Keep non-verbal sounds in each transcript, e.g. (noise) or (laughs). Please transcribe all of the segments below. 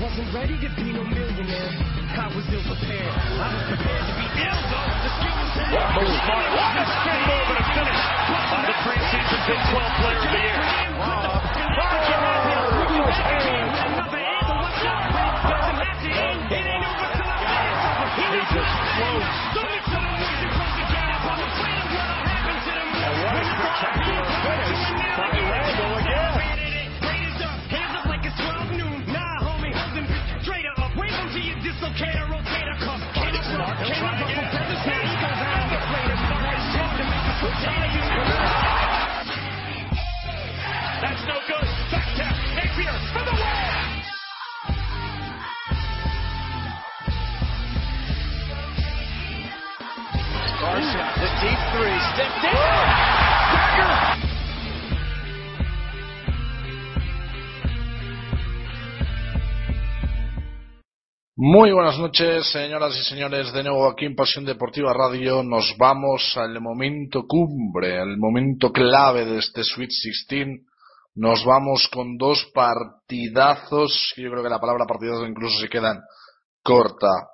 Wasn't ready to be no millionaire. I was ill prepared. I was prepared to be ill though. The skill Big 12 Player of the Year. Muy buenas noches, señoras y señores. De nuevo aquí en Pasión Deportiva Radio nos vamos al momento cumbre, al momento clave de este Sweet 16. Nos vamos con dos partidazos. Yo creo que la palabra partidazos incluso se quedan corta.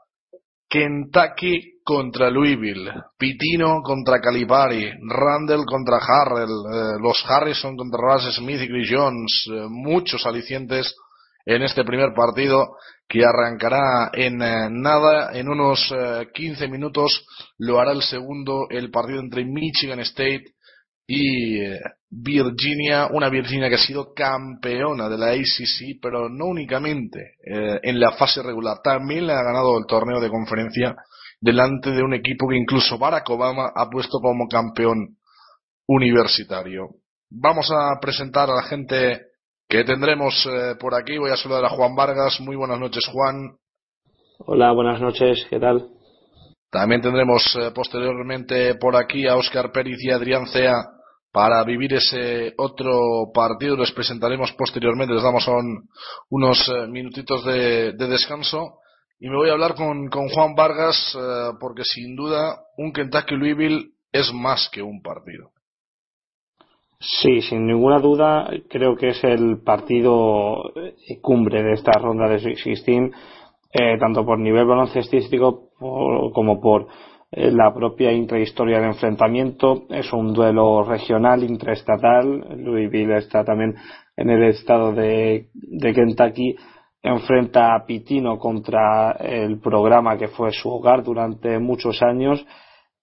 Kentucky contra Louisville, Pitino contra Calipari, Randall contra Harrell, eh, los Harrison contra Russ Smith y Chris Jones, eh, muchos alicientes en este primer partido que arrancará en eh, nada, en unos eh, 15 minutos lo hará el segundo, el partido entre Michigan State y Virginia, una Virginia que ha sido campeona de la ACC, pero no únicamente en la fase regular, también le ha ganado el torneo de conferencia delante de un equipo que incluso Barack Obama ha puesto como campeón universitario. Vamos a presentar a la gente que tendremos eh, por aquí. Voy a saludar a Juan Vargas. Muy buenas noches, Juan. Hola, buenas noches, ¿qué tal? También tendremos eh, posteriormente por aquí a Óscar Pérez y Adrián Cea para vivir ese otro partido. Les presentaremos posteriormente, les damos un- unos eh, minutitos de, de descanso. Y me voy a hablar con, con Juan Vargas eh, porque sin duda un Kentucky Louisville es más que un partido. Sí, sin ninguna duda, creo que es el partido eh, cumbre de esta ronda de Sweet 16, eh, tanto por nivel baloncestístico como por eh, la propia intrahistoria del enfrentamiento. Es un duelo regional, intraestatal. Louisville está también en el estado de, de Kentucky. Enfrenta a Pitino contra el programa que fue su hogar durante muchos años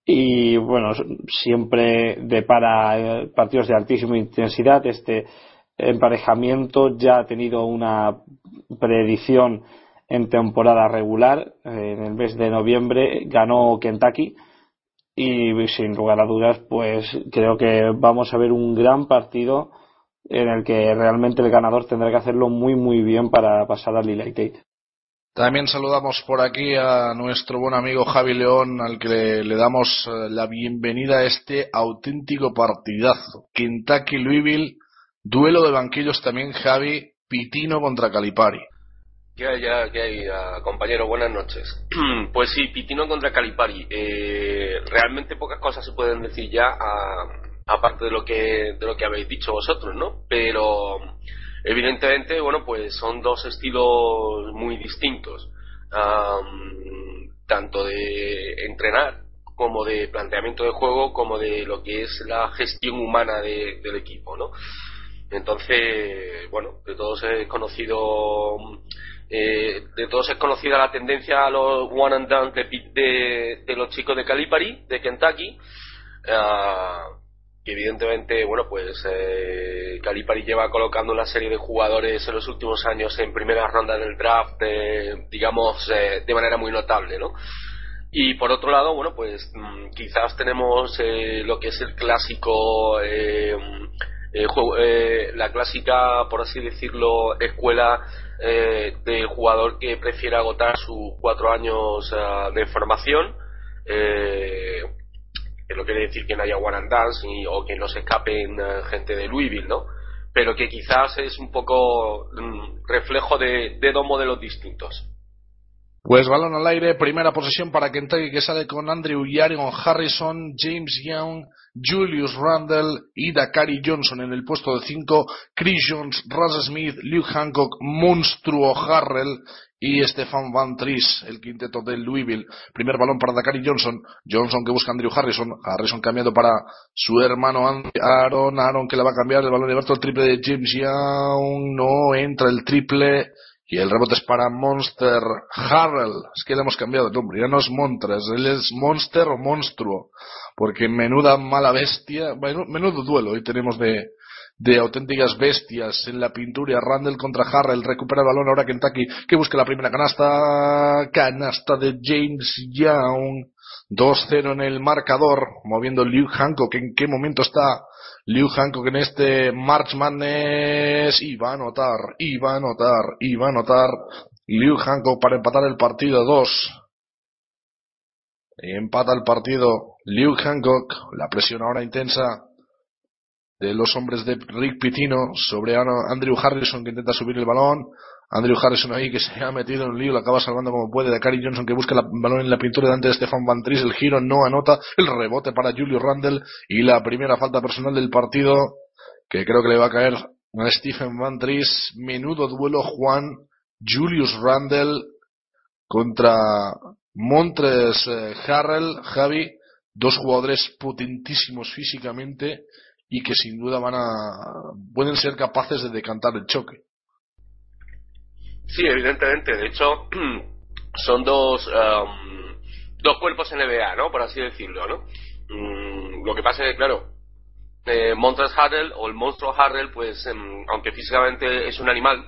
y bueno, siempre depara eh, partidos de altísima intensidad. Este emparejamiento ya ha tenido una predicción en temporada regular. Eh, En el mes de noviembre ganó Kentucky y sin lugar a dudas, pues creo que vamos a ver un gran partido en el que realmente el ganador tendrá que hacerlo muy muy bien para pasar al Elite Eight. También saludamos por aquí a nuestro buen amigo Javi León, al que le, le damos eh, la bienvenida a este auténtico partidazo. Kentucky Louisville, duelo de banquillos también Javi, Pitino contra Calipari. ¿Qué hay, ya, qué hay, ah, compañero? Buenas noches. (clears throat) pues sí, Pitino contra Calipari. Eh, realmente pocas cosas se pueden decir ya, ah, aparte de lo que de lo que habéis dicho vosotros, ¿no? Pero evidentemente, bueno, pues son dos estilos muy distintos, Am, tanto de entrenar como de planteamiento de juego, como de lo que es la gestión humana de- del equipo, ¿no? Entonces, bueno, de todos es conocido, eh, de todos es conocida la tendencia a los one and done de, de, de los chicos de Calipari, de Kentucky, ah, evidentemente, bueno, pues eh, Calipari lleva colocando una serie de jugadores en los últimos años en primera ronda del draft, eh, digamos, eh, de manera muy notable, ¿no? Y por otro lado, bueno, pues mm, quizás tenemos eh, lo que es el clásico, eh, eh, eh, la clásica, por así decirlo, escuela eh, del jugador que prefiere agotar sus cuatro años uh, de formación. Eh, que no quiere decir que no haya one and dance ni, o que no se escapen uh, gente de Louisville, ¿no? Pero que quizás es un poco um, reflejo de, de dos modelos distintos. Pues balón al aire, primera posesión para Kentucky que sale con Andrew Yarion Harrison, James Young, Julius Randle y Dakari Johnson en el puesto de 5, Chris Jones, Russ Smith, Luke Hancock, Monstruo Harrell y Stefan Van Tris, el quinteto del Louisville. Primer balón para Dakari Johnson, Johnson que busca Andrew Harrison, Harrison cambiando para su hermano Aaron, Aaron que le va a cambiar el balón de el triple de James Young, no entra el triple y el rebote es para Monster Harrell. Es que le hemos cambiado de nombre. Ya no es Montres, él es Monster o Monstruo. Porque menuda mala bestia, menudo duelo hoy tenemos de, de auténticas bestias en la pintura. Randall contra Harrell, recupera el balón ahora Kentucky, que busca la primera canasta. Canasta de James Young. 2-0 en el marcador, moviendo Luke Hancock. ¿En qué momento está Liu Hancock en este March Madness? Y va a anotar, y va a anotar, y va a anotar Liu Hancock para empatar el partido 2. Empata el partido Liu Hancock. La presión ahora intensa de los hombres de Rick Pitino sobre Andrew Harrison que intenta subir el balón. Andrew Harrison ahí que se ha metido en un lío, lo acaba salvando como puede. De Cary Johnson que busca el balón en la pintura delante de Stefan Van Tries. El giro no anota. El rebote para Julius Randle. Y la primera falta personal del partido que creo que le va a caer a Stephen Van Tries. Menudo duelo Juan Julius Randle contra Montres eh, Harrell. Javi, dos jugadores potentísimos físicamente y que sin duda van a pueden ser capaces de decantar el choque. Sí, evidentemente. De hecho, (clears throat) son dos, um, dos cuerpos NBA, ¿no? Por así decirlo, ¿no? Mm, lo que pasa es que, claro, eh, Montres Harrell o el monstruo Harrell, pues, eh, aunque físicamente es un animal,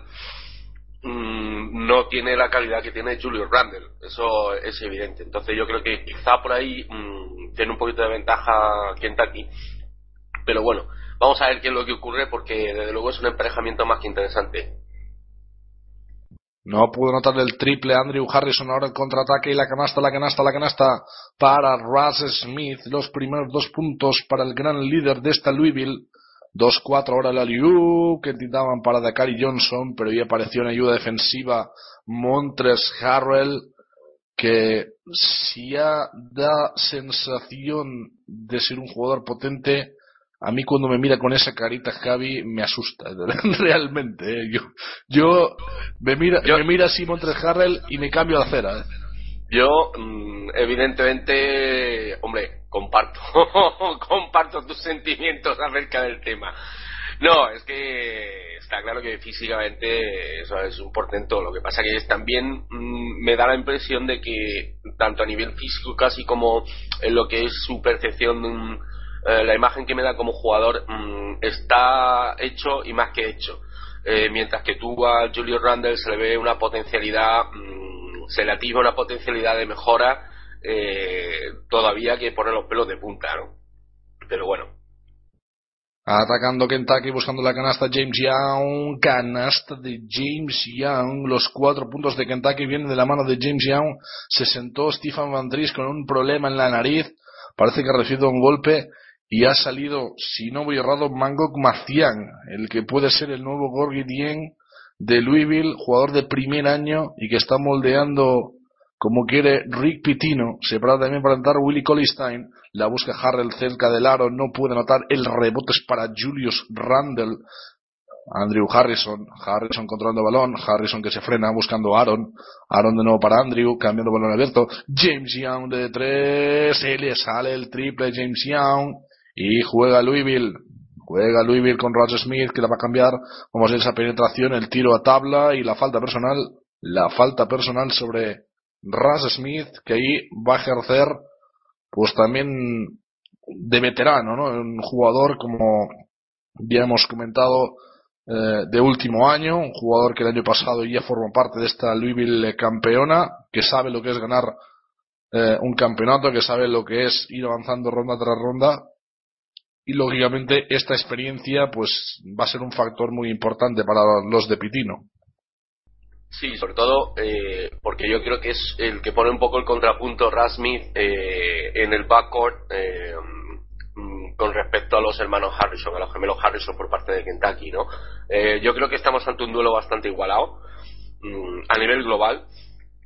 mm, no tiene la calidad que tiene Julius Randle. Eso es evidente. Entonces yo creo que quizá por ahí mm, tiene un poquito de ventaja Kentucky. Pero bueno, vamos a ver qué es lo que ocurre porque desde luego es un emparejamiento más que interesante. No pudo notar el triple Andrew Harrison ahora el contraataque y la canasta, la canasta, la canasta para Russ Smith. Los primeros dos puntos para el gran líder de esta Louisville. 2-4 ahora la Liu que tiraban para Dakari Johnson, pero ahí apareció en ayuda defensiva Montres Harrell que si ya da sensación de ser un jugador potente, a mí cuando me mira con esa carita Javi me asusta (laughs) realmente ¿eh? yo yo me mira yo, me mira Simon Harrell y me cambio de acera ¿eh? Yo mm, evidentemente hombre comparto (laughs) comparto tus sentimientos acerca del tema no es que está claro que físicamente eso es un portento lo que pasa que también mmm, me da la impresión de que tanto a nivel físico casi como en lo que es su percepción un eh, la imagen que me da como jugador mmm, está hecho y más que hecho. Eh, mientras que tú a Julio Randle se le ve una potencialidad, se le ativa una potencialidad de mejora eh, todavía que pone los pelos de punta, ¿no? Pero bueno. Atacando Kentucky, buscando la canasta James Young, canasta de James Young, los cuatro puntos de Kentucky vienen de la mano de James Young, se sentó Stephen Van Dries con un problema en la nariz, parece que ha recibido un golpe, y ha salido, si no voy errado, Mangok Macián, el que puede ser el nuevo Gorgi Dien de Louisville, jugador de primer año y que está moldeando como quiere Rick Pitino. Se para también para entrar Willie Colistein. La busca Harrell cerca del aro. No puede notar el rebote es para Julius Randle. Andrew Harrison. Harrison controlando balón. Harrison que se frena buscando Aaron. Aaron de nuevo para Andrew. Cambiando balón abierto. James Young de tres. Se le sale el triple James Young. Y juega Louisville. Juega Louisville con Roger Smith que la va a cambiar. Vamos a esa penetración, el tiro a tabla y la falta personal. La falta personal sobre Russ Smith que ahí va a ejercer pues también de veterano, ¿no? Un jugador como ya hemos comentado eh, de último año, un jugador que el año pasado ya formó parte de esta Louisville campeona, que sabe lo que es ganar eh, un campeonato, que sabe lo que es ir avanzando ronda tras ronda y lógicamente esta experiencia pues va a ser un factor muy importante para los de Pitino. Sí, sobre todo eh, porque yo creo que es el que pone un poco el contrapunto Rasmith eh, en el backcourt eh, mm, con respecto a los hermanos Harrison, a los gemelos Harrison por parte de Kentucky, ¿no? Eh, yo creo que estamos ante un duelo bastante igualado mm, a nivel global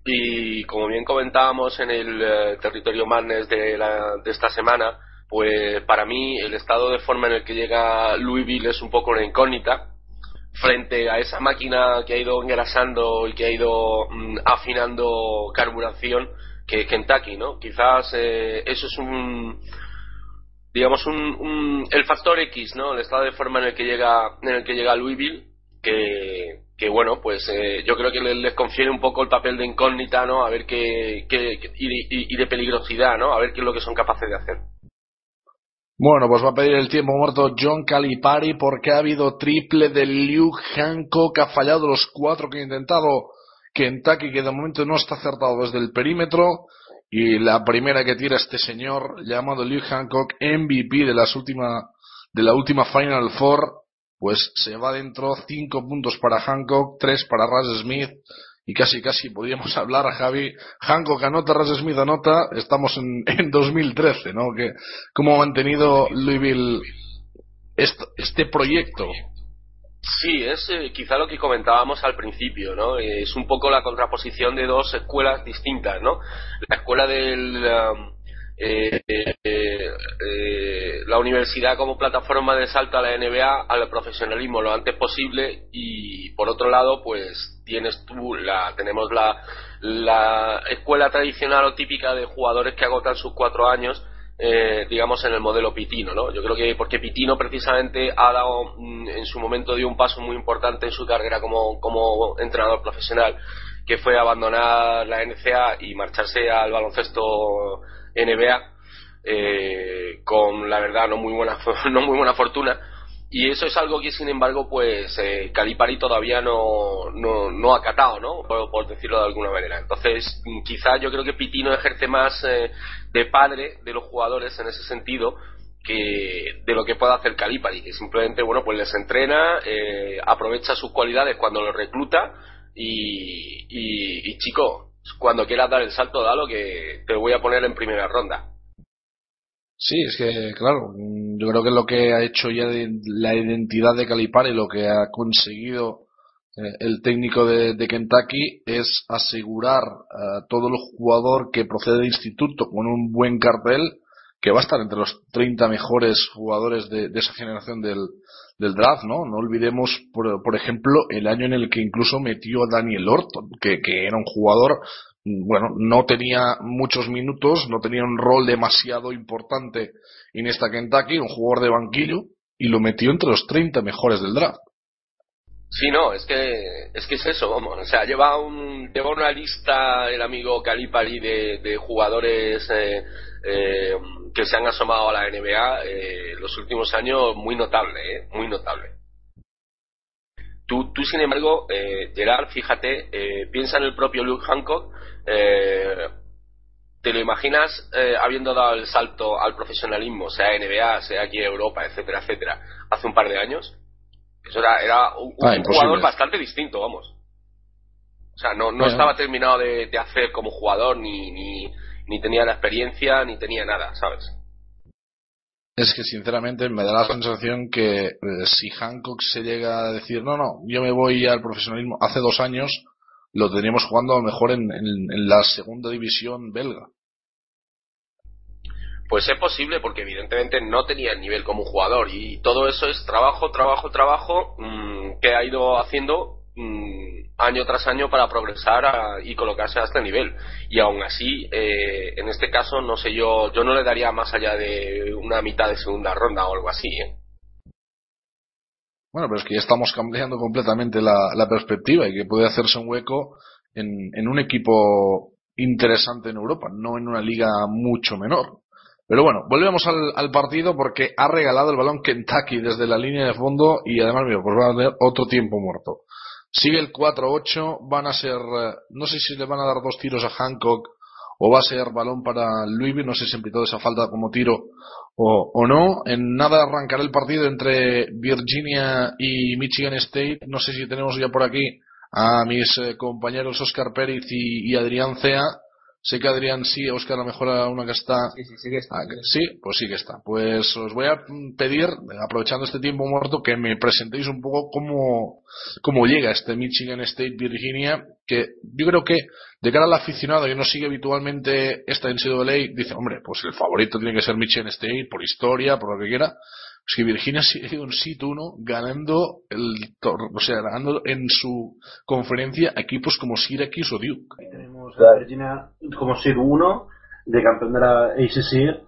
y como bien comentábamos en el eh, territorio Madness de, la, de esta semana, pues para mí el estado de forma en el que llega Louisville es un poco una incógnita frente a esa máquina que ha ido engrasando y que ha ido mm, afinando carburación que es Kentucky, ¿no? Quizás eh, eso es un digamos un, un, el factor X, ¿no? El estado de forma en el que llega en el que llega Louisville que, que bueno, pues eh, yo creo que les, les, confiere un poco el papel de incógnita, ¿no? A ver qué, qué, y, y de peligrosidad, ¿no? A ver qué es lo que son capaces de hacer. Bueno, pues va a pedir el tiempo muerto John Calipari porque ha habido triple de Luke Hancock, ha fallado los cuatro que ha intentado Kentucky, que de momento no está acertado desde el perímetro. Y la primera que tira este señor llamado Luke Hancock, MVP de las última, de la última Final Four, pues se va dentro, cinco puntos para Hancock, tres para Russ Smith, y casi casi podríamos (laughs) hablar a Javi Hancock anota Russ Smith anota estamos en, (laughs) en 2013 no que cómo ha mantenido Louisville esto, este proyecto Sí, es eh, quizá lo que comentábamos al principio, ¿no? Es un poco la contraposición de dos escuelas distintas, ¿no? La escuela del um, eh, eh, la universidad como plataforma de salto a la NBA al profesionalismo lo antes posible y por otro lado pues tienes tú la tenemos la, la escuela tradicional o típica de jugadores que agotan sus cuatro años eh, digamos en el modelo Pitino, ¿no? Yo creo que porque Pitino precisamente ha dado mm, en su momento dio un paso muy importante en su carrera como, como entrenador profesional, que fue abandonar la NCA y marcharse al baloncesto NBA eh, con la verdad no muy buena (laughs) no muy buena fortuna. Y eso es algo que sin embargo pues eh, Calipari todavía no, no, no ha catado no por, decirlo de alguna manera. Entonces quizá yo creo que Pitino ejerce más eh, de padre de los jugadores en ese sentido que de lo que pueda hacer Calipari que simplemente bueno pues les entrena eh, aprovecha sus cualidades cuando los recluta y, y, y chico cuando quieras dar el salto dalo que te voy a poner en primera ronda. Sí, es que, claro, yo creo que lo que ha hecho ya de la identidad de Calipari, lo que ha conseguido eh, el técnico de, Kentucky es asegurar a todo el jugador que procede de instituto con un buen cartel que va a estar entre los 30 mejores jugadores de esa generación del, del, draft, ¿no? No olvidemos, por, por, ejemplo, el año en el que incluso metió a Daniel Orton, que, que era un jugador bueno, no tenía muchos minutos, no tenía un rol demasiado importante en esta Kentucky, un jugador de banquillo, y lo metió entre los 30 mejores del draft. Sí, no, es que es que es eso, vamos, o sea, lleva un lleva una lista el amigo Calipari de, jugadores eh, eh, que se han asomado a la NBA eh, los últimos años muy notable, eh, muy notable. Tú, tú sin embargo, eh, Gerard, fíjate, eh, piensa en el propio Luke Hancock, eh, ¿te lo imaginas eh, habiendo dado el salto al profesionalismo, sea NBA, sea aquí Europa, etcétera, etcétera, hace un par de años? Eso era, era un, ah, un jugador bastante distinto, vamos. O sea, no, no bueno. estaba terminado de, de, hacer como jugador, ni, ni, ni tenía la experiencia, ni tenía nada, ¿sabes? es que sinceramente me da la sensación que eh, si Hancock se llega a decir no, no, yo me voy al profesionalismo hace dos años, lo teníamos jugando a lo mejor en, en, en la segunda división belga. Pues es posible porque evidentemente no tenía el nivel como jugador y todo eso es trabajo, trabajo, trabajo mmm, que ha ido haciendo mmm, año tras año para progresar y colocarse a este nivel. Y aún así, eh, en este caso, no sé yo, yo no le daría más allá de una mitad de segunda ronda o algo así. ¿eh? Bueno, pero es que ya estamos cambiando completamente la, perspectiva y que puede hacerse un hueco en, un equipo interesante en Europa, no en una liga mucho menor. Pero bueno, volvemos al, al, partido porque ha regalado el balón Kentucky desde la línea de fondo y además, mira, pues va a tener otro tiempo muerto. Sigue el 4-8, van a ser, eh, no sé si le van a dar dos tiros a Hancock o va a ser balón para Louisville, no sé si toda esa falta como tiro o, o, no. En nada arrancará el partido entre Virginia y Michigan State. No sé si tenemos ya por aquí a mis eh, compañeros Oscar Pérez y, y Adrián Cea Sé que Adrián sí, Oscar a lo mejor una que está. Sí, sí, sí que está. Ah, sí, pues sí que está. Pues os voy a pedir, aprovechando este tiempo muerto, que me presentéis un poco cómo, cómo llega este Michigan State Virginia, que yo creo que de cara al aficionado que no sigue habitualmente esta ley dice, hombre, pues el favorito tiene que ser Michigan State por historia, por lo que quiera. Que Virginia sigue un sit 1 ganando el o sea, ganando en su conferencia equipos como Syracuse o Duke. Tenemos a Virginia como sit 1 de campeón de la ACC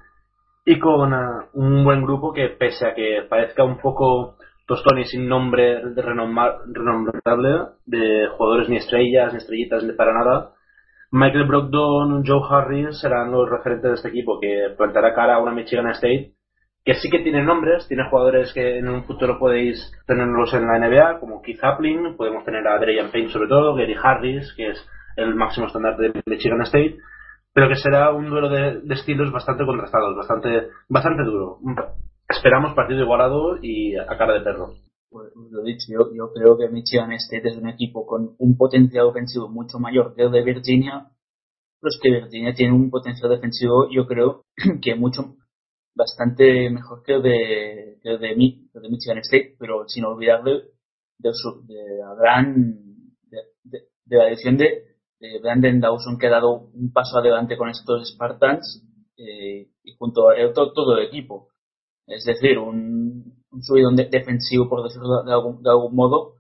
y con uh, un buen grupo que pese a que parezca un poco tostón y sin nombre de renombrable de jugadores ni estrellas ni estrellitas ni para nada Michael Brogdon, Joe Harris serán los referentes de este equipo que plantará cara a una Michigan State que sí que tiene nombres, tiene jugadores que en un futuro podéis tenerlos en la NBA, como Keith Haplin, podemos tener a Adrian Payne sobre todo, Gary Harris, que es el máximo estándar de Michigan State, pero que será un duelo de, estilos bastante contrastados, bastante, bastante duro. Esperamos partido igualado y a cara de perro. Pues lo dicho, yo, yo creo que Michigan State es un equipo con un potencial ofensivo mucho mayor que el de Virginia, pero es que Virginia tiene un potencial defensivo, yo creo (clears throat) que mucho bastante mejor que el de, que el de, de Michigan State, pero sin olvidar de, de, la gran, de, la edición de, Brandon Dawson que ha dado un paso adelante con estos Spartans eh, y junto a todo, todo, el equipo. Es decir, un, un subidón defensivo, por decirlo de algún, de algún modo,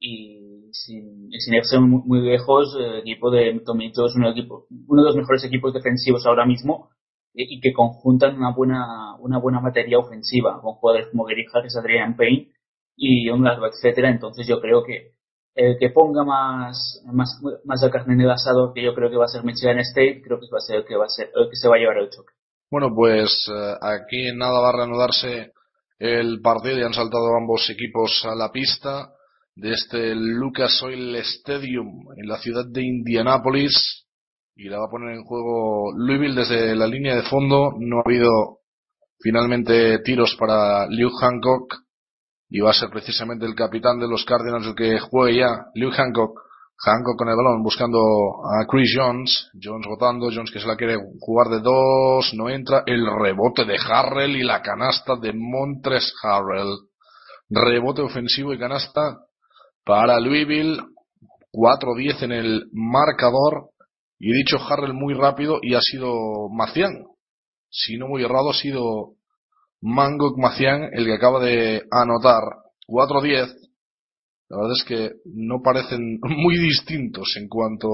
y sin, sin muy lejos, el equipo de Tomito es un equipo, uno de los mejores equipos defensivos ahora mismo y que conjuntan una buena, una buena materia ofensiva con jugadores como Gary Harris, Adrian Payne y John Larva, etcétera. Entonces yo creo que el que ponga más, más, más la carne en el asador, que yo creo que va a ser Michigan State, creo que va a ser el que va a ser, el que se va a llevar el choque. Bueno, pues uh, aquí nada va a reanudarse el partido y han saltado ambos equipos a la pista de este Lucas Oil Stadium en la ciudad de Indianápolis y la va a poner en juego Louisville desde la línea de fondo. No ha habido finalmente tiros para Liu Hancock y va a ser precisamente el capitán de los Cardinals el que juegue ya. Liu Hancock, Hancock con el balón buscando a Chris Jones, Jones votando, Jones que se la quiere jugar de dos, no entra, el rebote de Harrell y la canasta de Montres Harrell. Rebote ofensivo y canasta para Louisville, 4-10 en el marcador y he dicho Harrell muy rápido y ha sido Macián. Si no muy errado, ha sido Mango Macián el que acaba de anotar 4-10. La verdad es que no parecen (laughs) muy distintos en cuanto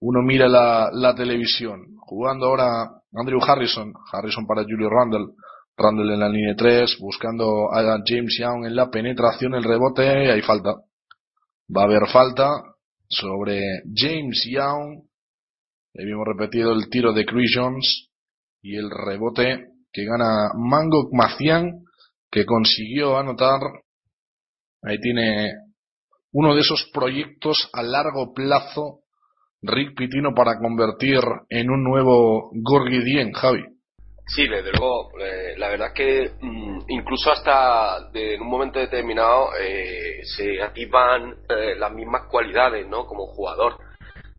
uno mira la, televisión. Jugando ahora Andrew Harrison, Harrison para Julio Randall, Randall en la línea 3, buscando a James Young en la penetración, el rebote, hay falta. Va a haber falta, sobre James Young. Habíamos repetido el tiro de Chris Jones y el rebote que gana Mango Macian, que consiguió anotar. Ahí tiene uno de esos proyectos a largo plazo, Rick Pitino, para convertir en un nuevo Gorgidien, Javi. Sí, desde luego. Eh, la verdad es que mm, incluso hasta de, en un momento determinado eh, se activan eh, las mismas cualidades, ¿no? Como jugador.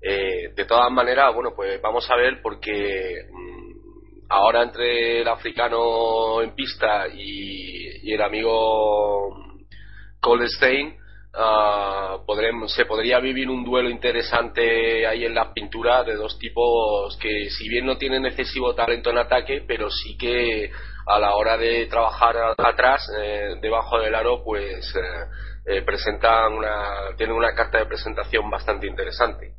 Eh, de todas maneras, bueno, pues vamos a ver porque mm, ahora entre el africano en pista y, y el amigo Cole Stein, Uh, se podría vivir un duelo interesante ahí en la pintura de dos tipos que si bien no tienen excesivo talento en ataque pero sí que a la hora de trabajar atrás eh, debajo del aro pues eh, eh, presentan una tienen una carta de presentación bastante interesante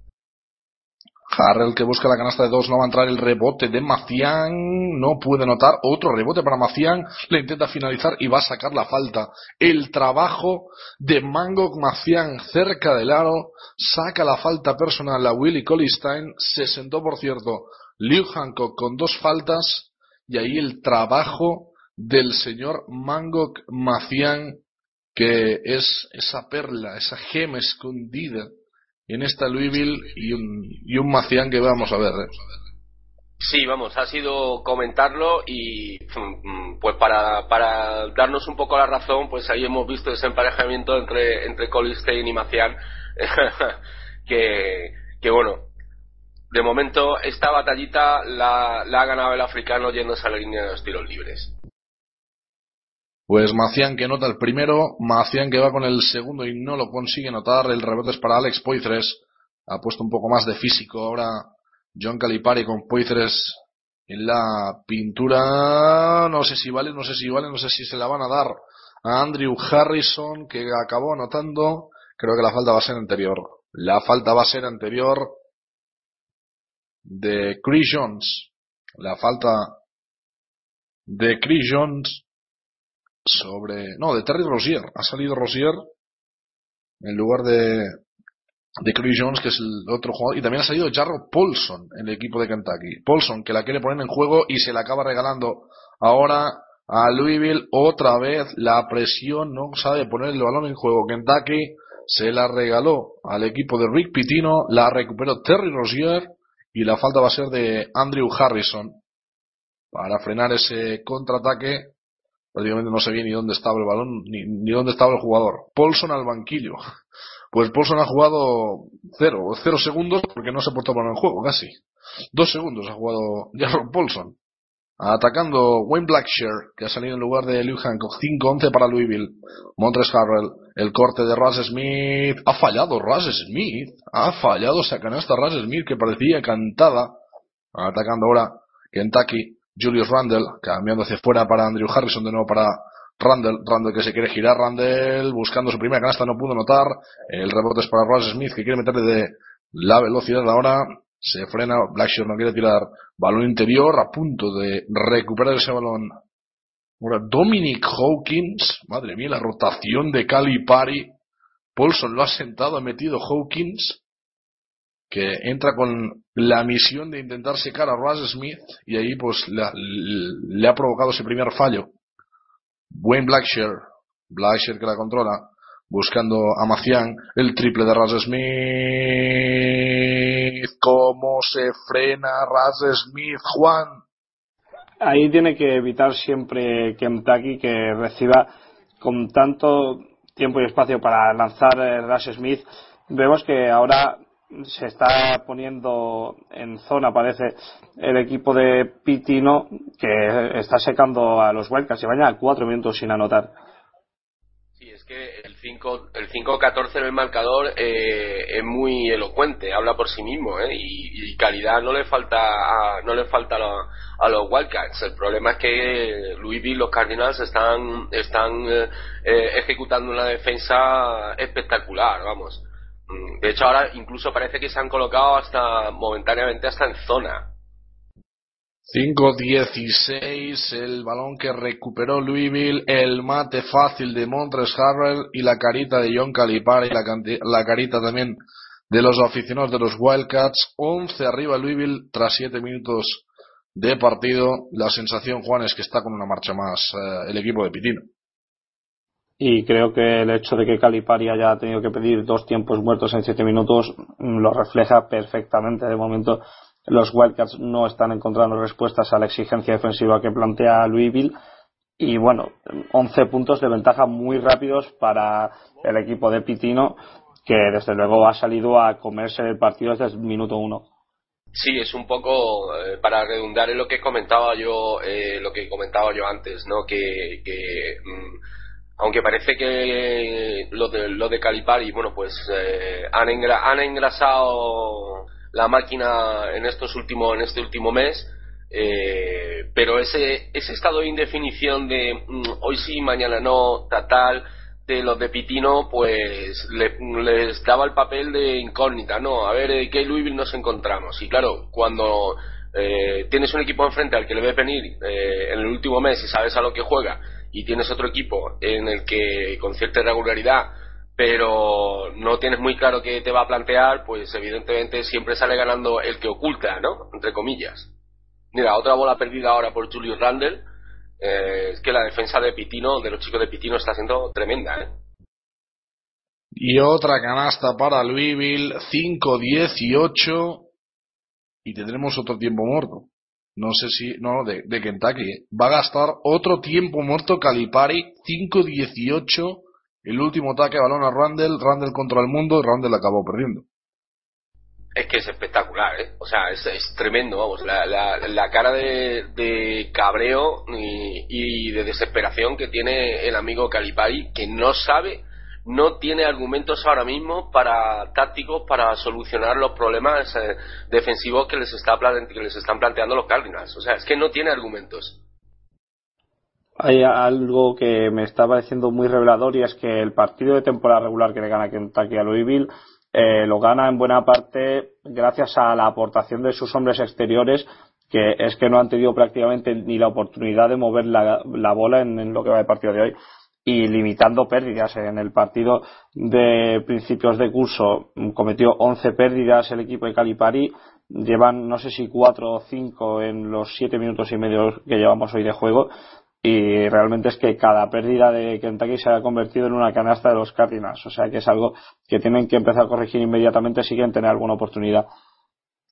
Harrell que busca la canasta de dos, no va a entrar el rebote de Macián, no puede notar otro rebote para Macián, le intenta finalizar y va a sacar la falta. El trabajo de Mango Macián cerca del aro, saca la falta personal a Willy Colistein, se sentó por cierto Liu Hancock con dos faltas. Y ahí el trabajo del señor Mangok Macián que es esa perla, esa gema escondida en esta Louisville y un, y un Macián que vamos a ver. ¿eh? Sí, vamos, ha sido comentarlo y mm, pues para, para darnos un poco la razón, pues ahí hemos visto ese emparejamiento entre, entre Stein y Macián, (laughs) que, que bueno, de momento esta batallita la, la ha ganado el africano yéndose a la línea de los tiros libres. Pues Macián que nota el primero, Macián que va con el segundo y no lo consigue notar, el rebote es para Alex Poitres, ha puesto un poco más de físico ahora John Calipari con Poitres en la pintura. No sé si vale, no sé si vale, no sé si se la van a dar a Andrew Harrison, que acabó anotando. Creo que la falta va a ser anterior. La falta va a ser anterior de Chris Jones. La falta de Chris Jones sobre. No, de Terry Rosier. Ha salido Rosier en lugar de, de Chris Jones, que es el otro jugador, y también ha salido Jarro Paulson en el equipo de Kentucky. Paulson, que la quiere poner en juego y se la acaba regalando ahora a Louisville. Otra vez la presión, no sabe poner el balón en juego. Kentucky se la regaló al equipo de Rick Pitino, la recuperó Terry Rozier y la falta va a ser de Andrew Harrison para frenar ese contraataque. Prácticamente no bien ni dónde estaba el balón ni, ni dónde estaba el jugador. Paulson al banquillo. Pues Paulson ha jugado cero, cero segundos porque no se ha puesto en juego, casi. Dos segundos ha jugado (laughs) Jaron Paulson. Atacando Wayne Blackshear, que ha salido en lugar de Liu Hancock. 5-11 para Louisville. Montres Harrell. El corte de Russ Smith. Ha fallado Russ Smith. Ha fallado esa canasta Russ Smith que parecía cantada. Atacando ahora Kentucky. Julius Randle. Cambiando hacia fuera para Andrew Harrison. De nuevo para Randall, Randall que se quiere girar, Randall buscando su primera canasta, no pudo notar. El rebote es para Ross Smith que quiere meterle de la velocidad ahora. Se frena, Blackshear no quiere tirar. Balón interior a punto de recuperar ese balón. Ahora, Dominic Hawkins, madre mía, la rotación de Cali Pari. Paulson lo ha sentado, ha metido Hawkins, que entra con la misión de intentar secar a Russ Smith y ahí pues le ha provocado ese primer fallo. Wayne Blackshear, Blackshear que la controla, buscando a Macián, el triple de Raz Smith. ¿Cómo se frena Raz Smith, Juan? Ahí tiene que evitar siempre Kentucky que reciba con tanto tiempo y espacio para lanzar Raz Smith. Vemos que ahora se está poniendo en zona, parece, el equipo de Pitino, que está secando a los Wildcats. Se vayan a cuatro minutos sin anotar. Sí, es que el 5 el 5-14 en el marcador eh, es muy elocuente, habla por sí mismo, ¿eh? y, calidad no le falta a, no le falta a, los Wildcats. El problema es que Louisville, los Cardinals, están, están eh, ejecutando una defensa espectacular, vamos de hecho, ahora incluso parece que se han colocado hasta momentáneamente hasta en zona. 5-16, el balón que recuperó Louisville, el mate fácil de Montres Harrell y la carita de John Calipari, la, la carita también de los aficionados de los Wildcats. 11 arriba Louisville tras 7 minutos de partido. La sensación, Juan, es que está con una marcha más eh, el equipo de Pitino y creo que el hecho de que Calipari haya tenido que pedir dos tiempos muertos en siete minutos mm, lo refleja perfectamente. De momento, los Wildcats no están encontrando respuestas a la exigencia defensiva que plantea Louisville. Y bueno, 11 puntos de ventaja muy rápidos para el equipo de Pitino, que desde luego ha salido a comerse el partido desde el minuto uno. Sí, es un poco eh, para redundar en lo que comentaba yo, eh, lo que comentaba yo antes, ¿no? Que, mm, aunque parece que lo de, lo de Calipari, bueno, pues eh, han, engrasado la máquina en estos últimos, en este último mes, eh, pero ese, ese estado de indefinición de mm, hoy sí, mañana no, tal, de los de Pitino, pues les daba el papel de incógnita, ¿no? A ver, ¿qué Louisville nos encontramos? Y claro, cuando eh, tienes un equipo enfrente al que le ve venir en el último mes y sabes a lo que juega, y tienes otro equipo en el que con cierta irregularidad pero no tienes muy claro qué te va a plantear, pues evidentemente siempre sale ganando el que oculta, ¿no? Entre comillas. Mira, otra bola perdida ahora por Julius Randle. Eh, es que la defensa de Pitino, de los chicos de Pitino, está siendo tremenda, ¿eh? Y otra canasta para Louisville, 5-18. Y tendremos otro tiempo muerto. No sé si, no, de, de Kentucky. Va a gastar otro tiempo muerto Calipari, 5-18. El último ataque balón a Randall, Randall contra el mundo y Randall acabó perdiendo. Es que es espectacular, ¿eh? O sea, es, es tremendo, vamos. La, la, la cara de, de cabreo y, de desesperación que tiene el amigo Calipari, que no sabe, no tiene argumentos ahora mismo para tácticos para solucionar los problemas eh, defensivos que les, está, que les están planteando los Cardinals. O sea, es que no tiene argumentos. Hay algo que me está pareciendo muy revelador y es que el partido de temporada regular que le gana Kentucky a Louisville eh, lo gana en buena parte gracias a la aportación de sus hombres exteriores que es que no han tenido prácticamente ni la oportunidad de mover la, la bola en, en, lo que va de partido de hoy y limitando pérdidas. En el partido de principios de curso cometió 11 pérdidas el equipo de Calipari. Llevan no sé si 4 o 5 en los 7 minutos y medio que llevamos hoy de juego y realmente es que cada pérdida de Kentucky se ha convertido en una canasta de los Cardinals. O sea que es algo que tienen que empezar a corregir inmediatamente si quieren tener alguna oportunidad.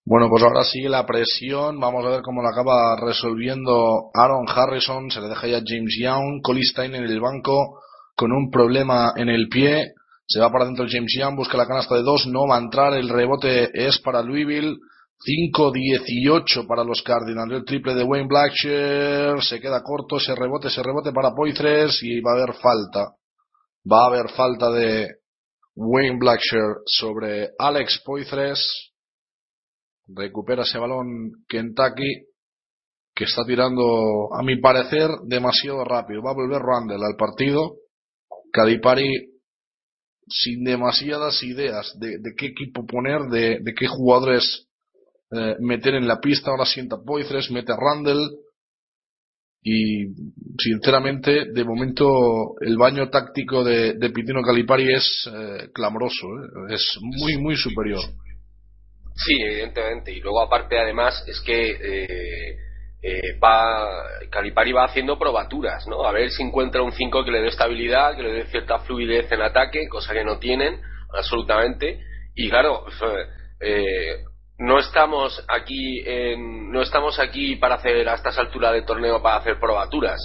Bueno, pues ahora sigue la presión. Vamos a ver cómo la acaba resolviendo Aaron Harrison. Se le deja ya James Young. Colistein en el banco con un problema en el pie. Se va para dentro James Young, busca la canasta de dos, no va a entrar. El rebote es para Louisville. 5-18 para los Cardinals. El triple de Wayne Blackshear se queda corto. Ese rebote, ese rebote para Poitres y va a haber falta. Va a haber falta de Wayne Blackshear sobre Alex Poitres. Recupera ese balón Kentucky que está tirando, a mi parecer, demasiado rápido. Va a volver Randall al partido. Cadipari sin demasiadas ideas de, qué equipo poner, de, de qué jugadores eh, meter en la pista, ahora sienta Poitres, mete a Randall y sinceramente de momento el baño táctico de, de Pitino Calipari es eh, clamoroso, ¿eh? es muy muy superior. Sí, evidentemente. Y luego aparte además es que eh, eh, va Calipari va haciendo probaturas, ¿no? A ver si encuentra un 5 que le dé estabilidad, que le dé cierta fluidez en ataque, cosa que no tienen absolutamente. Y claro, (laughs) eh, no estamos aquí en, no estamos aquí para hacer a estas alturas de torneo para hacer probaturas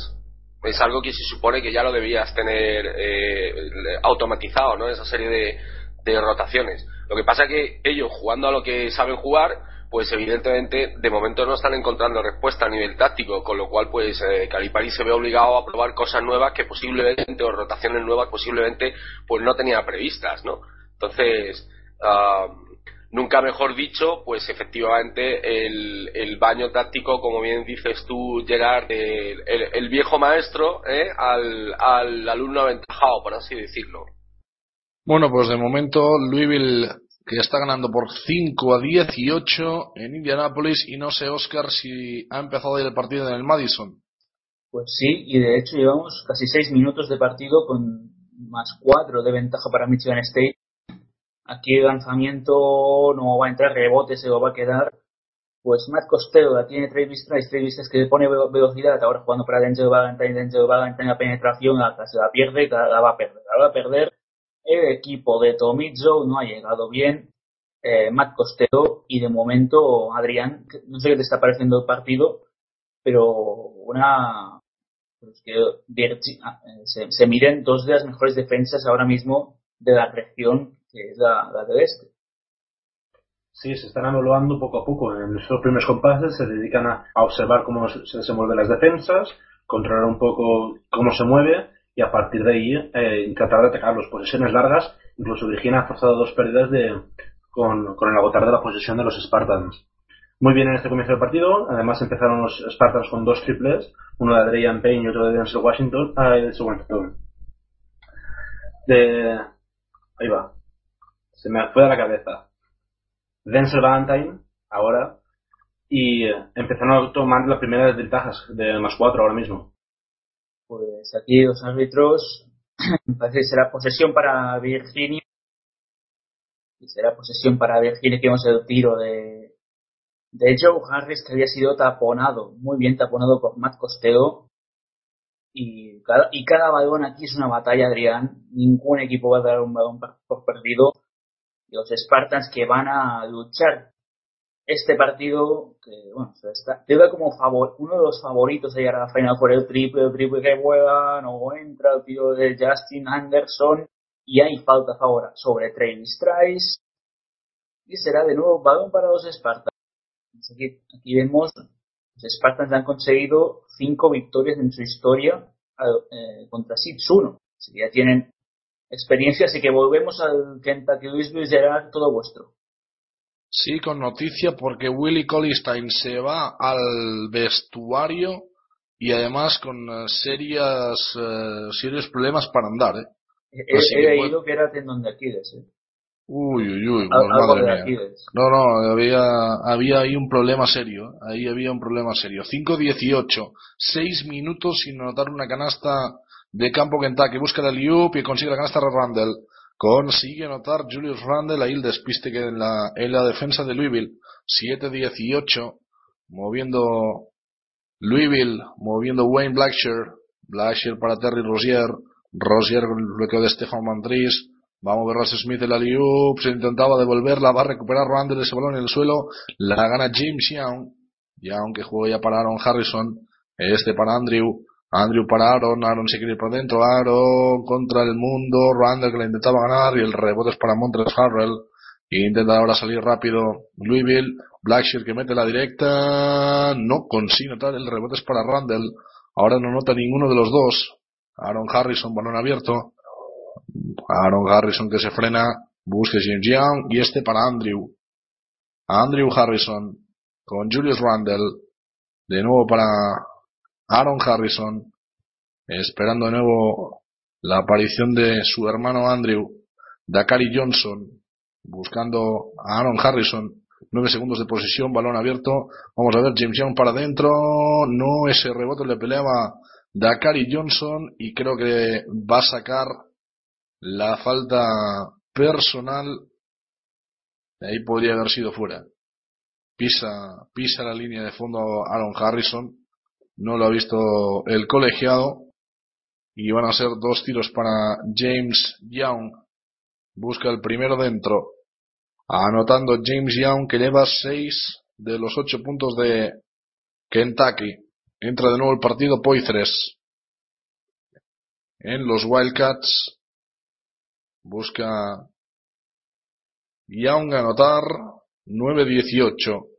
es algo que se supone que ya lo debías tener eh, automatizado no esa serie de, de, rotaciones lo que pasa que ellos jugando a lo que saben jugar pues evidentemente de momento no están encontrando respuesta a nivel táctico con lo cual pues eh, Calipari se ve obligado a probar cosas nuevas que posiblemente o rotaciones nuevas posiblemente pues no tenía previstas no entonces uh, nunca mejor dicho, pues efectivamente el, el, baño táctico, como bien dices tú, Gerard, el, el, el viejo maestro ¿eh? al, al, alumno aventajado, por así decirlo. Bueno, pues de momento Louisville que está ganando por 5 a 18 en Indianápolis y no sé, Oscar, si ha empezado el partido en el Madison. Pues sí, y de hecho llevamos casi 6 minutos de partido con más 4 de ventaja para Michigan State Aquí el lanzamiento no va a entrar, rebote se lo va a quedar. Pues Matt Costello la tiene Travis Trice, Travis es que le pone velocidad, ahora jugando para Denzel Valentine, Denzel Valentine la penetración, la, se la pierde, la va a perder, la va a perder. El equipo de Tomizzo no ha llegado bien. Eh, Matt Costello y de momento Adrián, no sé qué te está pareciendo el partido, pero una pues que ah, se, se miren dos de las mejores defensas ahora mismo de la región que es la, del este. Sí, se están evaluando poco a poco. En esos primeros compases se dedican a, a observar cómo se desenvuelven las defensas, controlar un poco cómo se mueve y a partir de ahí eh, tratar de atacar las posesiones largas. Incluso Virginia ha forzado dos pérdidas de, con, con el agotar de la posesión de los Spartans. Muy bien en este comienzo del partido. Además empezaron los Spartans con dos triples, uno de Adrian Payne y otro de Denzel Washington. Ah, de Washington. De... Ahí va se me fue de la cabeza. Denzel Valentine, ahora, y empezaron a tomar las primeras ventajas de más cuatro ahora mismo. Pues aquí los árbitros parece que será posesión para Virginia. Y será posesión para Virginia que vemos el tiro de, de Joe Harris que había sido taponado, muy bien taponado por Matt Costello. Y cada, y cada balón aquí es una batalla, Adrián. Ningún equipo va a dar un balón por perdido. Y los Spartans que van a luchar este partido, que bueno, te como favor, uno de los favoritos de llegar a la final por el triple, el triple que juega, no entra el tío de Justin Anderson y hay falta favor sobre Travis Trice y será de nuevo balón para los Spartans. Aquí, vemos, los Spartans han conseguido cinco victorias en su historia eh, contra 1. Así ya tienen experiencia, así que volvemos al Kentucky Louisville será todo vuestro. Sí, con noticia porque Willy Colistein se va al vestuario y además con eh, serias, eh, serios problemas para andar. ¿eh? He, he leído que era tendón de Aquiles. ¿eh? Uy, uy, uy, pues madre mía. No, no, había, había ahí un problema serio. Ahí había un problema serio. 5-18, 6 minutos sin anotar una canasta de campo Kentucky. Busca la Liup y consigue la canasta de Randall. Consigue anotar Julius Randle ahí el despiste que en la, en la defensa de Louisville. 7-18. Moviendo Louisville, moviendo Wayne Blackshear. Blackshear para Terry Rosier. Rosier con el bloqueo de Stefan Mandris. Vamos a ver Ross Smith el Aliup. Se intentaba devolverla. Va a recuperar Randle ese balón en el suelo. La gana James Young. Young que juega ya para Aaron Harrison. Este para Andrew. Andrew para Aaron, Aaron se quiere ir por dentro, Aaron contra el mundo, Randall que le intentaba ganar y el rebote es para Montres Harrell. Intenta ahora salir rápido Louisville, Blackshear que mete la directa, no consigue notar, el rebote es para Randall. Ahora no nota ninguno de los dos. Aaron Harrison, balón abierto. Aaron Harrison que se frena, busca James Young y este para Andrew. Andrew Harrison con Julius Randall. De nuevo para Aaron Harrison, esperando de nuevo la aparición de su hermano Andrew, Dakari Johnson, buscando a Aaron Harrison, nueve segundos de posesión, balón abierto, vamos a ver James Young para adentro, no ese rebote le peleaba Dakari Johnson y creo que va a sacar la falta personal, ahí podría haber sido fuera. Pisa, pisa la línea de fondo Aaron Harrison, no lo ha visto el colegiado y van a ser dos tiros para James Young. Busca el primero dentro. Anotando James Young que lleva seis de los ocho puntos de Kentucky. Entra de nuevo el partido Poitres. En los Wildcats. Busca Young anotar 9-18.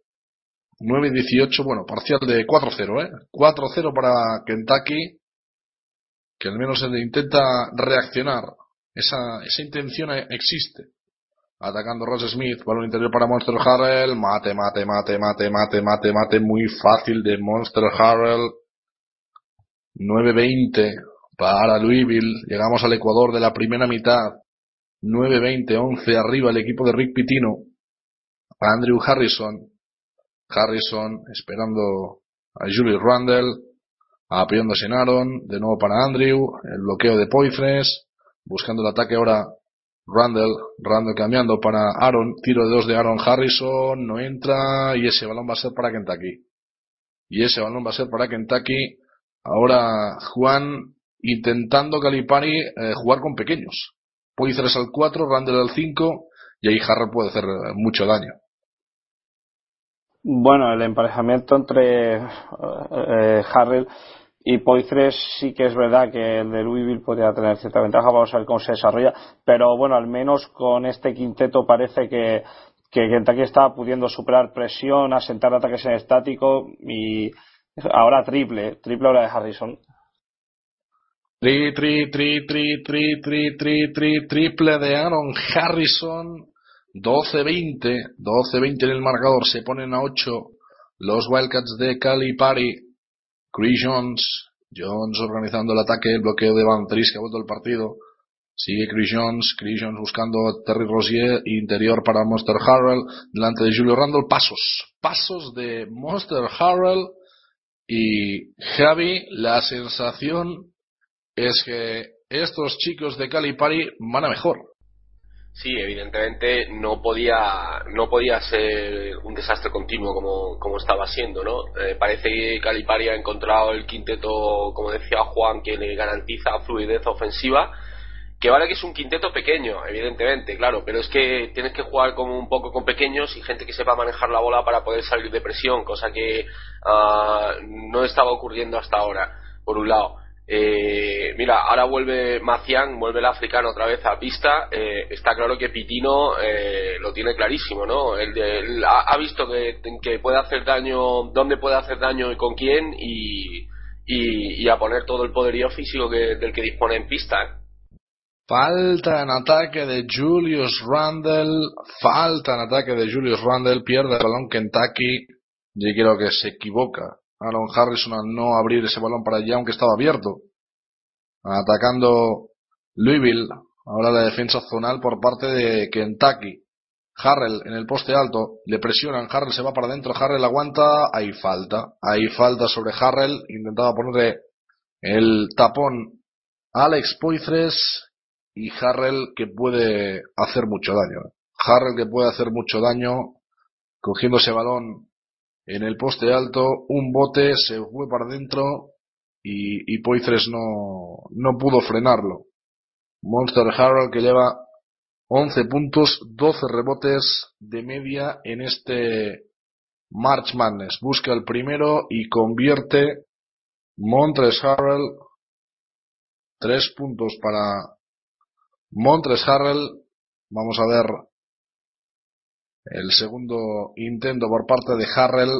9-18, bueno, parcial de 4-0, ¿eh? 4-0 para Kentucky, que al menos se le intenta reaccionar. Esa, esa intención existe. Atacando Ross Smith, balón interior para Monster Harrell, mate, mate, mate, mate, mate, mate, mate, muy fácil de Monster Harrell. 9-20 para Louisville, llegamos al Ecuador de la primera mitad. 9-20, 11 arriba el equipo de Rick Pitino. Andrew Harrison, Harrison esperando a Julius Randle, apoyándose en Aaron, de nuevo para Andrew, el bloqueo de Poitres, buscando el ataque ahora Randall, Randall cambiando para Aaron, tiro de dos de Aaron Harrison, no entra y ese balón va a ser para Kentucky. Y ese balón va a ser para Kentucky. Ahora Juan intentando Calipari eh, jugar con pequeños. Poitres al 4, Randall al 5 y ahí Harrell puede hacer mucho daño. Bueno, el emparejamiento entre eh, Harrell y Poitres sí que es verdad que el de Louisville podría tener cierta ventaja, vamos a ver cómo se desarrolla, pero bueno, al menos con este quinteto parece que, que Kentucky está pudiendo superar presión, asentar ataques en estático y ahora triple, triple ahora de Harrison. Tri, tri, tri, tri, tri, tri, tri, tri, triple de Aaron Harrison 12-20, 12-20 en el marcador, se ponen a 8 los Wildcats de Calipari, Chris Jones, Jones organizando el ataque, el bloqueo de Van Tris que ha vuelto el partido, sigue Chris Jones, Chris Jones buscando a Terry Rosier, interior para Monster Harrell, delante de Julio Randall, pasos, pasos de Monster Harrell. Y Javi, la sensación es que estos chicos de Calipari van a mejor. Sí, evidentemente no podía no podía ser un desastre continuo como, como estaba siendo, ¿no? Eh, parece que Calipari ha encontrado el quinteto, como decía Juan, que le garantiza fluidez ofensiva, que vale que es un quinteto pequeño, evidentemente, claro, pero es que tienes que jugar como un poco con pequeños y gente que sepa manejar la bola para poder salir de presión, cosa que ah, no estaba ocurriendo hasta ahora, por un lado. Eh, mira, ahora vuelve Macián, vuelve el africano otra vez a pista. Eh, está claro que Pitino eh, lo tiene clarísimo, ¿no? Él, ha, visto que, puede hacer daño, dónde puede hacer daño y con quién, y, a poner todo el poderío físico que, del que dispone en pista. Falta en ataque de Julius Randle, falta en ataque de Julius Randle, pierde el balón Kentucky. Yo quiero que se equivoca Aaron Harrison al no abrir ese balón para allá, aunque estaba abierto. Atacando Louisville. Ahora la defensa zonal por parte de Kentucky. Harrell en el poste alto, le presionan, Harrell se va para adentro, Harrell aguanta, hay falta, hay falta sobre Harrell, intentaba ponerle el tapón a Alex Poitres y Harrell que puede hacer mucho daño. Harrell que puede hacer mucho daño cogiendo ese balón en el poste alto, un bote se fue para adentro y, y Poitres no, no pudo frenarlo. Monster Harold que lleva 11 puntos, 12 rebotes de media en este March Madness. Busca el primero y convierte Montres Harrell. Tres puntos para Montres Harrell. Vamos a ver el segundo intento por parte de Harrell.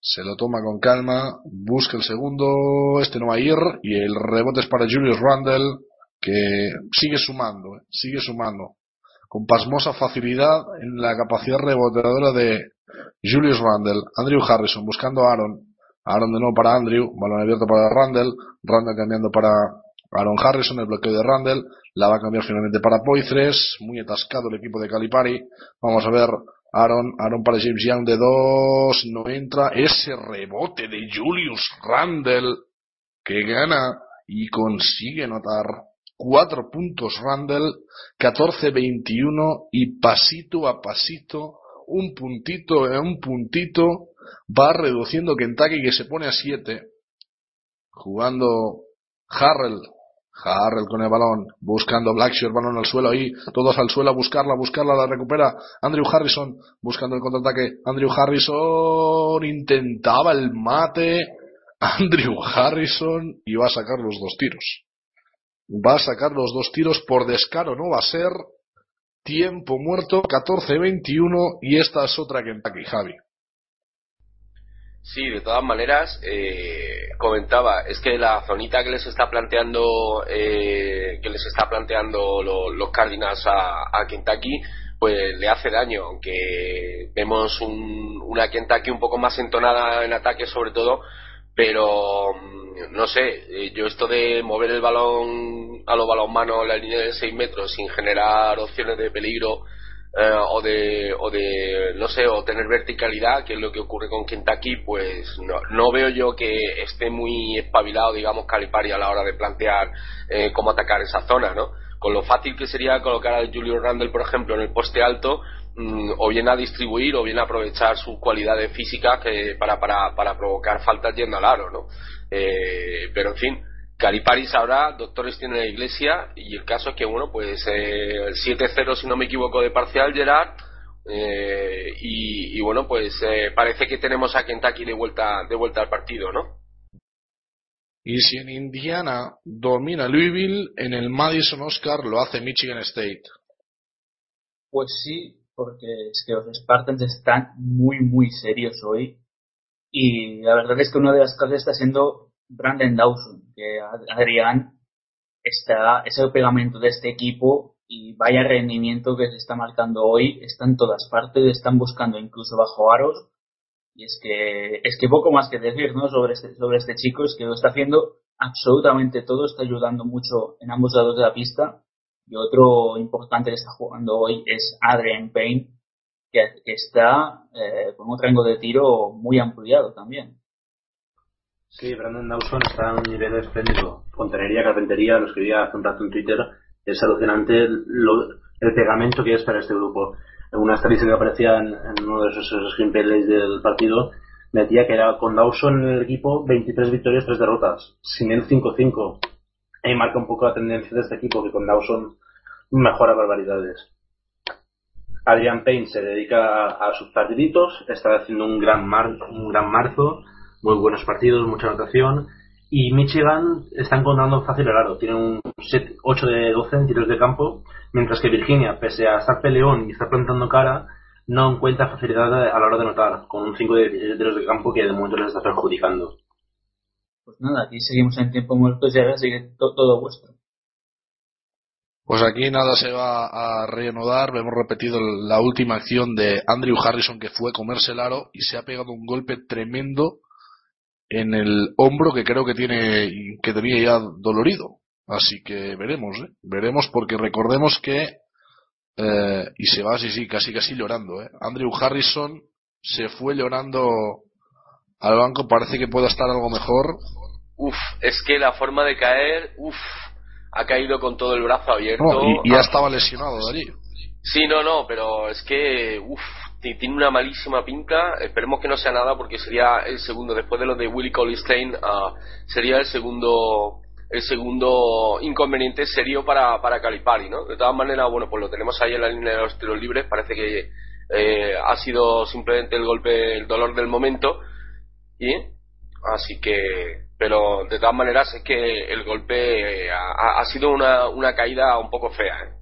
Se lo toma con calma. Busca el segundo. Este no va a ir. Y el rebote es para Julius Randle. Que sigue sumando. Eh, sigue sumando. Con pasmosa facilidad en la capacidad reboteadora de Julius Randle. Andrew Harrison buscando a Aaron. Aaron de nuevo para Andrew. Balón abierto para Randle. Randle cambiando para Aaron Harrison, el bloqueo de Randall, la va a cambiar finalmente para Poitres, muy atascado el equipo de Calipari. Vamos a ver Aaron, Aaron para James Young de dos, no entra. Ese rebote de Julius Randall que gana y consigue anotar cuatro puntos Randall, 14-21 y pasito a pasito, un puntito a un puntito, va reduciendo Kentucky que se pone a siete, jugando Harrell Harrell con el balón, buscando Blackshear, balón al suelo ahí, todos al suelo a buscarla, buscarla, la recupera Andrew Harrison, buscando el contraataque, Andrew Harrison intentaba el mate, (laughs) Andrew Harrison y va a sacar los dos tiros. Va a sacar los dos tiros por descaro, no va a ser tiempo muerto, 14-21 y esta es otra Kentucky, Javi. Sí, de todas maneras, eh, comentaba, es que la zonita que les está planteando, eh, que les está planteando los Cardinals a, Kentucky, pues le hace daño, aunque vemos un, una Kentucky un poco más entonada en ataque sobre todo, pero mm, no sé, eh, yo esto de mover el balón a los manos a la línea de 6 metros sin generar opciones de peligro, eh, o de o de no sé o tener verticalidad que es lo que ocurre con Kentucky pues no, no veo yo que esté muy espabilado digamos Calipari a la hora de plantear eh, cómo atacar esa zona no con lo fácil que sería colocar a Julio Randle por ejemplo en el poste alto mm, o bien a distribuir o bien a aprovechar sus cualidades físicas que para, para, para provocar faltas yendo al aro no eh, pero en fin Calipari sabrá, doctores tiene la iglesia, y el caso es que, bueno, pues eh, el 7-0, si no me equivoco, de parcial, Gerard, eh, y, bueno, pues eh, parece que tenemos a Kentucky de vuelta, de vuelta al partido, ¿no? Y si en Indiana domina Louisville, en el Madison Oscar lo hace Michigan State. Pues sí, porque es que los Spartans están muy, muy serios hoy. Y la verdad es que una de las cosas está siendo Brandon Dawson, que Adrián está, es el pegamento de este equipo y vaya rendimiento que se está marcando hoy, está en todas partes, están buscando incluso bajo aros. Y es que es que poco más que decir ¿no? sobre este sobre este chico es que lo está haciendo absolutamente todo está ayudando mucho en ambos lados de la pista. Y otro importante que está jugando hoy es Adrian Payne que, está eh, con un rango de tiro muy ampliado también Sí, Brandon Dawson está a un nivel espléndido. Fontanería, carpintería, lo escribía hace un rato en Twitter. Es alucinante lo, el pegamento que es para este grupo. Una estadística que aparecía en, uno de esos, esos del partido metía que era con Dawson en el equipo 23 victorias, 3 derrotas. Sin él 5-5. Ahí marca un poco la tendencia de este equipo que con Dawson mejora barbaridades. Adrian Payne se dedica a, a sus partiditos, está haciendo un gran, mar, un gran marzo, muy buenos partidos, mucha anotación. Y Michigan está encontrando fácil el aro, tiene un 7, 8 de 12 en tiros de campo, mientras que Virginia, pese a estar peleón y estar plantando cara, no encuentra facilidad a la hora de anotar, con un 5 de 17 tiros de campo que de momento les está perjudicando. Pues nada, aquí seguimos en tiempo muerto y ahora sigue to- todo vuestro. Pues aquí nada se va a reanudar. Hemos repetido la última acción de Andrew Harrison que fue comerse el aro y se ha pegado un golpe tremendo en el hombro que creo que tiene que tenía ya dolorido. Así que veremos, ¿eh? veremos porque recordemos que eh, y se va así sí casi casi llorando. ¿eh? Andrew Harrison se fue llorando al banco. Parece que pueda estar algo mejor. Uf, es que la forma de caer, uf, ha caído con todo el brazo abierto. No, y, y ya Ah, estaba lesionado de allí. Sí, no, no, pero es que, uff, tiene una malísima pinta. Esperemos que no sea nada porque sería el segundo, después de lo de Willie Colistein, ah, sería el segundo el segundo inconveniente serio para, para Calipari, ¿no? De todas maneras, bueno, pues lo tenemos ahí en la línea de los tiros libres. Parece que eh, ha sido simplemente el golpe, el dolor del momento. Y así que, pero de todas maneras es que el golpe eh, ha, ha sido una, una caída un poco fea, ¿eh?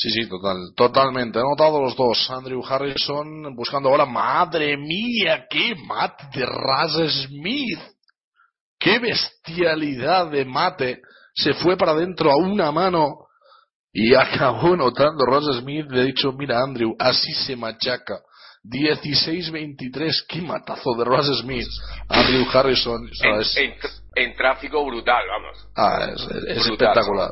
Sí, sí, total, totalmente. Notado los dos. Andrew Harrison buscando ahora. Madre mía, qué mate de Raz Smith. Qué bestialidad de mate. Se fue para adentro a una mano y acabó notando Raz Smith. Le he dicho, mira Andrew, así se machaca. 16-23, qué matazo de Raz Smith. Andrew Harrison, en, en tr- en tráfico brutal, vamos. ah, es- es Brutal. espectacular.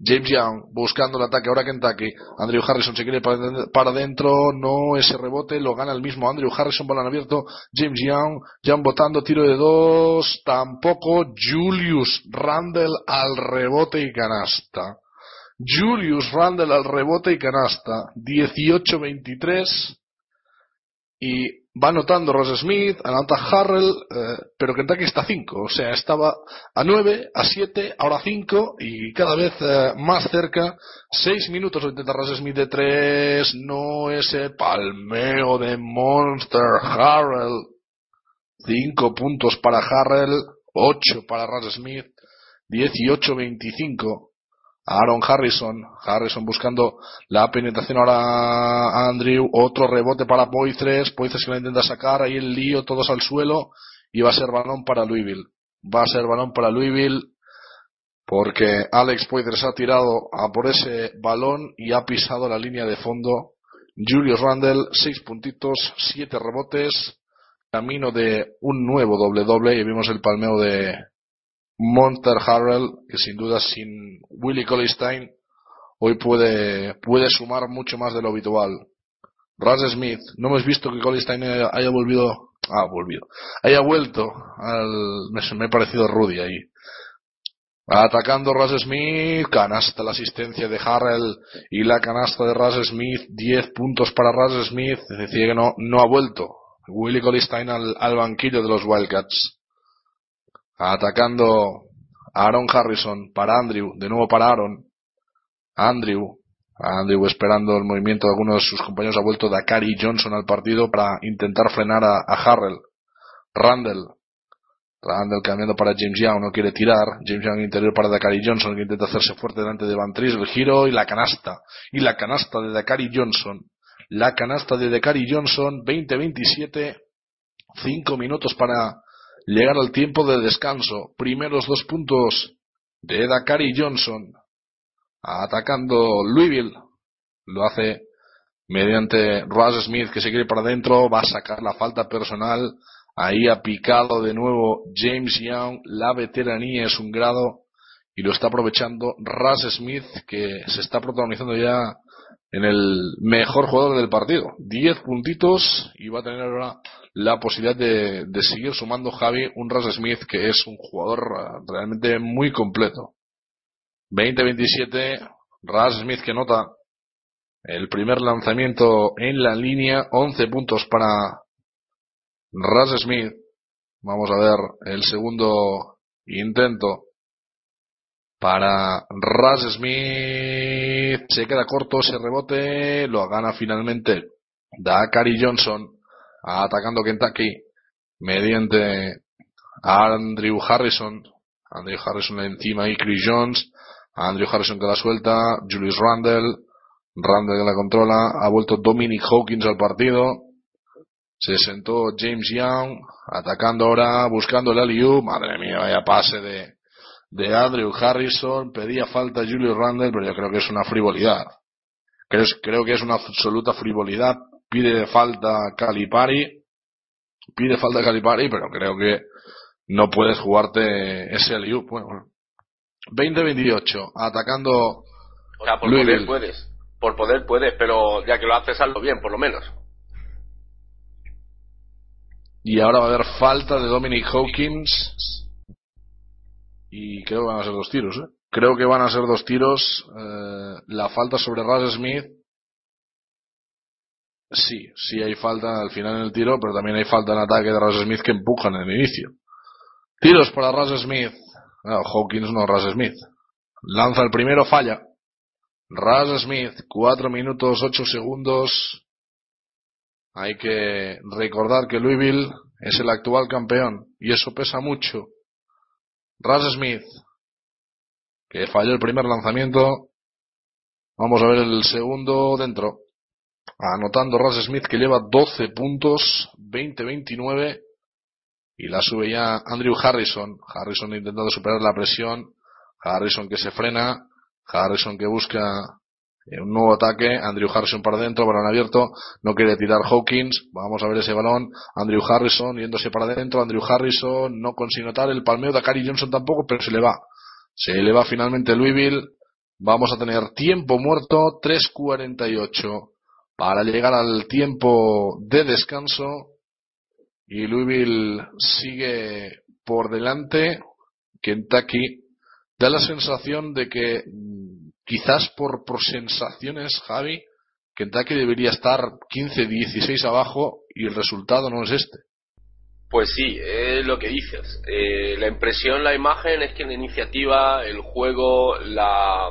James Young buscando el ataque ahora Kentucky. Andrew Harrison se quiere para, adentro. No ese rebote. Lo gana el mismo Andrew Harrison. Balón abierto. James Young. Young votando. Tiro de dos. Tampoco. Julius Randle al rebote y canasta. Julius Randle al rebote y canasta. 18-23. Y va anotando Ross Smith, anota Harrell, eh, pero Kentucky está a 5. O sea, estaba a 9, a 7, ahora a 5 y cada vez eh, más cerca. 6 minutos lo intenta Ross Smith de 3. No ese palmeo de Monster Harrell. 5 puntos para Harrell, 8 para Ross Smith, 18-25. Aaron Harrison, Harrison buscando la penetración ahora a Andrew, otro rebote para Poitres, Poitres que la intenta sacar, ahí el lío, todos al suelo, y va a ser balón para Louisville. Va a ser balón para Louisville, porque Alex Poitres ha tirado a por ese balón y ha pisado la línea de fondo. Julius Randle, seis puntitos, siete rebotes, camino de un nuevo doble doble, y vimos el palmeo de Monster Harrell, que sin duda sin Willie Colistein hoy puede, puede sumar mucho más de lo habitual. Raz Smith, no hemos visto que Colistein haya, volvido, ah, volvido, haya vuelto al, me, me ha parecido Rudy ahí. Atacando Raz Smith, canasta la asistencia de Harrell y la canasta de Raz Smith, 10 puntos para Raz Smith, es decir que no, no ha vuelto. Willie Colistein al, al banquillo de los Wildcats. Atacando Aaron Harrison para Andrew, de nuevo para Aaron. Andrew, Andrew esperando el movimiento de algunos de sus compañeros. Ha vuelto Dakari Johnson al partido para intentar frenar a, Harrell. Randall. Randall cambiando para James Young, no quiere tirar. James Young interior para Dakari Johnson que intenta hacerse fuerte delante de Van Tries, el giro y la canasta. Y la canasta de Dakari Johnson. La canasta de Dakari Johnson, 20-27. Cinco minutos para llegar al tiempo de descanso. Primeros dos puntos de Dakari Johnson. Atacando Louisville. Lo hace mediante Russ Smith que se quiere para adentro. Va a sacar la falta personal. Ahí ha picado de nuevo James Young. La veteranía es un grado. Y lo está aprovechando Russ Smith que se está protagonizando ya en el mejor jugador del partido. 10 puntitos y va a tener ahora la posibilidad de, de seguir sumando Javi un Ras Smith que es un jugador eh, realmente muy completo. 20-27, Ras Smith que nota el primer lanzamiento en la línea, 11 puntos para Ras Smith. Vamos a ver el segundo intento para Ras Smith. Se queda corto ese rebote, lo gana finalmente Dakari Johnson atacando Kentucky mediante Andrew Harrison. Andrew Harrison encima y Chris Jones. Andrew Harrison que la suelta. Julius Randle. Randle que la controla. Ha vuelto Dominic Hawkins al partido. Se sentó James Young. Atacando ahora. Buscando el alley Madre mía, vaya pase de, de Andrew Harrison. Pedía falta Julius Randle, pero yo creo que es una frivolidad. Creo, creo que es una absoluta frivolidad. Pide falta Calipari. Pide falta Calipari, pero creo que no puedes jugarte ese alley Bueno, 20-28, atacando. O sea, por poder puedes. Por poder puedes, pero ya que lo haces, hazlo bien, por lo menos. Y ahora va a haber falta de Dominic Hawkins. Y creo que van a ser dos tiros, ¿eh? Creo que van a ser dos tiros. Eh, la falta sobre Russ Smith. Sí, sí hay falta al final en el tiro, pero también hay falta en ataque de Russ Smith que empujan en el inicio. Tiros para Russ Smith. No, Hawkins no, Russ Smith. Lanza el primero, falla. Russ Smith, 4 minutos 8 segundos. Hay que recordar que Louisville es el actual campeón y eso pesa mucho. Russ Smith, que falló el primer lanzamiento. Vamos a ver el segundo dentro. Anotando Russ Smith que lleva 12 puntos, 20-29. Y la sube ya Andrew Harrison. Harrison intentando superar la presión. Harrison que se frena. Harrison que busca un nuevo ataque. Andrew Harrison para adentro, balón abierto. No quiere tirar Hawkins. Vamos a ver ese balón. Andrew Harrison yéndose para adentro. Andrew Harrison no consigue notar el palmeo de Akari Johnson tampoco, pero se le va. Se le va finalmente Louisville. Vamos a tener tiempo muerto. 3.48 para llegar al tiempo de descanso y Louisville sigue por delante. Kentucky da la sensación de que quizás por, por sensaciones, Javi, Kentucky debería estar 15-16 abajo y el resultado no es este. Pues sí, es lo que dices. Eh, la impresión, la imagen es que la iniciativa, el juego, la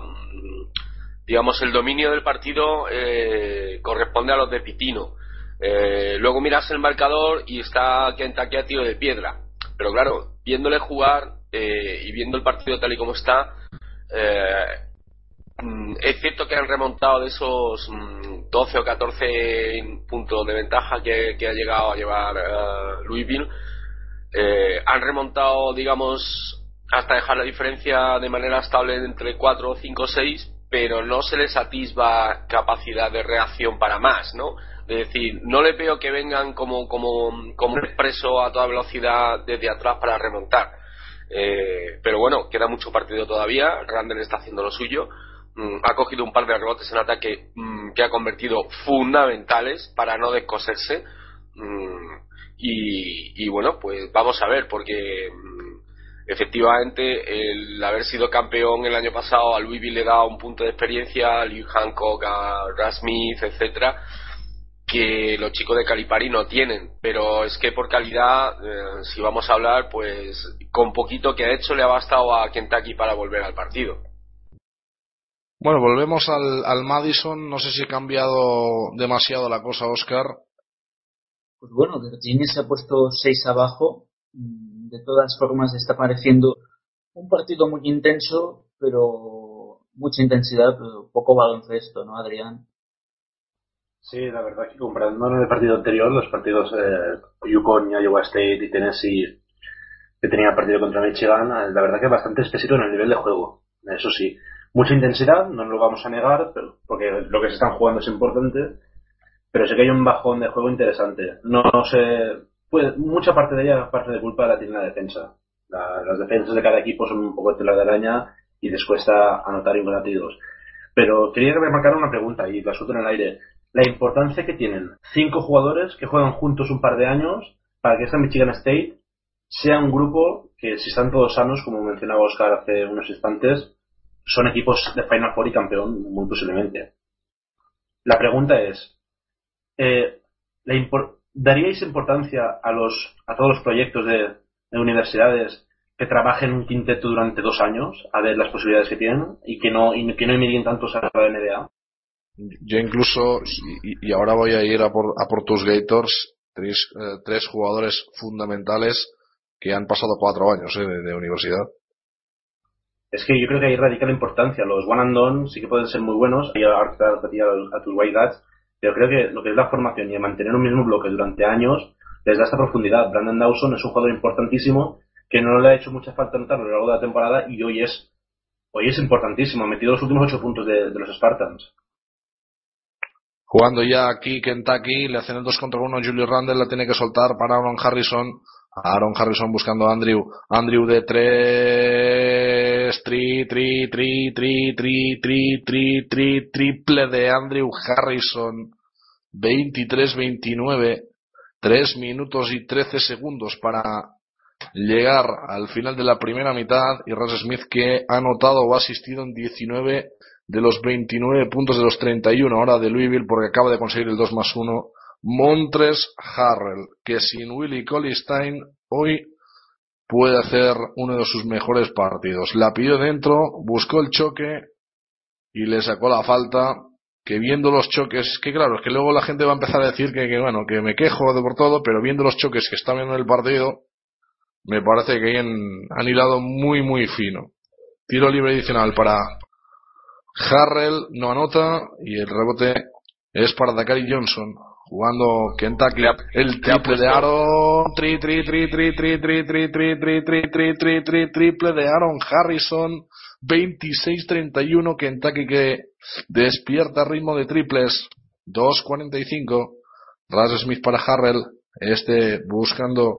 digamos el dominio del partido eh, corresponde a los de Pitino. Eh, luego miras el marcador y está Kentucky a tiro de piedra. Pero claro, viéndole jugar eh, y viendo el partido tal y como está, eh, es cierto que han remontado de esos 12 mm, o 14 puntos de ventaja que, ha llegado a llevar Louisville. han remontado, digamos, hasta dejar la diferencia de manera estable entre 4, 5, 6, pero no se les atisba capacidad de reacción para más, ¿no? Es decir, no le veo que vengan como, como, como un expreso a toda velocidad desde atrás para remontar. Eh, pero bueno, queda mucho partido todavía. Randall está haciendo lo suyo. Mm, ha cogido un par de rebotes en ataque mm, que ha convertido fundamentales para no descoserse. Mm, y, y, bueno, pues vamos a ver, porque efectivamente el haber sido campeón el año pasado a Louisville le da un punto de experiencia, a Liu Hancock, a Rasmith, etcétera que los chicos de Calipari no tienen, pero es que por calidad, eh, si vamos a hablar, pues con poquito que ha hecho le ha bastado a Kentucky para volver al partido. Bueno, volvemos al, al Madison, no sé si ha cambiado demasiado la cosa, Oscar. Pues bueno, Virginia se ha puesto seis abajo, mm, de todas formas está pareciendo un partido muy intenso, pero mucha intensidad, pero poco baloncesto, ¿no, Adrián? Sí, la verdad que comparando el partido anterior, los partidos eh, Yukon, Iowa State y Tennessee que tenía partido contra Michigan, eh, la verdad que bastante espesito en el nivel de juego. Eso sí, mucha intensidad, no lo vamos a negar, porque lo que se están jugando es importante, pero sé que hay un bajón de juego interesante. No, sé, pues, mucha parte de ella, parte de culpa la tiene la defensa. las defensas de cada equipo son un poco tela de araña y les cuesta anotar y Pero quería remarcar una pregunta y la suelto en el aire. La importancia que tienen cinco jugadores que juegan juntos un par de años para que esta Michigan State sea un grupo que, si están todos sanos, como mencionaba Oscar hace unos instantes, son equipos de Final Four y campeón, muy posiblemente. La pregunta es, eh, ¿daríais importancia a, los, a todos los proyectos de, universidades que trabajen un quinteto durante dos años a ver las posibilidades que tienen y que no, y que no emigren tantos a la NBA? Yo incluso, y, ahora voy a ir a por, a por tus Gators, tres, eh, tres jugadores fundamentales que han pasado cuatro años eh, de, universidad. Es que yo creo que ahí radica la importancia. Los one and done sí que pueden ser muy buenos, y ahora a, a tus white guys, pero creo que lo que es la formación y el mantener un mismo bloque durante años les da esta profundidad. Brandon Dawson es un jugador importantísimo que no le ha hecho mucha falta notar a lo largo de la temporada y hoy es hoy es importantísimo. Ha metido los últimos ocho puntos de, de los Spartans. Jugando ya aquí Kentucky, le hacen el 2 contra 1, Julio Randle la tiene que soltar para Aaron Harrison. Aaron Harrison buscando a Andrew. Andrew de 3. Tri, tri, tri, tri, tri, tri, tri, tri, triple de Andrew Harrison. 23-29. 3 minutos y 13 segundos para llegar al final de la primera mitad. Y Russ Smith que ha anotado o ha asistido en 19 de los 29 puntos de los 31 ahora de Louisville porque acaba de conseguir el 2 más 1 Montres Harrell que sin Willy Colistein hoy puede hacer uno de sus mejores partidos. La pidió dentro buscó el choque y le sacó la falta que viendo los choques que claro es que luego la gente va a empezar a decir que, bueno que me quejo de por todo pero viendo los choques que está viendo en el partido me parece que han, han hilado muy muy fino. Tiro libre adicional para Harrell no anota y el rebote es para Dakari Johnson jugando Kentucky el triple de Aaron tri tri tri tri tri tri tri tri tri tri tri tri tri triple de Aaron Harrison 26-31 Kentucky que despierta ritmo de triples 2.45 Ras Smith para Harrell este buscando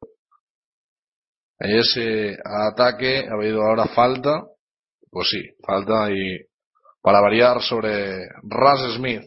ese ataque ha habido ahora falta pues sí falta y para variar sobre Russ Smith.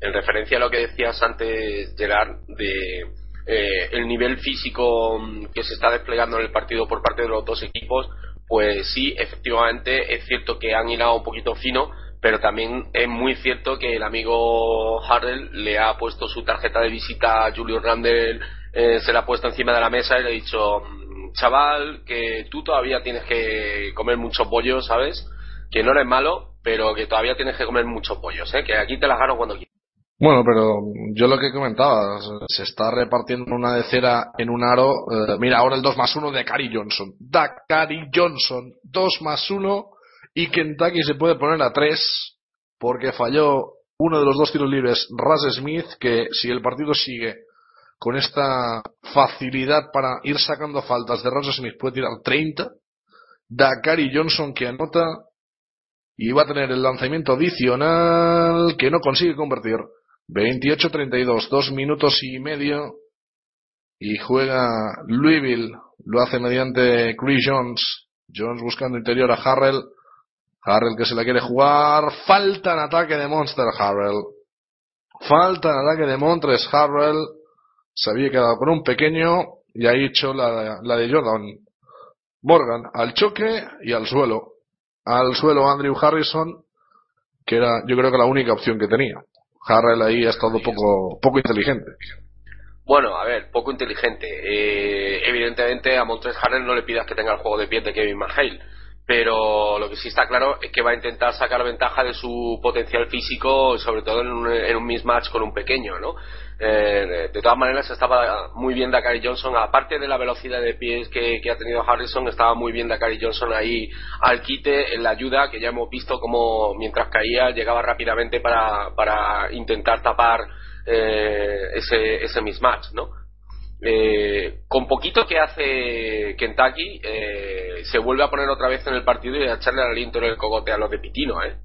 En referencia a lo que decías antes, Gerard, de eh, el nivel físico que se está desplegando en el partido por parte de los dos equipos, pues sí, efectivamente es cierto que han hilado un poquito fino, pero también es muy cierto que el amigo Harrell le ha puesto su tarjeta de visita a Julio Randle, eh, se la ha puesto encima de la mesa y le ha dicho, mm, chaval, que tú todavía tienes que comer mucho pollo, ¿sabes? Que no eres malo, pero que todavía tienes que comer muchos pollos, ¿eh? que aquí te las gano cuando quieras. Bueno, pero yo lo que comentaba, se está repartiendo una de cera en un aro. Eh, mira, ahora el 2 más 1 de Cary Johnson. Da Johnson, 2 más 1 y Kentucky se puede poner a 3 porque falló uno de los dos tiros libres, Russ Smith, que si el partido sigue con esta facilidad para ir sacando faltas de Russ Smith puede tirar 30. Dakari Johnson que anota y va a tener el lanzamiento adicional que no consigue convertir. 28-32, dos minutos y medio. Y juega Louisville, lo hace mediante Chris Jones, Jones buscando interior a Harrell, Harrell que se la quiere jugar, falta en ataque de Monster Harrell, falta en ataque de Montres Harrell, se había quedado con un pequeño y ha hecho la, la de Jordan Morgan al choque y al suelo. Al suelo Andrew Harrison, que era yo creo que la única opción que tenía. Harrell ahí ha estado poco, poco inteligente. Bueno, a ver, poco inteligente. Eh, evidentemente a Montres Harrell no le pidas que tenga el juego de pie de Kevin McHale, pero lo que sí está claro es que va a intentar sacar ventaja de su potencial físico, sobre todo en un, en un mismatch con un pequeño, ¿no? Eh, de todas maneras estaba muy bien Dakari Johnson aparte de la velocidad de pies que, ha tenido Harrison estaba muy bien Dakari Johnson ahí al quite en la ayuda que ya hemos visto como mientras caía llegaba rápidamente para, para intentar tapar eh, ese, ese mismatch ¿no? Eh, con poquito que hace Kentucky se vuelve a poner otra vez en el partido y a echarle el aliento en el cogote a los de Pitino ¿eh?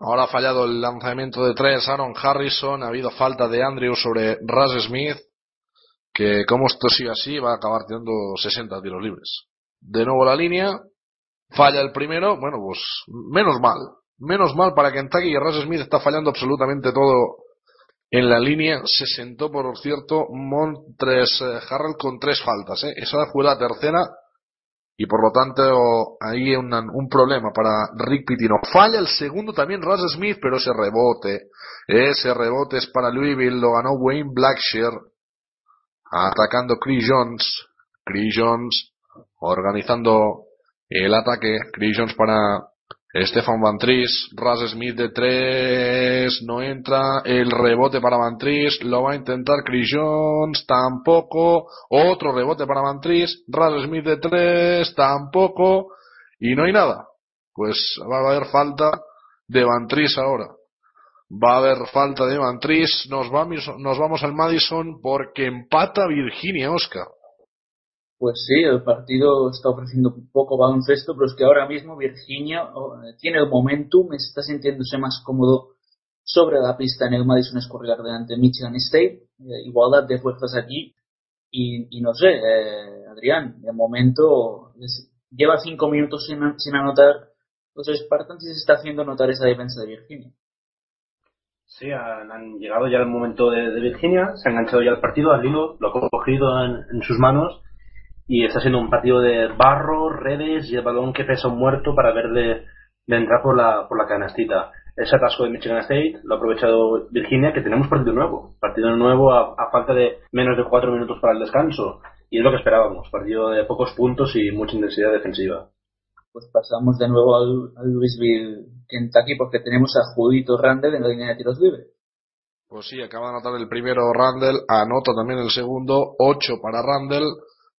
Ahora ha fallado el lanzamiento de tres Aaron Harrison. Ha habido falta de Andrew sobre Russ Smith. Que como esto sigue así va a acabar teniendo 60 tiros libres. De nuevo la línea. Falla el primero. Bueno, pues menos mal. Menos mal para Kentucky y Russ Smith está fallando absolutamente todo en la línea. Se sentó, por cierto, Montres eh, Harrell con tres faltas. ¿eh? Esa fue la tercera y por lo tanto ahí un, un problema para Rick Pitino. Falla el segundo también Russ Smith, pero ese rebote, ese rebote es para Louisville, lo ganó Wayne Blackshear, atacando Chris Jones, Chris Jones organizando el ataque, Chris Jones para Stefan Van Tries, Russ Smith de tres, no entra, el rebote para Van Tries, lo va a intentar Chris Jones, tampoco, otro rebote para Van Tries, Russ Smith de tres, tampoco, y no hay nada. Pues va a haber falta de Van Tries ahora. Va a haber falta de Van Tries, nos nos vamos al Madison porque empata Virginia, Oscar. Pues sí, el partido está ofreciendo poco baloncesto, pero es que ahora mismo Virginia tiene el momentum, está sintiéndose más cómodo sobre la pista en el Madison Square Garden ante Michigan State. Eh, igualdad de fuerzas aquí. Y, no sé, eh, Adrián, de momento lleva cinco minutos sin, anotar los Spartans se está haciendo notar esa defensa de Virginia. Sí, han, llegado ya el momento de, Virginia, se ha enganchado ya el partido, al hilo, lo ha cogido en sus manos y está siendo un partido de barro, redes y el balón que pesa un muerto para ver de, entrar por la, por la canastita. Ese atasco de Michigan State lo ha aprovechado Virginia, que tenemos partido nuevo. Partido nuevo a, falta de menos de cuatro minutos para el descanso. Y es lo que esperábamos. Partido de pocos puntos y mucha intensidad defensiva. Pues pasamos de nuevo al, Louisville, Kentucky, porque tenemos a Judito Randall en la línea de tiros libres. Pues sí, acaba de anotar el primero Randall, anota también el segundo, 8 para Randall,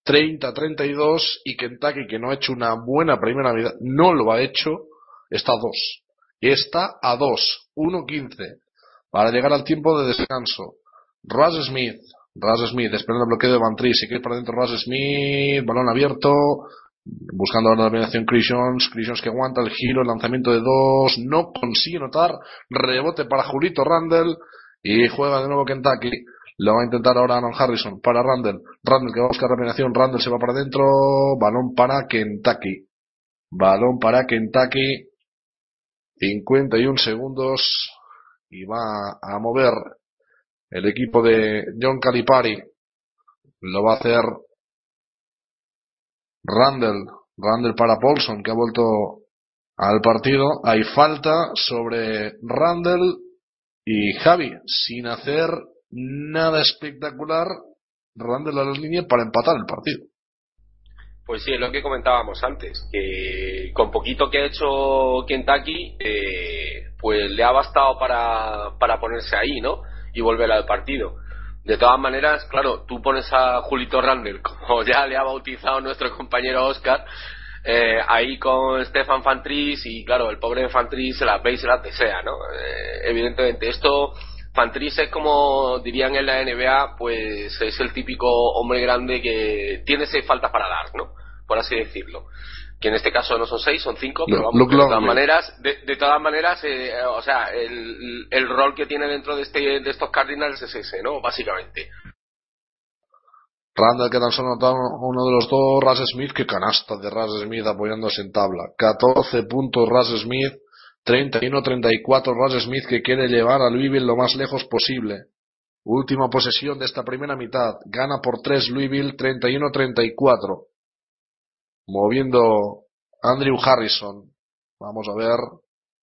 30-32 y Kentucky, que no ha hecho una buena primera mitad, no lo ha hecho, está a 2. Está a 2, 1-15, para llegar al tiempo de descanso. Russ Smith, Russ Smith, esperando el bloqueo de Van Tries, si quiere para adentro Russ Smith, balón abierto, buscando la dominación Chris Jones, Chris Jones que aguanta el giro, el lanzamiento de 2, no consigue notar, rebote para Julito Randall y juega de nuevo Kentucky. Lo va a intentar ahora Alan Harrison para Randall. Randall que va a buscar la Randall se va para adentro. Balón para Kentucky. Balón para Kentucky. 51 segundos. Y va a mover el equipo de John Calipari. Lo va a hacer Randall. Randall para Paulson que ha vuelto al partido. Hay falta sobre Randall y Javi sin hacer nada espectacular, Randall a las líneas para empatar el partido. Pues sí, es lo que comentábamos antes, que con poquito que ha hecho Kentucky, eh, pues le ha bastado para, para ponerse ahí, ¿no? Y volver al partido. De todas maneras, claro, tú pones a Julito Randall, (laughs) como ya le ha bautizado nuestro compañero Oscar, eh, ahí con Stefan Fantris y claro, el pobre Fantris se las ve y se las desea, ¿no? Eh, evidentemente, esto Fantris es como dirían en la NBA, pues es el típico hombre grande que tiene seis faltas para dar, ¿no? Por así decirlo. Que en este caso no son seis, son cinco, pero vamos, de todas maneras, de, todas maneras, eh, o sea, el, el, rol que tiene dentro de, este, de estos Cardinals es ese, ¿no? Básicamente. Randall que tan solo uno de los dos, Russ Smith, que canasta de Russ Smith apoyándose en tabla. 14 puntos Russ Smith, 31-34 Russ Smith que quiere llevar a Louisville lo más lejos posible. Última posesión de esta primera mitad. Gana por 3 Louisville 31-34. Moviendo Andrew Harrison. Vamos a ver.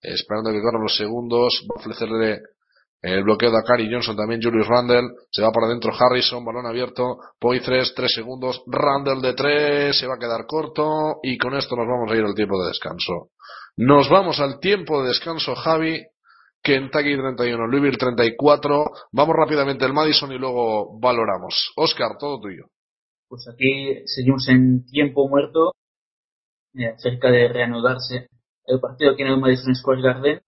Esperando que corran los segundos. Va a ofrecerle el bloqueo de Akari Johnson. También Julius Randle. Se va para adentro Harrison. Balón abierto. Poi 3, 3 segundos. Randle de 3. Se va a quedar corto. Y con esto nos vamos a ir al tiempo de descanso. Nos vamos al tiempo de descanso, Javi. Kentucky 31, Louisville 34. Vamos rápidamente al Madison y luego valoramos. Oscar, todo tuyo. Pues aquí seguimos en tiempo muerto, eh, cerca de reanudarse el partido aquí en el Madison Square Garden.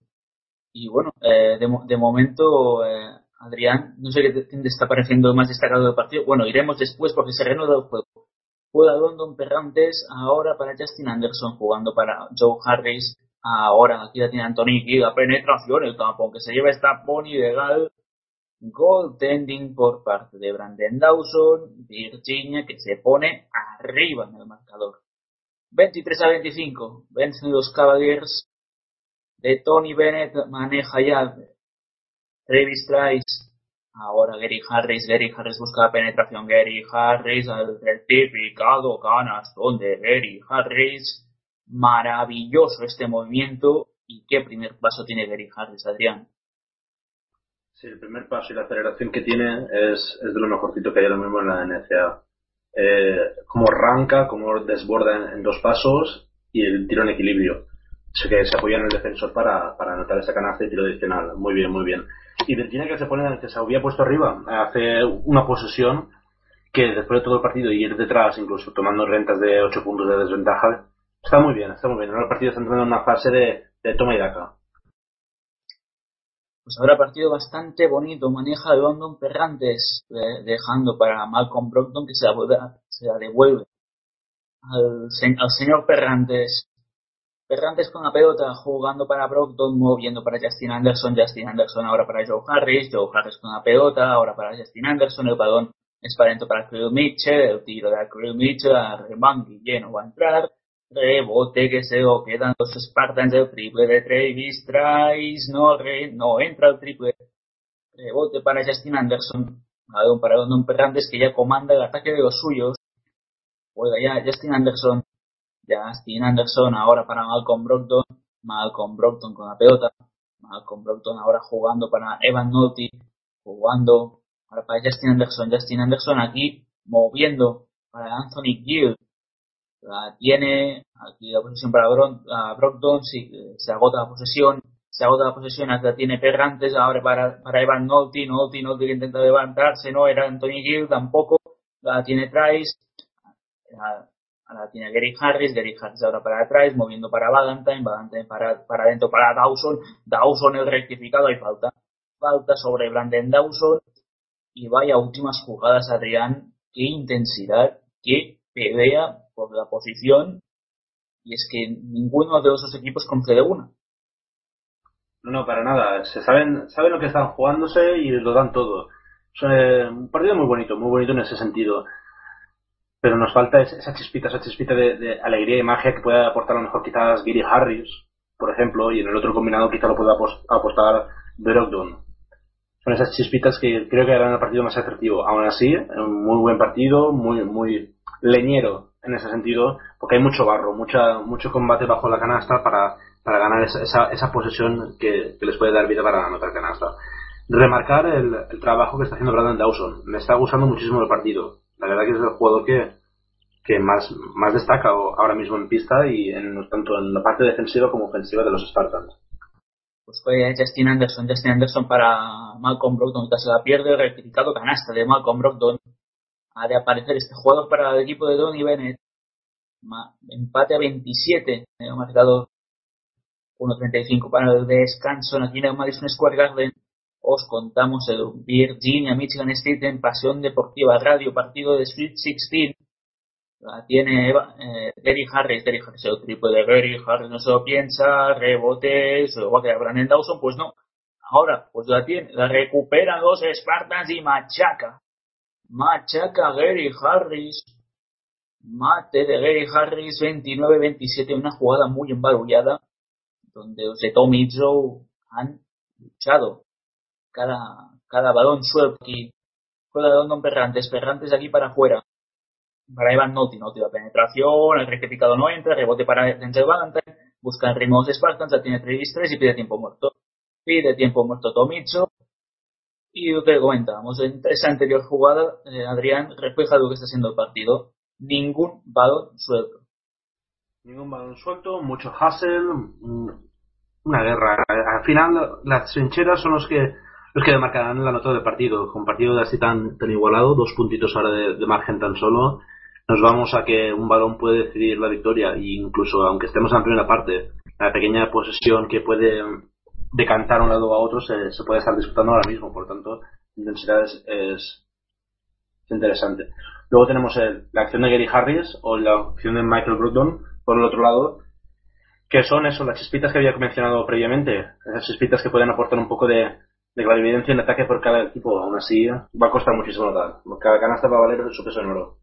Y bueno, eh, de, momento, eh, Adrián, no sé qué te, te, está pareciendo más destacado del partido. Bueno, iremos después porque se reanuda el juego. Juega London Perrantes ahora para Justin Anderson, jugando para Joe Harris. Ahora aquí la tiene Anthony la penetración, el campo, aunque se lleva esta pony legal. Goaltending por parte de Brandon Dawson, Virginia, que se pone arriba en el marcador. 23 a 25, vencen los Cavaliers. de Tony Bennett maneja ya Travis Trice. Ahora Gary Harris, Gary Harris busca la penetración, Gary Harris, el certificado canastón de Gary Harris. Maravilloso este movimiento. ¿Y qué primer paso tiene Gary Harris, Adrián? Sí, el primer paso y la aceleración que tiene es, de lo mejorcito que hay ahora mismo en la NCA. Eh, como arranca, como desborda en, dos pasos y el tiro en equilibrio. Sé que se apoya en el defensor para, para anotar esa canasta y tiro adicional. Muy bien, muy bien. Y Virginia que se pone, que se había puesto arriba, hace una posesión que después de todo el partido y ir detrás, incluso tomando rentas de 8 puntos de desventaja, está muy bien, está muy bien. Ahora el partido está entrando en una fase de, toma y daca. Pues ahora partido bastante bonito, maneja de London Perrantes, eh, dejando para Malcolm Brockton que se la, se la devuelve al, al señor Perrantes. Perrantes con la pelota jugando para Brockton, moviendo para Justin Anderson, Justin Anderson ahora para Joe Harris, Joe Harris con la pelota, ahora para Justin Anderson, el balón es para dentro para Krill Mitchell, el tiro de Krill Mitchell, y lleno va a entrar, rebote que se lo quedan los Spartans del triple de Travis Trice, no, re, no entra el triple, rebote para Justin Anderson, balón para London Perrantes que ya comanda el ataque de los suyos, juega ya Justin Anderson, Justin Anderson ahora para Malcolm Brockton, Malcolm Brockton con la pelota, Malcolm Brockton ahora jugando para Evan Nolte, jugando ahora para Justin Anderson, Justin Anderson aquí moviendo para Anthony Gill, la tiene aquí la posesión para Brockton, sí, se agota la posesión, se agota la posesión, la tiene Perrantes, ahora para, para Evan Nolte, Nolte, Nolte que intenta levantarse, no era Anthony Gill tampoco, la tiene Trice, Ahora tiene Gary Harris, Gary Harris ahora para atrás, moviendo para Valentine, Valentine para, para adentro para Dawson, Dawson el rectificado, hay falta. Falta sobre Brandon Dawson. Y vaya últimas jugadas, Adrián, qué intensidad, qué pelea por la posición. Y es que ninguno de los dos equipos concede una. No, no, para nada. Se saben, saben lo que están jugándose y lo dan todo. Es un partido muy bonito, muy bonito en ese sentido pero nos falta esa chispita, esa chispita de, alegría y magia que puede aportar a lo mejor quizás Gary Harris, por ejemplo, y en el otro combinado quizá lo pueda apostar Brogdon. Son esas chispitas que creo que harán el partido más atractivo. Aún así, un muy buen partido, muy, muy leñero en ese sentido, porque hay mucho barro, mucha, mucho combate bajo la canasta para, para ganar esa, esa, esa posesión que, que, les puede dar vida para anotar canasta. Remarcar el, el trabajo que está haciendo Brandon Dawson. Me está gustando muchísimo el partido la verdad que es el jugador que, que más, más destaca ahora mismo en pista y en, tanto en la parte defensiva como ofensiva de los Spartans. Pues fue Justin Anderson, Justin Anderson para Malcolm Brogdon, que se la pierde, rectificado canasta de Malcolm Brogdon. Ha de aparecer este jugador para el equipo de Donny Bennett. Empate a 27, ha marcado 1.35 para el descanso en el Madison Square Garden os contamos el Virginia Michigan State en Pasión Deportiva Radio, partido de Sweet 16. La tiene eh, Gary Harris, Gary Harris, el triple de Gary Harris no se lo piensa, rebote, se lo va a quedar Brandon Dawson, pues no. Ahora, pues la tiene, la recuperan los Spartans y machaca. Machaca Gary Harris. Mate de Gary Harris 29-27, una jugada muy embarullada, donde los de Tommy Joe han luchado cada, cada balón suelto aquí. Juega de London Perrantes, Perrantes de aquí para afuera. Para Evan Noti, Noti la penetración, el rectificado no entra, rebote para Denzel Valentine, busca el ritmo de Spartans, ya tiene 3 3 y pide tiempo muerto. Pide tiempo muerto Tomicho. Y lo que comentábamos, en esa anterior jugada, eh, Adrián refleja lo que está haciendo el partido. Ningún balón suelto. Ningún balón suelto, mucho hustle, una guerra. Al final, las trincheras son los que los que demarcarán la nota del partido. Con partido así tan, tan igualado, dos puntitos ahora de, margen tan solo, nos vamos a que un balón puede decidir la victoria. E incluso, aunque estemos en la primera parte, la pequeña posesión que puede decantar un lado a otro se, puede estar disputando ahora mismo. Por tanto, intensidad es, es, es interesante. Luego tenemos el, la acción de Gary Harris o la acción de Michael Brogdon por el otro lado, que son eso, las chispitas que había mencionado previamente. Esas chispitas que pueden aportar un poco de, de clarividencia en ataque por cada equipo, aún así va a costar muchísimo notar. Cada canasta va a valer su peso en oro.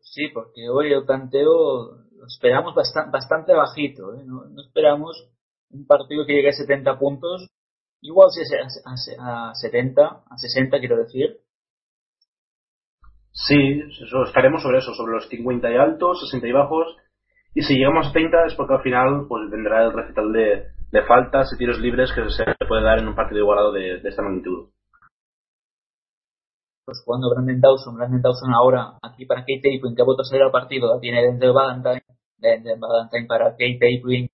Sí, porque hoy el tanteo lo esperamos bastante, bastante bajito. ¿eh? No, no, esperamos un partido que llegue a 70 puntos. Igual si es a, a, 70, a 60 quiero decir. Sí, eso, estaremos sobre eso, sobre los 50 y altos, 60 y bajos. Y si llegamos a 30 es porque al final pues vendrá el recital de, de faltas y tiros libres que se puede dar en un partido igualado de, esta magnitud. Pues jugando Brandon Dawson, Brandon Dawson ahora aquí para Kate que ha vuelto a salir al partido, tiene Denzel Valentine, Denzel Valentine para Kate Tapwin,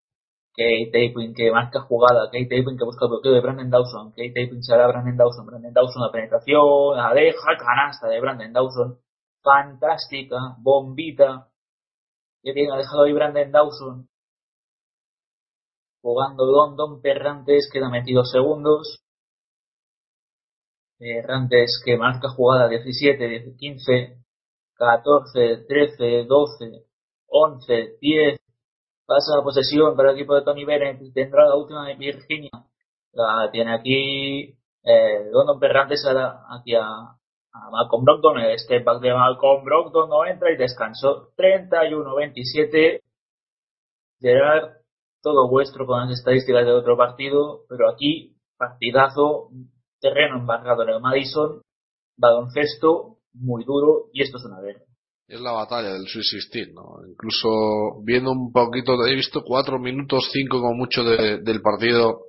Kate Tapwin que marca jugada, Kate Tapwin que busca el bloqueo de Brandon Dawson, Kate Tapwin será Brandon Dawson, Brandon Dawson la penetración, la deja, canasta de Brandon Dawson, fantástica, bombita, que bien dejado ahí Brandon Dawson, jugando London Perrantes, queda metido segundos, Errantes que marca jugada 17, 15, 14, 13, 12, 11, 10. Pasa la posesión para el equipo de Tony Bennett. Tendrá la última de Virginia. La tiene aquí eh, London Perrantes aquí a, Malcolm Brockton. El step back de Malcolm Brockton no entra y descansó 31-27. Gerard, todo vuestro con las estadísticas de otro partido, pero aquí partidazo terreno embargado en el Madison, baloncesto muy duro y esto es una guerra. Es la batalla del Sweet 16, ¿no? Incluso viendo un poquito, he visto cuatro minutos, cinco como mucho de, del partido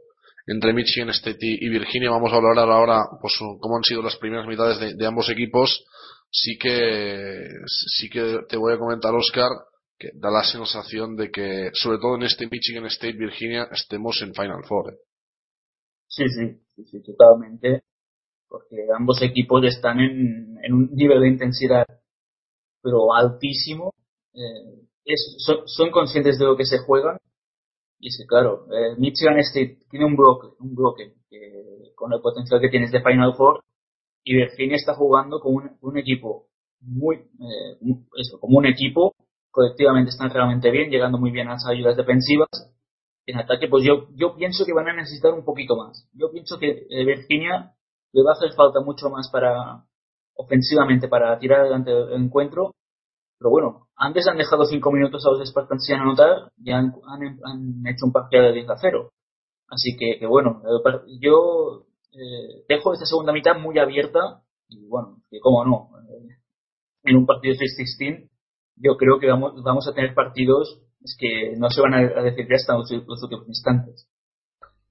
entre Michigan State y Virginia. Vamos a hablar ahora, pues, cómo han sido las primeras mitades de, de ambos equipos. Sí que, sí que te voy a comentar, Oscar, que da la sensación de que, sobre todo en este Michigan State Virginia, estemos en Final Four. ¿eh? Sí, sí, sí, sí, totalmente. Porque ambos equipos están en, en un nivel de intensidad, pero altísimo. Eh, son, conscientes de lo que se juegan. Y sí, claro, eh, Michigan State tiene un bloque, un bloque que, con el potencial que tienes de Final Four. Y Virginia está jugando con un, un equipo muy, eso, como un equipo. Colectivamente están realmente bien, llegando muy bien a las ayudas defensivas en ataque, pues yo, yo pienso que van a necesitar un poquito más. Yo pienso que eh, Virginia le va a hacer falta mucho más para ofensivamente para tirar adelante el encuentro. Pero bueno, antes han dejado cinco minutos a los Spartans sin anotar y han, han, hecho un partido de 10 a 0. Así que, bueno, yo eh, dejo esta segunda mitad muy abierta y bueno, que como no, eh, en un partido de 6-16 yo creo que vamos, vamos a tener partidos que no se van a decir ya hasta los, últimos instantes.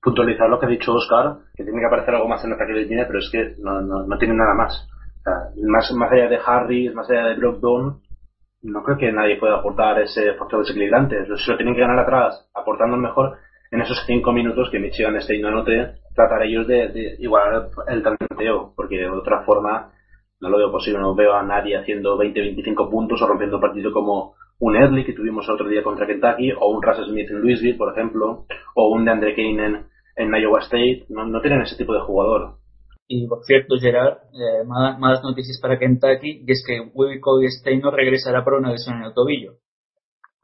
Puntualizar lo que ha dicho Oscar, que tiene que aparecer algo más en el ataque de Virginia, pero es que no, no, no tiene nada más. O sea, más. Más allá de Harry, más allá de Brockdown, no creo que nadie pueda aportar ese factor desequilibrante. Se lo tienen que ganar atrás, aportando mejor en esos cinco minutos que Michigan State no anote, tratar ellos de, de igualar el tanteo, porque de otra forma no lo veo posible, no veo a nadie haciendo 20-25 puntos o rompiendo partido como un Edley que tuvimos el otro día contra Kentucky, o un Russell Smith en Louisville, por ejemplo, o un DeAndre Kane en, en Iowa State, no, no, tienen ese tipo de jugador. Y por cierto, Gerard, eh, malas, malas, noticias para Kentucky, y es que Willie Cody Stein no regresará por una lesión en el tobillo.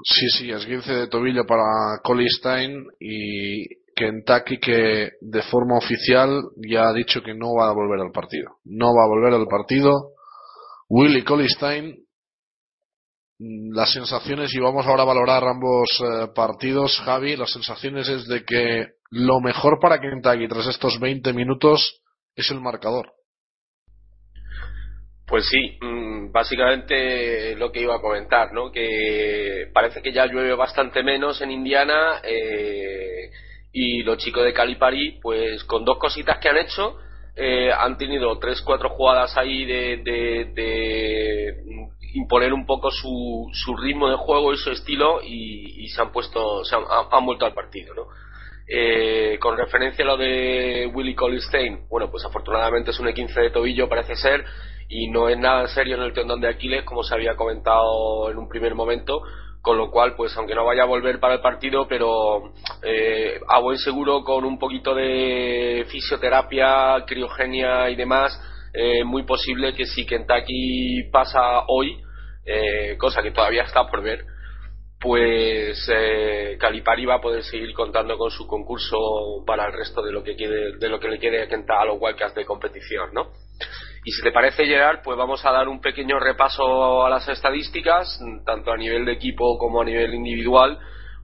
Sí, sí, es 15 de tobillo para Collie Stein y Kentucky que de forma oficial ya ha dicho que no va a volver al partido. No va a volver al partido. Willie Stein Mm, las sensaciones, y vamos ahora a valorar ambos eh, partidos, Javi, las sensaciones es de que lo mejor para Kentucky tras estos 20 minutos es el marcador. Pues sí, mm, básicamente lo que iba a comentar, ¿no? Que parece que ya llueve bastante menos en Indiana eh, y los chicos de Calipari, pues con dos cositas que han hecho, eh, han tenido tres, cuatro jugadas ahí de, de, imponer un poco su, su ritmo de juego y su estilo y, se han puesto, se han, vuelto al partido, ¿no? Eh, con referencia a lo de Willy Colistein, bueno, pues afortunadamente es un E15 de tobillo, parece ser, y no es nada serio en el tendón de Aquiles, como se había comentado en un primer momento, con lo cual, pues aunque no vaya a volver para el partido, pero eh, a buen seguro con un poquito de fisioterapia, criogenia y demás, eh, muy posible que si Kentucky pasa hoy, eh, cosa que todavía está por ver, pues eh, Calipari va a poder seguir contando con su concurso para el resto de lo que quiere, de lo que le quiere a los Wildcats de competición, ¿no? Y si te parece, Gerard, pues vamos a dar un pequeño repaso a las estadísticas, tanto a nivel de equipo como a nivel individual,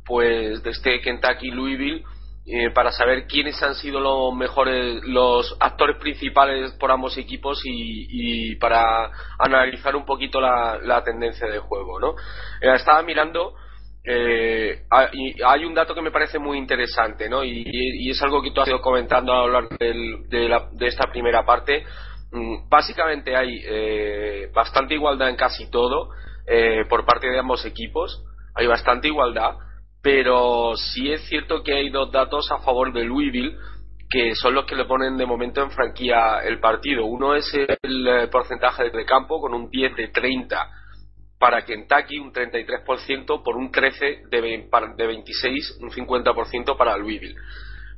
pues de este Kentucky Louisville, eh, para saber quiénes han sido los mejores, los actores principales por ambos equipos y, para analizar un poquito la, tendencia de juego, ¿no? Eh, estaba mirando eh, hay un dato que me parece muy interesante, ¿no? Y, es algo que tú has ido comentando a lo largo de, esta primera parte. Mm, básicamente hay eh, bastante igualdad en casi todo eh, por parte de ambos equipos. Hay bastante igualdad, pero sí es cierto que hay dos datos a favor de Louisville que son los que le ponen de momento en franquía el partido. Uno es el eh, porcentaje de campo con un 10 de 30 para Kentucky, un 33% por un 13 de, de 26, un 50% para Louisville.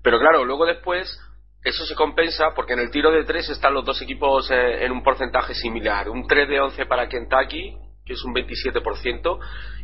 Pero claro, luego después eso se compensa porque en el tiro de 3 están los dos equipos eh, en un porcentaje similar. Un 3 de 11 para Kentucky, que es un 27%,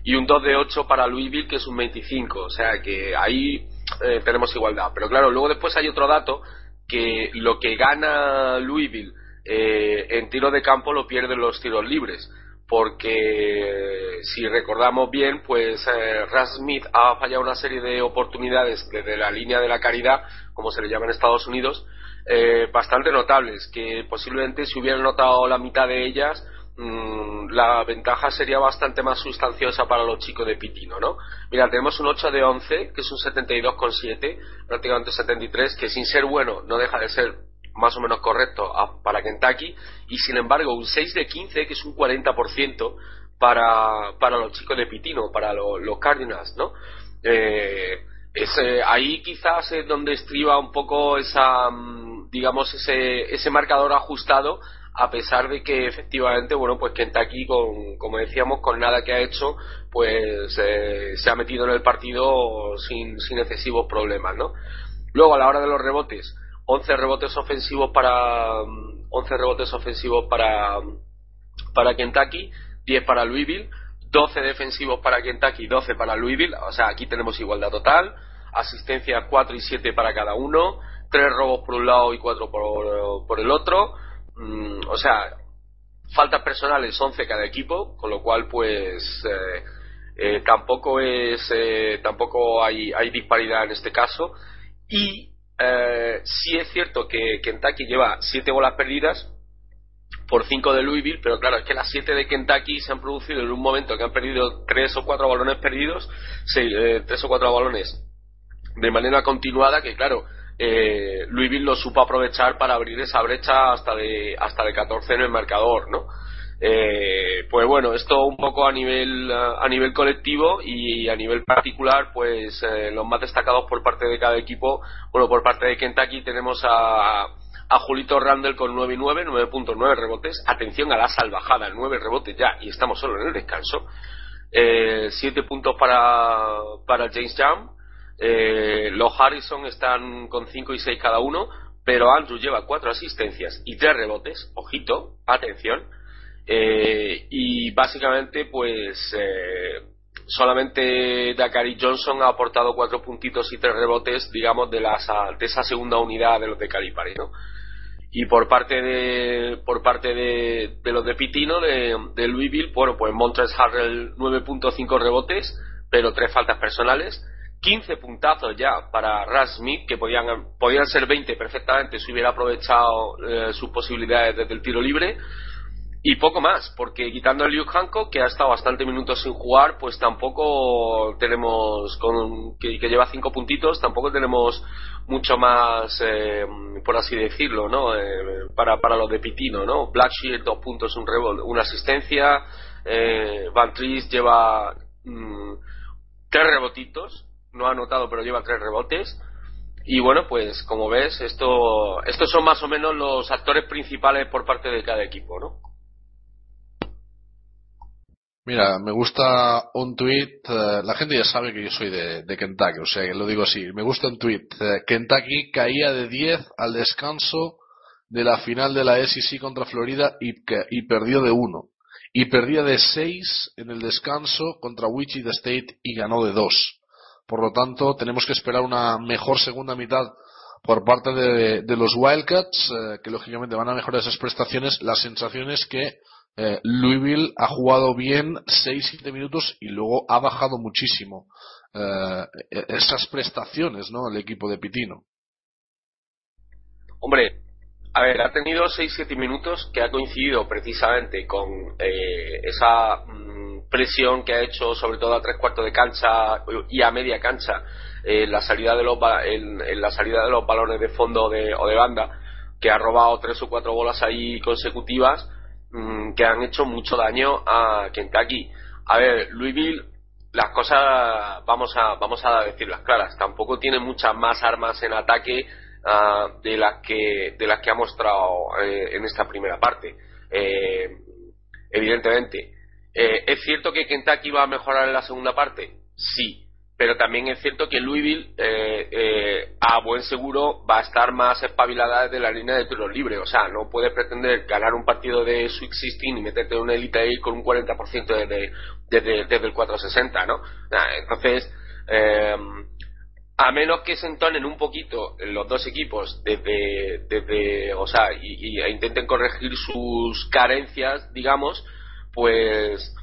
y un 2 de 8 para Louisville, que es un 25%. O sea que ahí eh, tenemos igualdad. Pero claro, luego después hay otro dato que lo que gana Louisville eh, en tiro de campo lo pierden los tiros libres porque si recordamos bien, pues eh, Smith ha fallado una serie de oportunidades desde la línea de la caridad, como se le llama en Estados Unidos, eh, bastante notables, que posiblemente si hubieran notado la mitad de ellas, mm, la ventaja sería bastante más sustanciosa para los chicos de Pitino, ¿no? Mira, tenemos un 8 de 11, que es un 72,7, prácticamente 73, que sin ser bueno no deja de ser más o menos correcto para Kentucky y sin embargo un 6 de 15 que es un 40% para, para los chicos de Pitino, para los Cardinals, ¿no? Eh, ahí quizás es donde estriba un poco esa, mm, digamos, ese, ese marcador ajustado a pesar de que efectivamente, bueno, pues Kentucky, con, como decíamos, con nada que ha hecho, pues eh, se ha metido en el partido sin, sin excesivos problemas, ¿no? Luego, a la hora de los rebotes, 11 rebotes ofensivos para 11 rebotes ofensivos para para Kentucky, 10 para Louisville, 12 defensivos para Kentucky, 12 para Louisville, o sea, aquí tenemos igualdad total, asistencias 4 y 7 para cada uno, 3 robos por un lado y 4 por, por el otro, mm, o sea, faltas personales 11 cada equipo, con lo cual pues eh, eh, tampoco es eh, tampoco hay, hay disparidad en este caso y eh, sí es cierto que Kentucky lleva siete bolas perdidas por cinco de Louisville, pero claro, es que las siete de Kentucky se han producido en un momento que han perdido tres o cuatro balones perdidos, eh, tres o cuatro balones de manera continuada, que claro, eh, Louisville lo supo aprovechar para abrir esa brecha hasta de hasta de 14 en el marcador, ¿no? Eh, pues bueno, esto un poco a nivel a nivel colectivo y a nivel particular, pues eh, los más destacados por parte de cada equipo, bueno, por parte de Kentucky tenemos a, a Julito Randall con 9 y 9, 9.9 rebotes, atención a la salvajada, 9 rebotes ya y estamos solo en el descanso, eh, 7 puntos para, para James Young, eh, los Harrison están con 5 y 6 cada uno, pero Andrew lleva 4 asistencias y 3 rebotes, ojito, atención, eh, y básicamente, pues eh, solamente Dakari Johnson ha aportado cuatro puntitos y tres rebotes, digamos, de, las, de esa segunda unidad de los de Calipari, ¿no? Y por parte de por parte de, los de Pitino, de, de Louisville, bueno, pues Montres Harrell 9.5 rebotes, pero tres faltas personales. 15 puntazos ya para Russ Smith, que podían, podían ser 20 perfectamente si hubiera aprovechado eh, sus posibilidades desde el tiro libre y poco más, porque quitando a Luke Hancock, que ha estado bastante minutos sin jugar, pues tampoco tenemos, con, que, lleva cinco puntitos, tampoco tenemos mucho más, eh, por así decirlo, ¿no? Eh, para, para los de Pitino, ¿no? Blackshear, dos puntos, un una asistencia, eh, Van Tries lleva mm, tres rebotitos, no ha anotado, pero lleva tres rebotes. Y bueno, pues como ves, esto, estos son más o menos los actores principales por parte de cada equipo, ¿no? Mira, me gusta un tweet, eh, la gente ya sabe que yo soy de, Kentucky, o sea, que lo digo así, me gusta un tweet, eh, Kentucky caía de 10 al descanso de la final de la SEC contra Florida y, y perdió de 1. y perdía de 6 en el descanso contra Wichita State y ganó de 2. Por lo tanto, tenemos que esperar una mejor segunda mitad por parte de, los Wildcats, eh, que lógicamente van a mejorar esas prestaciones. La sensación es que eh, Louisville ha jugado bien 6-7 minutos y luego ha bajado muchísimo eh, esas prestaciones, ¿no? El equipo de Pitino. Hombre, a ver, ha tenido 6-7 minutos que ha coincidido precisamente con eh, esa mm, presión que ha hecho sobre todo a tres cuartos de cancha y a media cancha en la salida de los en, en la salida de los balones de fondo de, o de banda que ha robado tres o cuatro bolas ahí consecutivas mm, que han hecho mucho daño a Kentucky. A ver, Louisville las cosas vamos a vamos a decirlas claras, tampoco tiene muchas más armas en ataque Ah, de las que de las que ha mostrado eh, en esta primera parte. Eh, evidentemente eh, es cierto que Kentucky va a mejorar en la segunda parte sí pero también es cierto que Louisville a buen seguro va a estar más espabilada desde la línea de tiros libres o sea no puede pretender ganar un partido de Sweet 16 y meterte en una Elite ahí con un 40% desde, desde, desde el 460 ¿no? entonces a menos que se entonen un poquito los dos equipos desde, desde o sea, y, e intenten corregir sus carencias, digamos, pues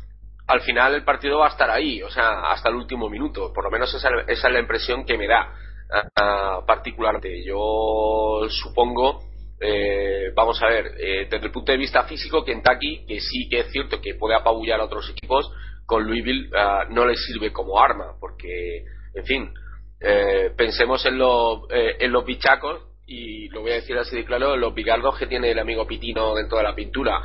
al final el partido va a estar ahí, o sea, hasta el último minuto. Por lo menos esa, esa es la impresión que me da uh, particularmente. Yo supongo, eh, vamos a ver, eh, desde el punto de vista físico, Kentucky, que sí que es cierto que puede apabullar a otros equipos, con Louisville uh, no le sirve como arma, porque, en fin, eh, pensemos en, eh, en los bichacos, y lo voy a decir así de claro, los bigardos que tiene el amigo Pitino dentro de la pintura.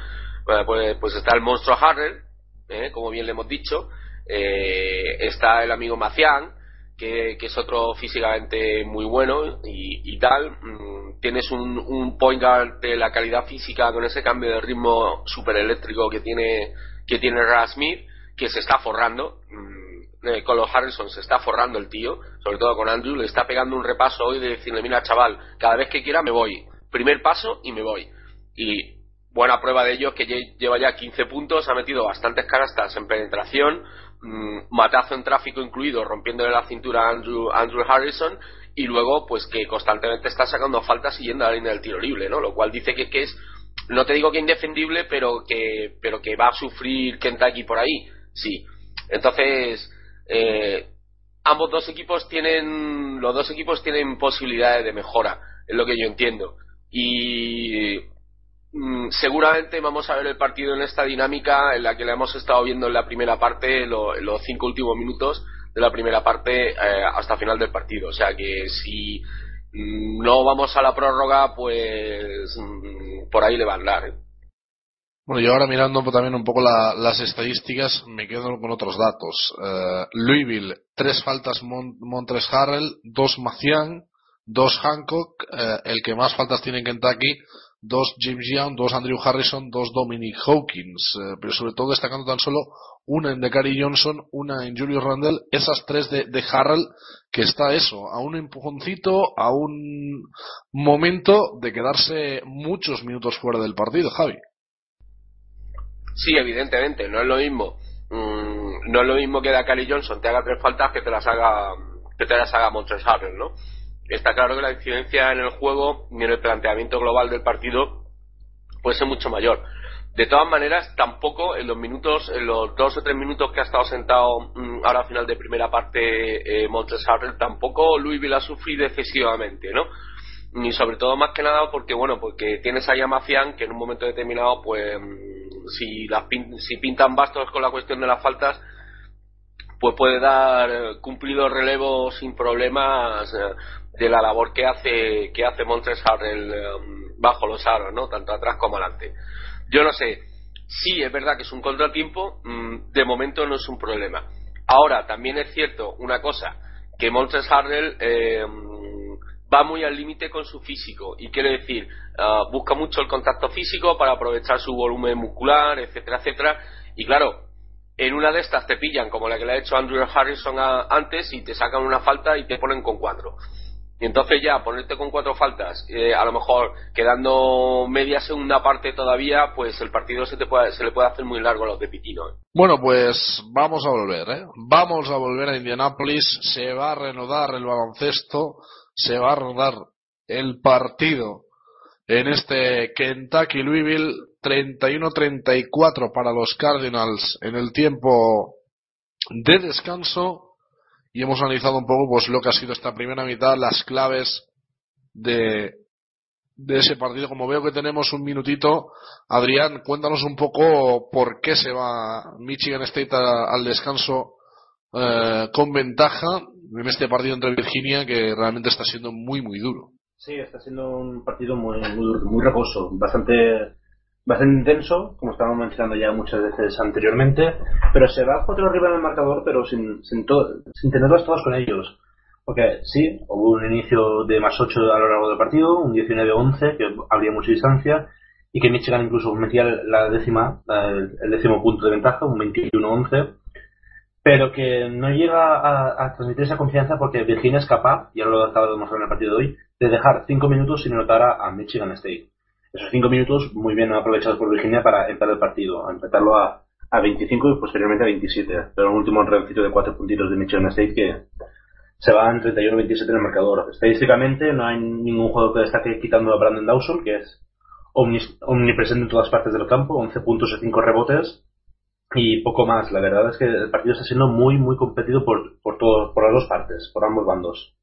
pues, pues, está el monstruo Harrell, eh, como bien le hemos dicho, está el amigo Macián, que, es otro físicamente muy bueno y, tal. Mm, tienes un, un, point guard de la calidad física con ese cambio de ritmo super eléctrico que tiene, que tiene Smith, que se está forrando. Mm, eh, con los Harrison se está forrando el tío, sobre todo con Andrew, le está pegando un repaso hoy de decirle, mira chaval, cada vez que quiera me voy, primer paso y me voy. Y buena prueba de ello es que lleva ya 15 puntos, ha metido bastantes canastas en penetración, mm, matazo en tráfico incluido, rompiéndole la cintura a Andrew, Andrew Harrison, y luego pues que constantemente está sacando faltas y yendo a la línea del tiro libre, ¿no? Lo cual dice que, es, no te digo que indefendible, pero que, pero que va a sufrir Kentucky por ahí, sí. Entonces, eh, ambos dos equipos tienen, los dos equipos tienen posibilidades de mejora, es lo que yo entiendo. Y seguramente vamos a ver el partido en esta dinámica en la que le hemos estado viendo en la primera parte, en los cinco últimos minutos de la primera parte eh, hasta final del partido. O sea que si mm, no vamos a la prórroga, pues mm, por ahí le va a andar. ¿eh? Bueno, yo ahora mirando también un poco las estadísticas, me quedo con otros datos. Eh, Louisville, tres faltas Montres Harrell, dos Macian, dos Hancock, el que más faltas tiene en Kentucky, dos James Young, dos Andrew Harrison, dos Dominic Hawkins, eh, pero sobre todo destacando tan solo una en Decari Johnson, una en Julius Randle, esas tres de, Harrell, que está eso, a un empujoncito, a un momento de quedarse muchos minutos fuera del partido, Javi. Sí, evidentemente, no es lo mismo. Mm, no es lo mismo que Dakari Johnson te haga tres faltas que te las haga que te las haga Montres Harrell, ¿no? Está claro que la incidencia en el juego y en el planteamiento global del partido puede ser mucho mayor. De todas maneras, tampoco en los minutos, en los dos o tres minutos que ha estado sentado mm, ahora a final de primera parte eh, tampoco Louisville ha sufrido excesivamente, ¿no? Ni sobre todo más que nada porque, bueno, porque tienes ahí a Mafián que en un momento determinado, pues si, las si pintan bastos con la cuestión de las faltas, pues puede dar cumplido relevo sin problemas eh, de la labor que hace que hace Montres Harrell um, bajo los aros, ¿no? Tanto atrás como adelante. Yo no sé. Sí, es verdad que es un contratiempo. Mm, de momento no es un problema. Ahora, también es cierto una cosa, que Montres Harrell eh, va muy al límite con su físico y quiere decir uh, busca mucho el contacto físico para aprovechar su volumen muscular etcétera etcétera y claro en una de estas te pillan como la que le ha hecho Andrew Harrison antes y te sacan una falta y te ponen con cuatro Y entonces ya ponerte con cuatro faltas, eh, a lo mejor quedando media segunda parte todavía, pues el partido se, te puede, se le puede hacer muy largo a los de Pitino. ¿eh? Bueno, pues vamos a volver, ¿eh? Vamos a volver a Indianápolis. Se va a reanudar el baloncesto, se va a reanudar el partido en este Kentucky Louisville 31-34 para los Cardinals en el tiempo de descanso y hemos analizado un poco pues lo que ha sido esta primera mitad, las claves de, de ese partido. Como veo que tenemos un minutito, Adrián, cuéntanos un poco por qué se va Michigan State al descanso eh, con ventaja en este partido entre Virginia que realmente está siendo muy muy duro. Sí, está siendo un partido muy muy, muy reposo, bastante bastante intenso, como estábamos mencionando ya muchas veces anteriormente, pero se va cuatro arriba en el marcador, pero sin, sin, sin tenerlas todas con ellos. Porque sí, hubo un inicio de más 8 a lo largo del partido, un 19-11, que habría mucha distancia, y que Michigan incluso metía la décima, el, décimo punto de ventaja, un 21-11, pero que no llega a, transmitir esa confianza porque Virginia es capaz, y ahora lo acaba de demostrar en el partido de hoy, de dejar 5 minutos sin anotar a Michigan State esos cinco minutos muy bien aprovechados por Virginia para empezar el partido, a empezarlo a, a 25 y posteriormente a 27. Pero un último rencito de cuatro puntitos de Michigan State que se va en 31-27 en el marcador. Estadísticamente no hay ningún jugador que destaque quitando a Brandon Dawson, que es omnipresente en todas partes del campo, 11 puntos y 5 rebotes y poco más. La verdad es que el partido está siendo muy, muy competido por, por, todo, por las dos partes, por ambos bandos.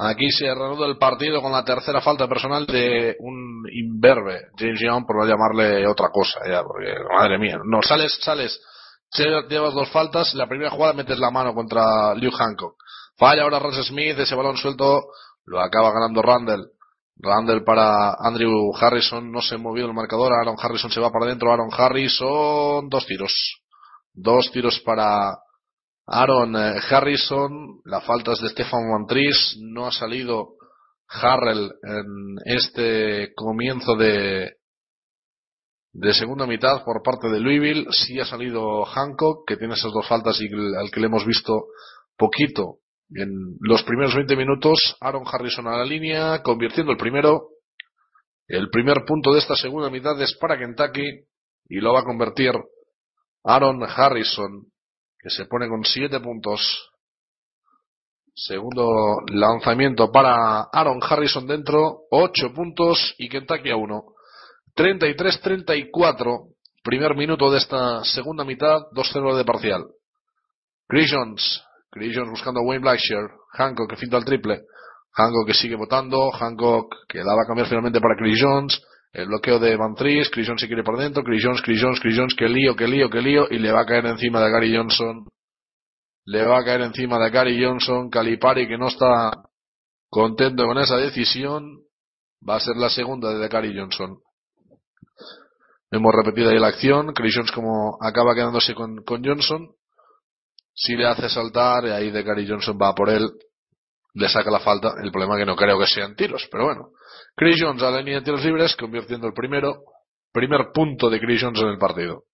Aquí se reanuda el partido con la tercera falta personal de un imberbe, James Young, por no llamarle otra cosa, ya, porque, madre mía, no, sales, sales, llevas dos faltas, la primera jugada metes la mano contra Liu Hancock. Falla ahora Ross Smith, ese balón suelto, lo acaba ganando Randall. Randall para Andrew Harrison, no se ha movido el marcador, Aaron Harrison se va para adentro, Aaron Harrison, dos tiros. Dos tiros para Aaron eh, Harrison, la falta es de Stefan Mantris, no ha salido Harrell en este comienzo de, de segunda mitad por parte de Louisville, sí ha salido Hancock, que tiene esas dos faltas y al que le hemos visto poquito. En los primeros 20 minutos, Aaron Harrison a la línea, convirtiendo el primero. El primer punto de esta segunda mitad es para Kentucky y lo va a convertir Aaron Harrison que se pone con 7 puntos. Segundo lanzamiento para Aaron Harrison dentro, 8 puntos y Kentucky a 1. 33-34, primer minuto de esta segunda mitad, 2-0 de parcial. Chris Jones, Chris Jones buscando a Wayne Blackshear, Hancock que finta el triple, Hancock que sigue votando, Hancock que daba a cambiar finalmente para Chris Jones, el bloqueo de Van Tris, Chris Jones se quiere por dentro, Chris Jones, Chris Jones, Chris Jones, que lío, que lío, que lío, y le va a caer encima de Gary Johnson. Le va a caer encima de Gary Johnson, Calipari que no está contento con esa decisión, va a ser la segunda de Gary Johnson. Hemos repetido ahí la acción, Chris Jones como acaba quedándose con, con Johnson, si le hace saltar, y ahí de Gary Johnson va por él, le saca la falta, el problema es que no creo que sean tiros, pero bueno. Chris Jones a la línea de tiros libres, convirtiendo el primero, primer punto de Chris Jones en el partido.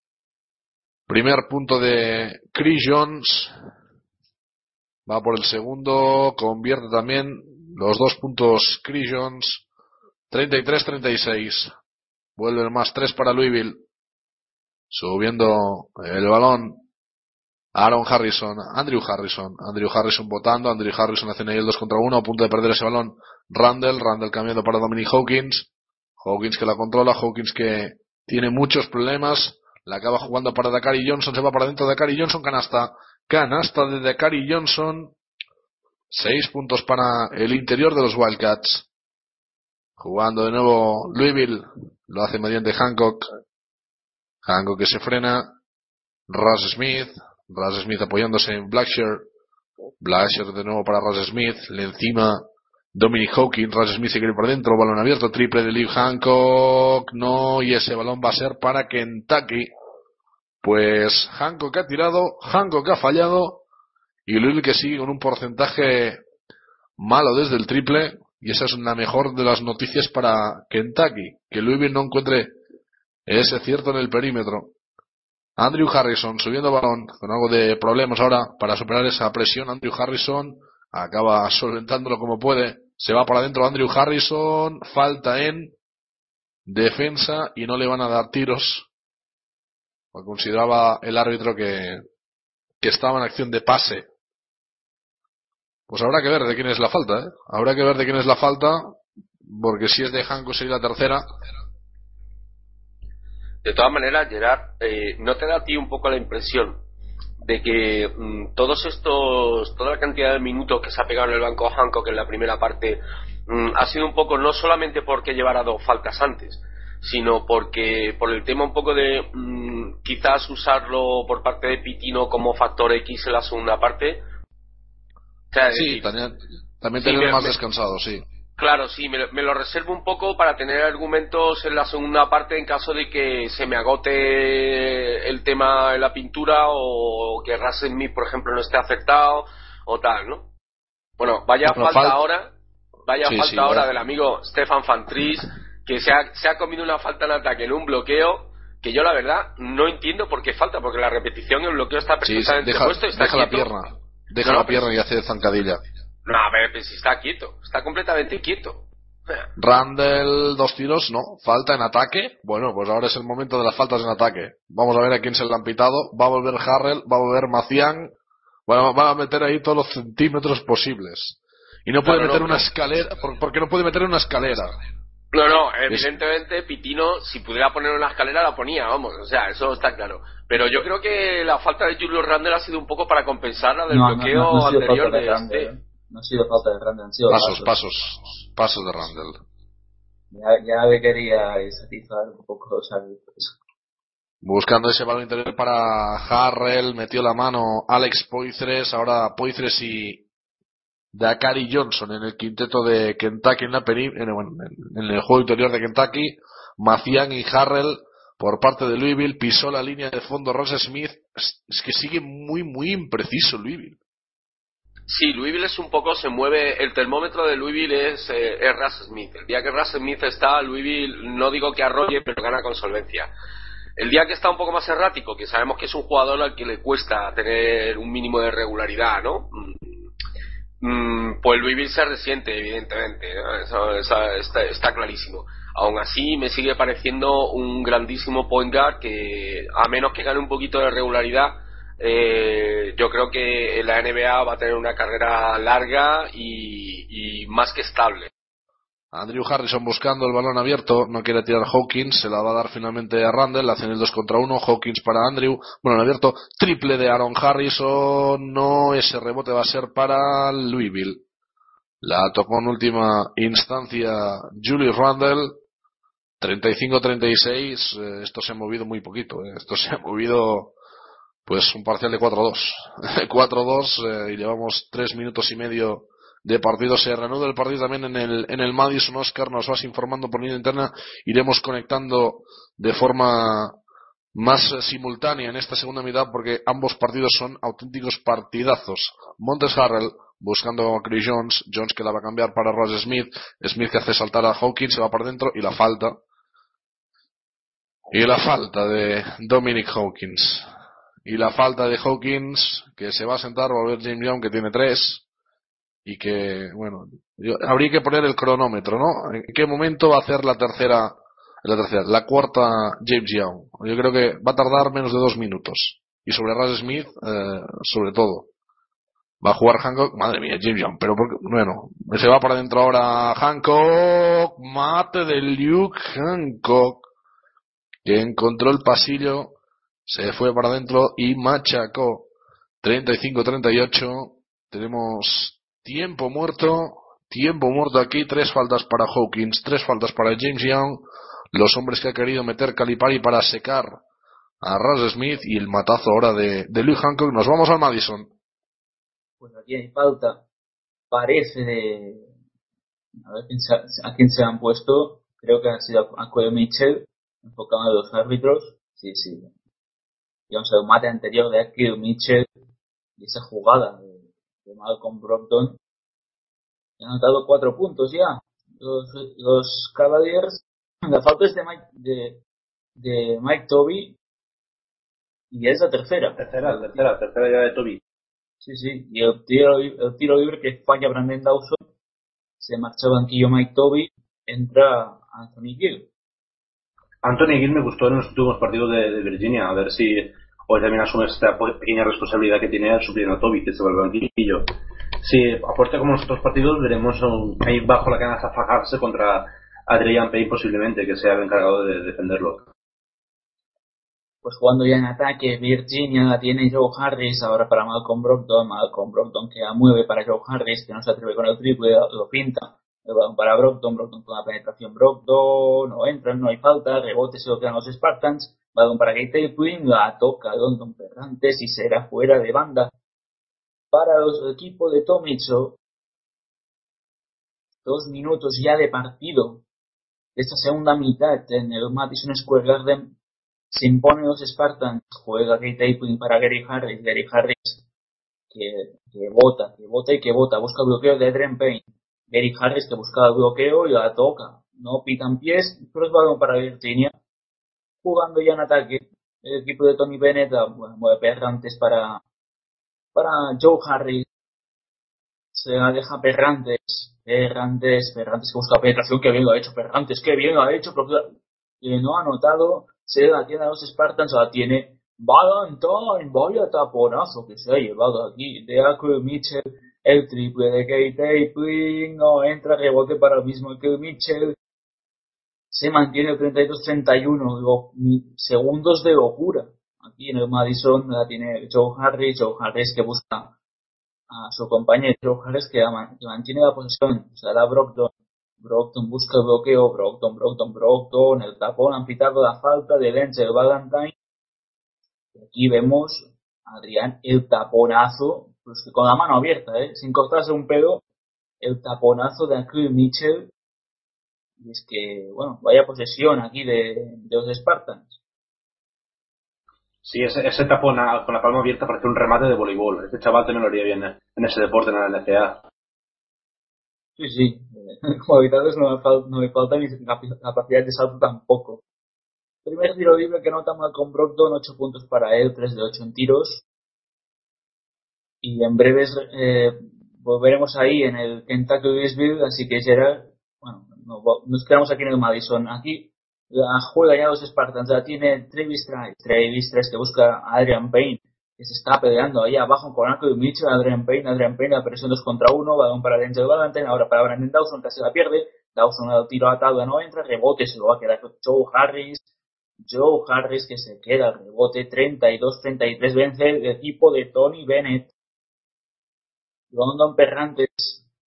Primer punto de Chris Jones. Va por el segundo, convierte también los dos puntos Chris Jones. 33-36. Vuelve el más tres para Louisville. Subiendo el balón. Aaron Harrison, Andrew Harrison, Andrew Harrison votando, Andrew Harrison hace ahí el 2 contra 1, a punto de perder ese balón. Randall, Randall cambiando para Dominic Hawkins, Hawkins que la controla, Hawkins que tiene muchos problemas, la acaba jugando para Dakari Johnson, se va para dentro de Dakari Johnson, canasta, canasta de Dakari Johnson, seis puntos para el interior de los Wildcats. Jugando de nuevo Louisville, lo hace mediante Hancock, Hancock que se frena, Ross Smith, Ross Smith apoyándose en Blackshear, Blackshear de nuevo para Ross Smith, le encima Dominic Hawkins, Ras Smith se quiere por dentro, balón abierto, triple de Lee Hancock, no, y ese balón va a ser para Kentucky. Pues Hancock ha tirado, Hancock ha fallado, y Louisville que sigue con un porcentaje malo desde el triple, y esa es la mejor de las noticias para Kentucky, que Louisville no encuentre ese cierto en el perímetro. Andrew Harrison subiendo balón, con algo de problemas ahora para superar esa presión. Andrew Harrison acaba solventándolo como puede. Se va para adentro Andrew Harrison, falta en defensa y no le van a dar tiros. Consideraba el árbitro que, que estaba en acción de pase. Pues habrá que ver de quién es la falta, ¿eh? Habrá que ver de quién es la falta, porque si es de Hanko sería la tercera. De todas maneras, Gerard, eh, ¿no te da a ti un poco la impresión de que mm, todos estos, toda la cantidad de minutos que se ha pegado en el banco Hancock en la primera parte mm, ha sido un poco no solamente porque llevara dos faltas antes, sino porque por el tema un poco de mm, quizás usarlo por parte de Pitino como factor X en la segunda parte. sí, también, también tener más descansado, sí. Claro, sí, me, me, lo reservo un poco para tener argumentos en la segunda parte en caso de que se me agote el tema de la pintura o que Smith, por ejemplo, no esté afectado o tal, ¿no? Bueno, vaya falta ahora, vaya falta ahora del amigo Stefan Fantris, que se ha, se ha comido una falta en ataque en un bloqueo que yo la verdad no entiendo por qué falta, porque la repetición el bloqueo está perfectamente deja, puesto. Está deja la pierna, deja la pierna y hace zancadilla. No, a ver, si está quieto, está completamente quieto. Randall, dos tiros, no. Falta en ataque. Bueno, pues ahora es el momento de las faltas en ataque. Vamos a ver a quién se le han pitado. Va a volver Harrell, va a volver Macián. Bueno, van a meter ahí todos los centímetros posibles. Y no puede meter una escalera, porque no puede meter una escalera. No, no, evidentemente Pitino, si pudiera poner una escalera, la ponía, vamos, o sea, eso está claro. Pero yo creo que la falta de Julio Randall ha sido un poco para compensar la del bloqueo anterior de, este. No ha sido falta de Randall, han sido pasos, pasos, pasos, de Randall. Ya, ya me quería satisfacer un poco, o sea, Buscando ese balón interior para Harrell, metió la mano Alex Poitres, ahora Poitres y Dakari Johnson en el quinteto de Kentucky en, la en, el juego interior de Kentucky, Macián y Harrell por parte de Louisville, pisó la línea de fondo Ross Smith, es que sigue muy muy impreciso Louisville. Sí, Louisville es un poco, se mueve, el termómetro de Louisville es, eh, Russ Smith. El día que Russ Smith está, Louisville no digo que arrolle, pero gana con solvencia. El día que está un poco más errático, que sabemos que es un jugador al que le cuesta tener un mínimo de regularidad, ¿no? Mm, mm, pues Louisville se resiente, evidentemente, eso, está, está, clarísimo. Aún así, me sigue pareciendo un grandísimo point guard que, a menos que gane un poquito de regularidad, eh, yo creo que la NBA va a tener una carrera larga y, más que estable. Andrew Harrison buscando el balón abierto, no quiere tirar Hawkins, se la va a dar finalmente a Randall, hacen el 2 contra 1, Hawkins para Andrew, bueno, abierto, triple de Aaron Harrison, no, ese rebote va a ser para Louisville. La tocó en última instancia Julius Randall, 35-36, eh, esto se ha movido muy poquito, eh, esto se ha movido pues un parcial de 4-2. 4-2 (laughs) eh, y llevamos tres minutos y medio de partido. Se reanuda el partido también en el, en el Madison Oscar. Nos vas informando por línea interna. Iremos conectando de forma más simultánea en esta segunda mitad porque ambos partidos son auténticos partidazos. Montes Harrell buscando a Chris Jones. Jones que la va a cambiar para Ross Smith. Smith que hace saltar a Hawkins, se va para dentro y la falta. Y la falta de Dominic Hawkins y la falta de Hawkins, que se va a sentar, va a ver James Young, que tiene tres, y que, bueno, habría que poner el cronómetro, ¿no? ¿En qué momento va a hacer la tercera, la tercera, la cuarta James Young? Yo creo que va a tardar menos de dos minutos. Y sobre Russ Smith, eh, sobre todo. Va a jugar Hancock, madre mía, James Young, pero bueno, se va para adentro ahora Hancock, mate de Luke Hancock, que encontró el pasillo se fue para adentro y machacó 35-38. Tenemos tiempo muerto, tiempo muerto aquí, tres faltas para Hawkins, tres faltas para James Young, los hombres que ha querido meter Calipari para secar a Russ Smith y el matazo ahora de, de Luke Hancock. Nos vamos al Madison. Pues aquí hay falta, parece. A ver a quién se han puesto, creo que ha sido a Cole Mitchell, enfocado a los árbitros. Sí, sí, digamos, el mate anterior de Akil Mitchell y esa jugada de, Malcolm Brogdon, han anotado cuatro puntos ya. Los, los Cavaliers, la falta es de Mike, de, de Mike Toby y es la tercera. Tercera, tercera, tercera ya de Toby. Sí, sí. Y el tiro, el tiro libre que falla Brandon Dawson, se marcha al banquillo Mike Toby, entra Anthony Gill. Anthony Gill me gustó en los últimos partidos de, Virginia, a ver si hoy también asume esta pequeña responsabilidad que tiene supliendo a Toby, que se va al banquillo. Si aporta como en los partidos, veremos ahí bajo la canasta fajarse contra Adrian Payne posiblemente, que sea el encargado de defenderlo. Pues jugando ya en ataque, Virginia la tiene Joe Harris, ahora para Malcolm Brogdon, Malcolm Brogdon que la mueve para Joe Harris, que no se atreve con el triple, lo pinta, para Brogdon, Brogdon con la penetración, Brogdon, no entra, no hay falta, rebote se lo quedan los Spartans, balón para Gate Tapwin, la toca London Perrantes y será fuera de banda. Para los equipos de Tomicho, dos minutos ya de partido. Esta segunda mitad en el Madison Square Garden se imponen los Spartans, juega Gate Tapwin para Gary Harris, Gary Harris que, que vota, que vota y que vota, busca bloqueo de Adrian Payne, Gary Harris que busca el bloqueo y la toca, no pitan pies, pero es balón para Virginia, jugando ya en ataque, el equipo de Tony Bennett ah, bueno, mueve perrantes para, para Joe Harris, se la deja Perrantes, Perrantes, Perrantes que busca penetración, que bien lo ha hecho Perrantes, que bien lo ha hecho, eh, no ha anotado, se la tiene a los Spartans, la tiene Valentine, vaya taponazo que se ha llevado aquí de Akul Mitchell, el triple de Kate Tapling, no entra, rebote para el mismo Akul Mitchell, se mantiene el 32-31, lo- mi- segundos de locura. Aquí en el Madison la tiene Joe Harris, Joe Harris que busca a su compañero Joe Harris que, que mantiene la posesión, se la da Brogdon. Brogdon busca el bloqueo, Brogdon, Brogdon, Brogdon, el tapón, han pitado la falta de Denzel Valentine. Y aquí vemos Adrián el taponazo, pues que con la mano abierta, ¿eh? sin cortarse un pedo, el taponazo de Akil Mitchell. Y es que, bueno, vaya posesión aquí de, de los Spartans. Sí, ese, ese tapón a- con la palma abierta parece un remate de voleibol. Este chaval también lo haría bien eh, en ese deporte en la NCAA. Sí, sí. (laughs) eh, Cualidades no no me falta ni capacidad de salto tampoco. Primer tiro libre que nota Malcolm Brogdon, 8 puntos para él, 3 de 8 en tiros. Y en breves eh, volveremos ahí en el Kentucky Louisville, así que Gerard, bueno, no- nos quedamos aquí en el Madison. Aquí la juega ya los Spartans, la tiene Travis Trice, Travis que busca a Adrian Payne, que se está peleando ahí abajo con Arco y Mitchell, Adrian Payne, Adrian Payne, la presión 2 contra 1, balón para Denzel Valentine, ahora para Brandon Dawson, casi la pierde, Dawson al tiro atado, no entra, rebote, se lo va a quedar Joe Harris, Joe Harris que se queda el rebote 32-33, vence el equipo de Tony Bennett. London Perrantes,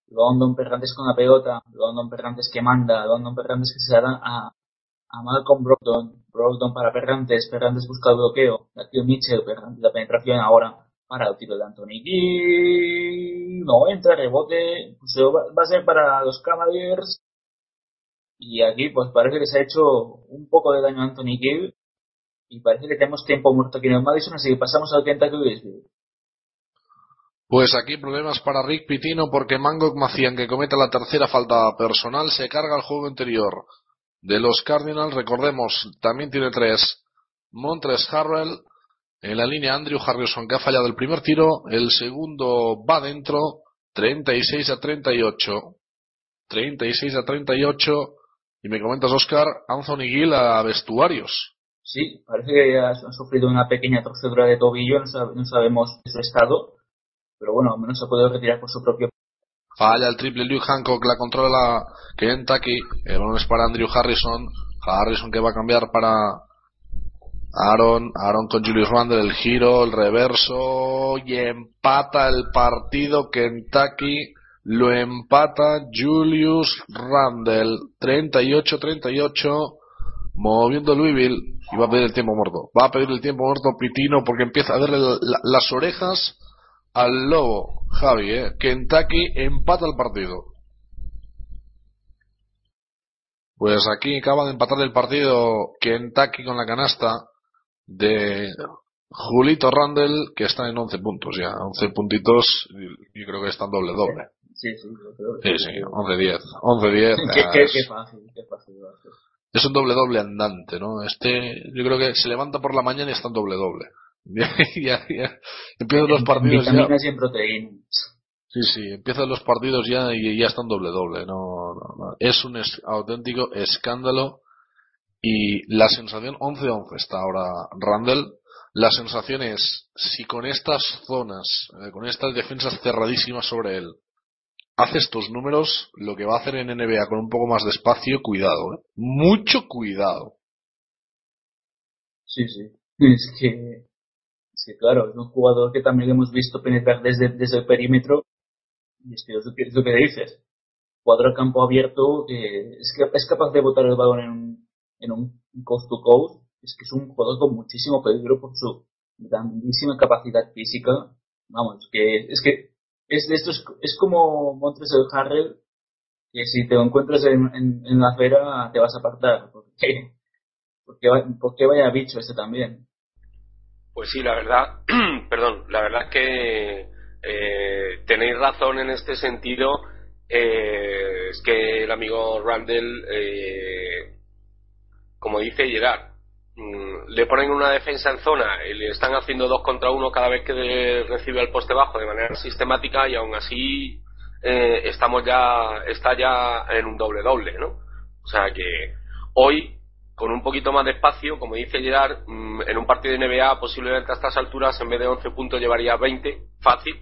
London Perrantes con la pelota, London Perrantes que manda, London Perrantes que se da a, a Malcolm Brogdon, Brogdon para Perrantes, Perrantes busca el bloqueo, la tío Mitchell, Perrantes la penetración ahora para el tiro de Anthony Gill, no entra, rebote, pues va, va a ser para los Cavaliers, y aquí pues parece que se ha hecho un poco de daño a Anthony Gill, y parece que tenemos tiempo muerto aquí en el Madison, así que pasamos al Kentucky Louisville. Pues aquí problemas para Rick Pitino porque Mango Macian, que comete la tercera falta personal, se carga el juego interior de los Cardinals. Recordemos, también tiene tres. Montres Harrell, en la línea Andrew Harrison, que ha fallado el primer tiro. El segundo va dentro, 36 a 38. 36 a 38. Y me comentas, Oscar, Anthony Gill a vestuarios. Sí, parece que ha, sufrido una pequeña torcedura de tobillo, no sabemos su estado, pero bueno, al menos se ha podido retirar por su propio. Falla el triple Luke Hancock, la controla Kentucky. El balón es para Andrew Harrison. Harrison que va a cambiar para Aaron. Aaron con Julius Randle, el giro, el reverso. Y empata el partido Kentucky. Lo empata Julius Randle. 38-38. Moviendo Louisville. Y va a pedir el tiempo muerto. Va a pedir el tiempo muerto Pitino porque empieza a verle la- la- las orejas al lobo, Javi, ¿eh? Kentucky empata el partido. Pues aquí acaba de empatar el partido Kentucky con la canasta de Julito Randall, que está en 11 puntos ya. 11 puntitos, y- yo creo que está en doble doble. Sí, sí, creo. Sí, sí, 11-10. 11-10. Qué, qué, fácil, qué fácil es un doble doble andante, ¿no? Este, yo creo que se levanta por la mañana y está en doble doble. (laughs) ya, ya, Empiezan los partidos Vitaminas y en proteínas. Sí, sí, empiezan los partidos ya y ya están doble doble. No, no, no. Es un es- auténtico escándalo y la sensación 11-11 está ahora Randall. La sensación es si con estas zonas, eh, con estas defensas cerradísimas sobre él, haces tus números, lo que va a hacer en NBA con un poco más de espacio, cuidado, ¿eh? mucho cuidado. Sí, sí. (laughs) Es que, que claro, es un jugador que también hemos visto penetrar desde, desde el perímetro. Y es que es lo que, es lo que dices. Jugador a campo abierto que es, que es capaz de botar el balón en un, en un coast to coast. Es que es un jugador con muchísimo peligro por su grandísima capacidad física. Vamos, que es que es de estos, es como Montres el Harrell, que si te encuentras en, en, en la acera te vas a apartar. Porque, (laughs) porque, porque vaya bicho este también. Pues sí, la verdad, (clears throat) perdón, la verdad es que eh, tenéis razón en este sentido. eh, es que el amigo Randall, eh, como dice Gerard, mm, le ponen una defensa en zona y le están haciendo dos contra uno cada vez que recibe el poste bajo de manera sistemática y aún así eh, estamos ya está ya en un doble doble, ¿no? O sea que hoy con un poquito más de espacio, como dice Gerard, mm, en un partido de NBA posiblemente a estas alturas en vez de 11 puntos llevaría 20, fácil,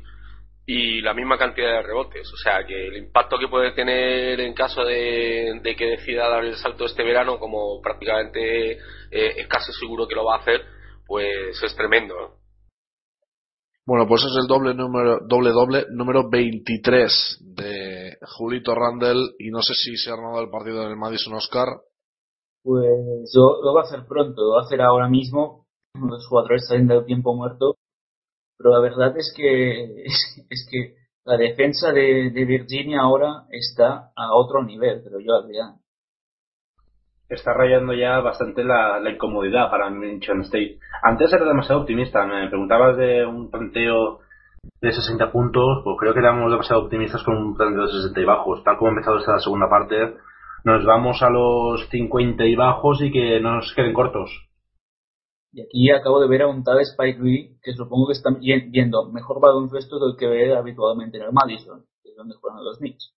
y la misma cantidad de rebotes. O sea que el impacto que puede tener en caso de, que decida dar el salto este verano, como prácticamente eh, es casi seguro que lo va a hacer, pues es tremendo. ¿no? Bueno, pues es el doble número, doble doble, número 23 de Julito Randall y no sé si se ha ganado el partido en el Madison Oscar. Pues lo, lo va a hacer pronto, lo va a hacer ahora mismo. Los jugadores salen del tiempo muerto. Pero la verdad es que, (laughs) es, es que la defensa de, de Virginia ahora está a otro nivel, creo yo, Adrián. está rayando ya bastante la, la incomodidad para Michigan State. Antes era demasiado optimista, me preguntabas de un planteo de 60 puntos, pues creo que éramos demasiado optimistas con un planteo de 60 y bajos. Tal como ha empezado esta segunda parte, nos vamos a los 50 y bajos y que no nos queden cortos. Y aquí acabo de ver a un tal Spike Lee que supongo que está vi- viendo mejor baloncesto del que ve habitualmente en el Madison, que es donde juegan los Knicks.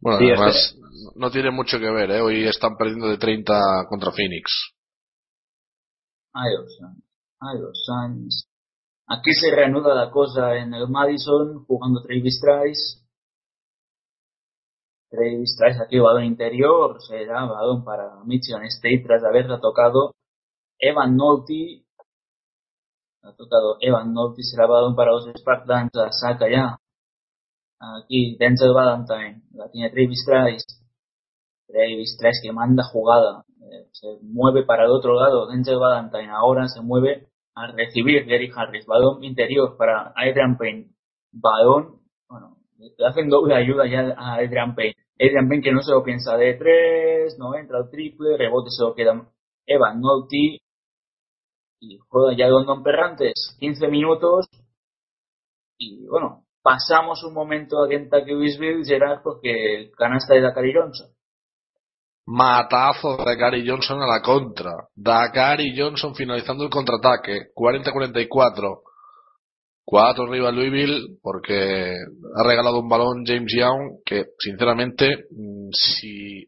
Bueno, Sí, además no tiene mucho que ver, ¿eh? Hoy están perdiendo de 30 contra Phoenix. Ay, los Suns. Ay, los Suns. Aquí se reanuda la cosa en el Madison jugando Travis Trice. Travis Trice aquí balón interior, será balón para Michigan State tras haberla tocado Evan Nolte. Ha tocado Evan Nolte, será balón para los Spartans, la saca ya. Aquí Denzel Valentine, la tiene Travis Trice. Travis Trice que manda jugada, eh, se mueve para el otro lado. Denzel Valentine ahora se mueve a recibir Gary Harris, balón interior para Adrian Payne. Balón, le hacen doble ayuda ya a Adrian Payne. Adrian Payne que no se lo piensa de tres, no entra el triple, rebote se lo queda Evan Nolte y juega ya London Perrantes, 15 minutos y bueno, pasamos un momento a Kentucky Louisville, Gerard, porque el canasta de Dakari Johnson. Matazo de Gary Johnson a la contra. Dakari Johnson finalizando el contraataque. 40-44. 4 arriba Louisville porque ha regalado un balón James Young que sinceramente mm, si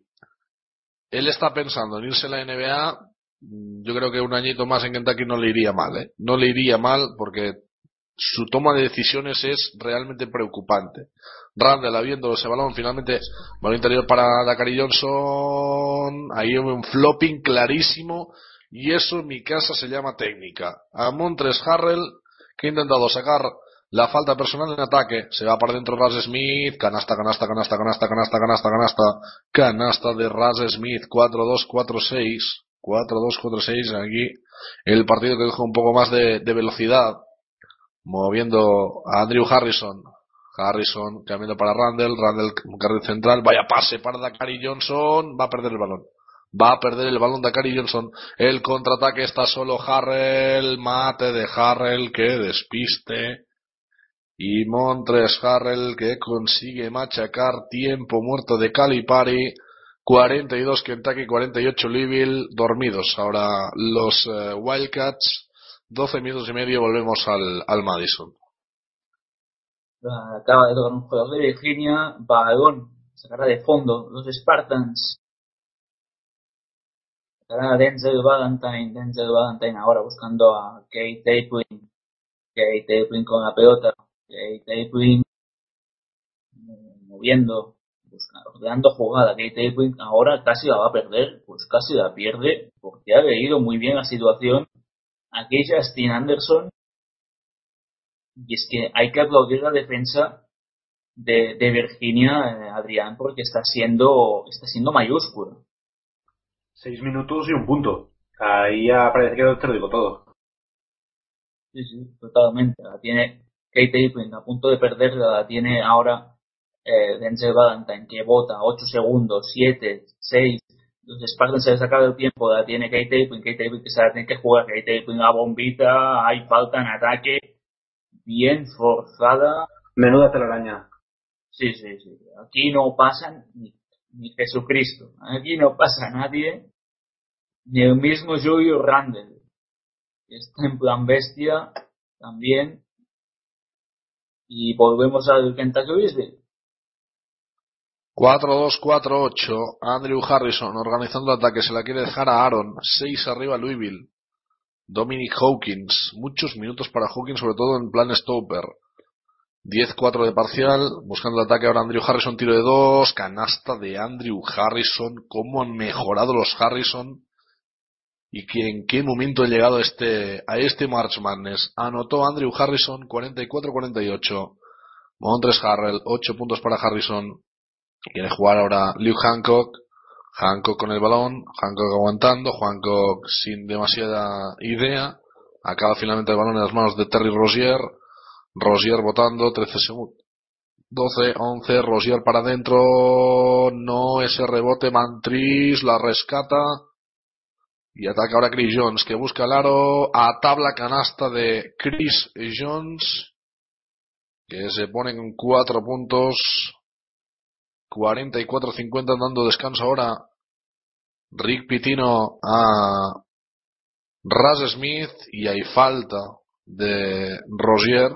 él está pensando en irse a la NBA mm, yo creo que un añito más en Kentucky no le iría mal ¿eh? no le iría mal porque su toma de decisiones es realmente preocupante Randall habiendo ese balón finalmente balón interior para Dakari Johnson ahí un flopping clarísimo y eso en mi casa se llama técnica a Montres Harrell que ha intentado sacar la falta personal en ataque. Se va para dentro Raz Smith. Canasta, canasta, canasta, canasta, canasta, canasta, canasta. Canasta de Raz Smith. 4-2, 4-6. 4-2, 4-6. Aquí el partido que dejó un poco más de, velocidad. Moviendo a Andrew Harrison. Harrison cambiando para Randall. Randall carril central. Vaya pase para Dakari Johnson. Va a perder el balón. Va a perder el balón Dakari Johnson. El contraataque está solo Harrell. Mate de Harrell que despiste. Y Montres Harrell que consigue machacar tiempo muerto de Calipari. 42 Kentucky, 48 Louisville dormidos. Ahora los eh, Wildcats 12 minutos y medio volvemos al, al Madison. Acaba de tocar un jugador de Virginia, balón, sacará de fondo los Spartans. A Denzel Valentine, Denzel Valentine ahora buscando a Kate Taplin. Kate Taplin con la pelota. Kate Taplin moviendo, buscando, jugada. Kate Taplin ahora casi la va a perder, pues casi la pierde porque ha leído muy bien la situación. Aquí Justin Anderson y es que hay que aplaudir la defensa de, de Virginia, eh, Adrián, porque está siendo, está siendo mayúscula. Seis minutos y un punto. Ahí ya parece que te lo digo todo. Sí, sí, totalmente. La tiene Kate Aprin a punto de perderla, la tiene ahora eh, Denzel Valentine que vota 8 segundos, 7, 6. Los Spartans se les acaba el tiempo, la tiene Kate Aprin, Kate que se la tiene que jugar, Kate Aprin a bombita, hay falta en ataque bien forzada. Menuda telaraña. Sí, sí, sí. Aquí no pasa ni, ni Jesucristo. Aquí no pasa nadie. Ni el mismo Julio Randall. que Está en plan bestia también. Y volvemos al Kentucky Louisville. 4-2-4-8. Andrew Harrison organizando ataque. Se la quiere dejar a Aaron. 6 arriba Louisville. Dominic Hawkins. Muchos minutos para Hawkins, sobre todo en plan stopper. 10-4 de parcial. Buscando el ataque ahora Andrew Harrison. Tiro de 2. Canasta de Andrew Harrison. Cómo han mejorado los Harrison. Y que en qué momento ha llegado este, a este March Madness. Anotó Andrew Harrison 44-48. Montres Harrell, 8 puntos para Harrison. Quiere jugar ahora Luke Hancock. Hancock con el balón, Hancock aguantando, Hancock sin demasiada idea. Acaba finalmente el balón en las manos de Terry Rosier. Rosier votando, 13 segundos. 12, 11, Rosier para adentro. No ese rebote, Mantris la rescata. Y ataca ahora Chris Jones, que busca el aro. A tabla canasta de Chris Jones. Que se pone con 4 puntos. 44-50 dando descanso ahora Rick Pitino a Raz Smith y hay falta de Rosier.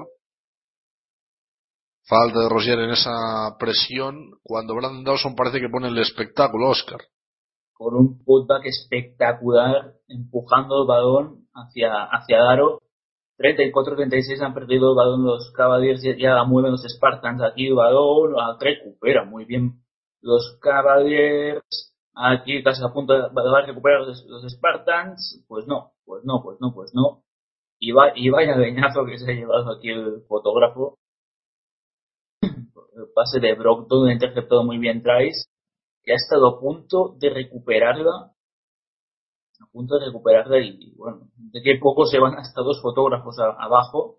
Falta de Rosier en esa presión cuando Brandon Dawson parece que pone el espectáculo, Oscar. Con un putback espectacular, empujando el balón hacia, hacia Daro. 34-36 han perdido el balón los Cavaliers, ya, ya mueven los Spartans aquí el balón, la recupera muy bien los Cavaliers, aquí casi a punto de, de recuperar los, los Spartans, pues no, pues no, pues no, pues no. Y, va, y vaya leñazo que se ha llevado aquí el fotógrafo. Pase de Brockton, interceptado muy bien Trice, que ha estado a punto de recuperarla a punto de recuperarla y bueno, de que poco se van hasta dos fotógrafos abajo.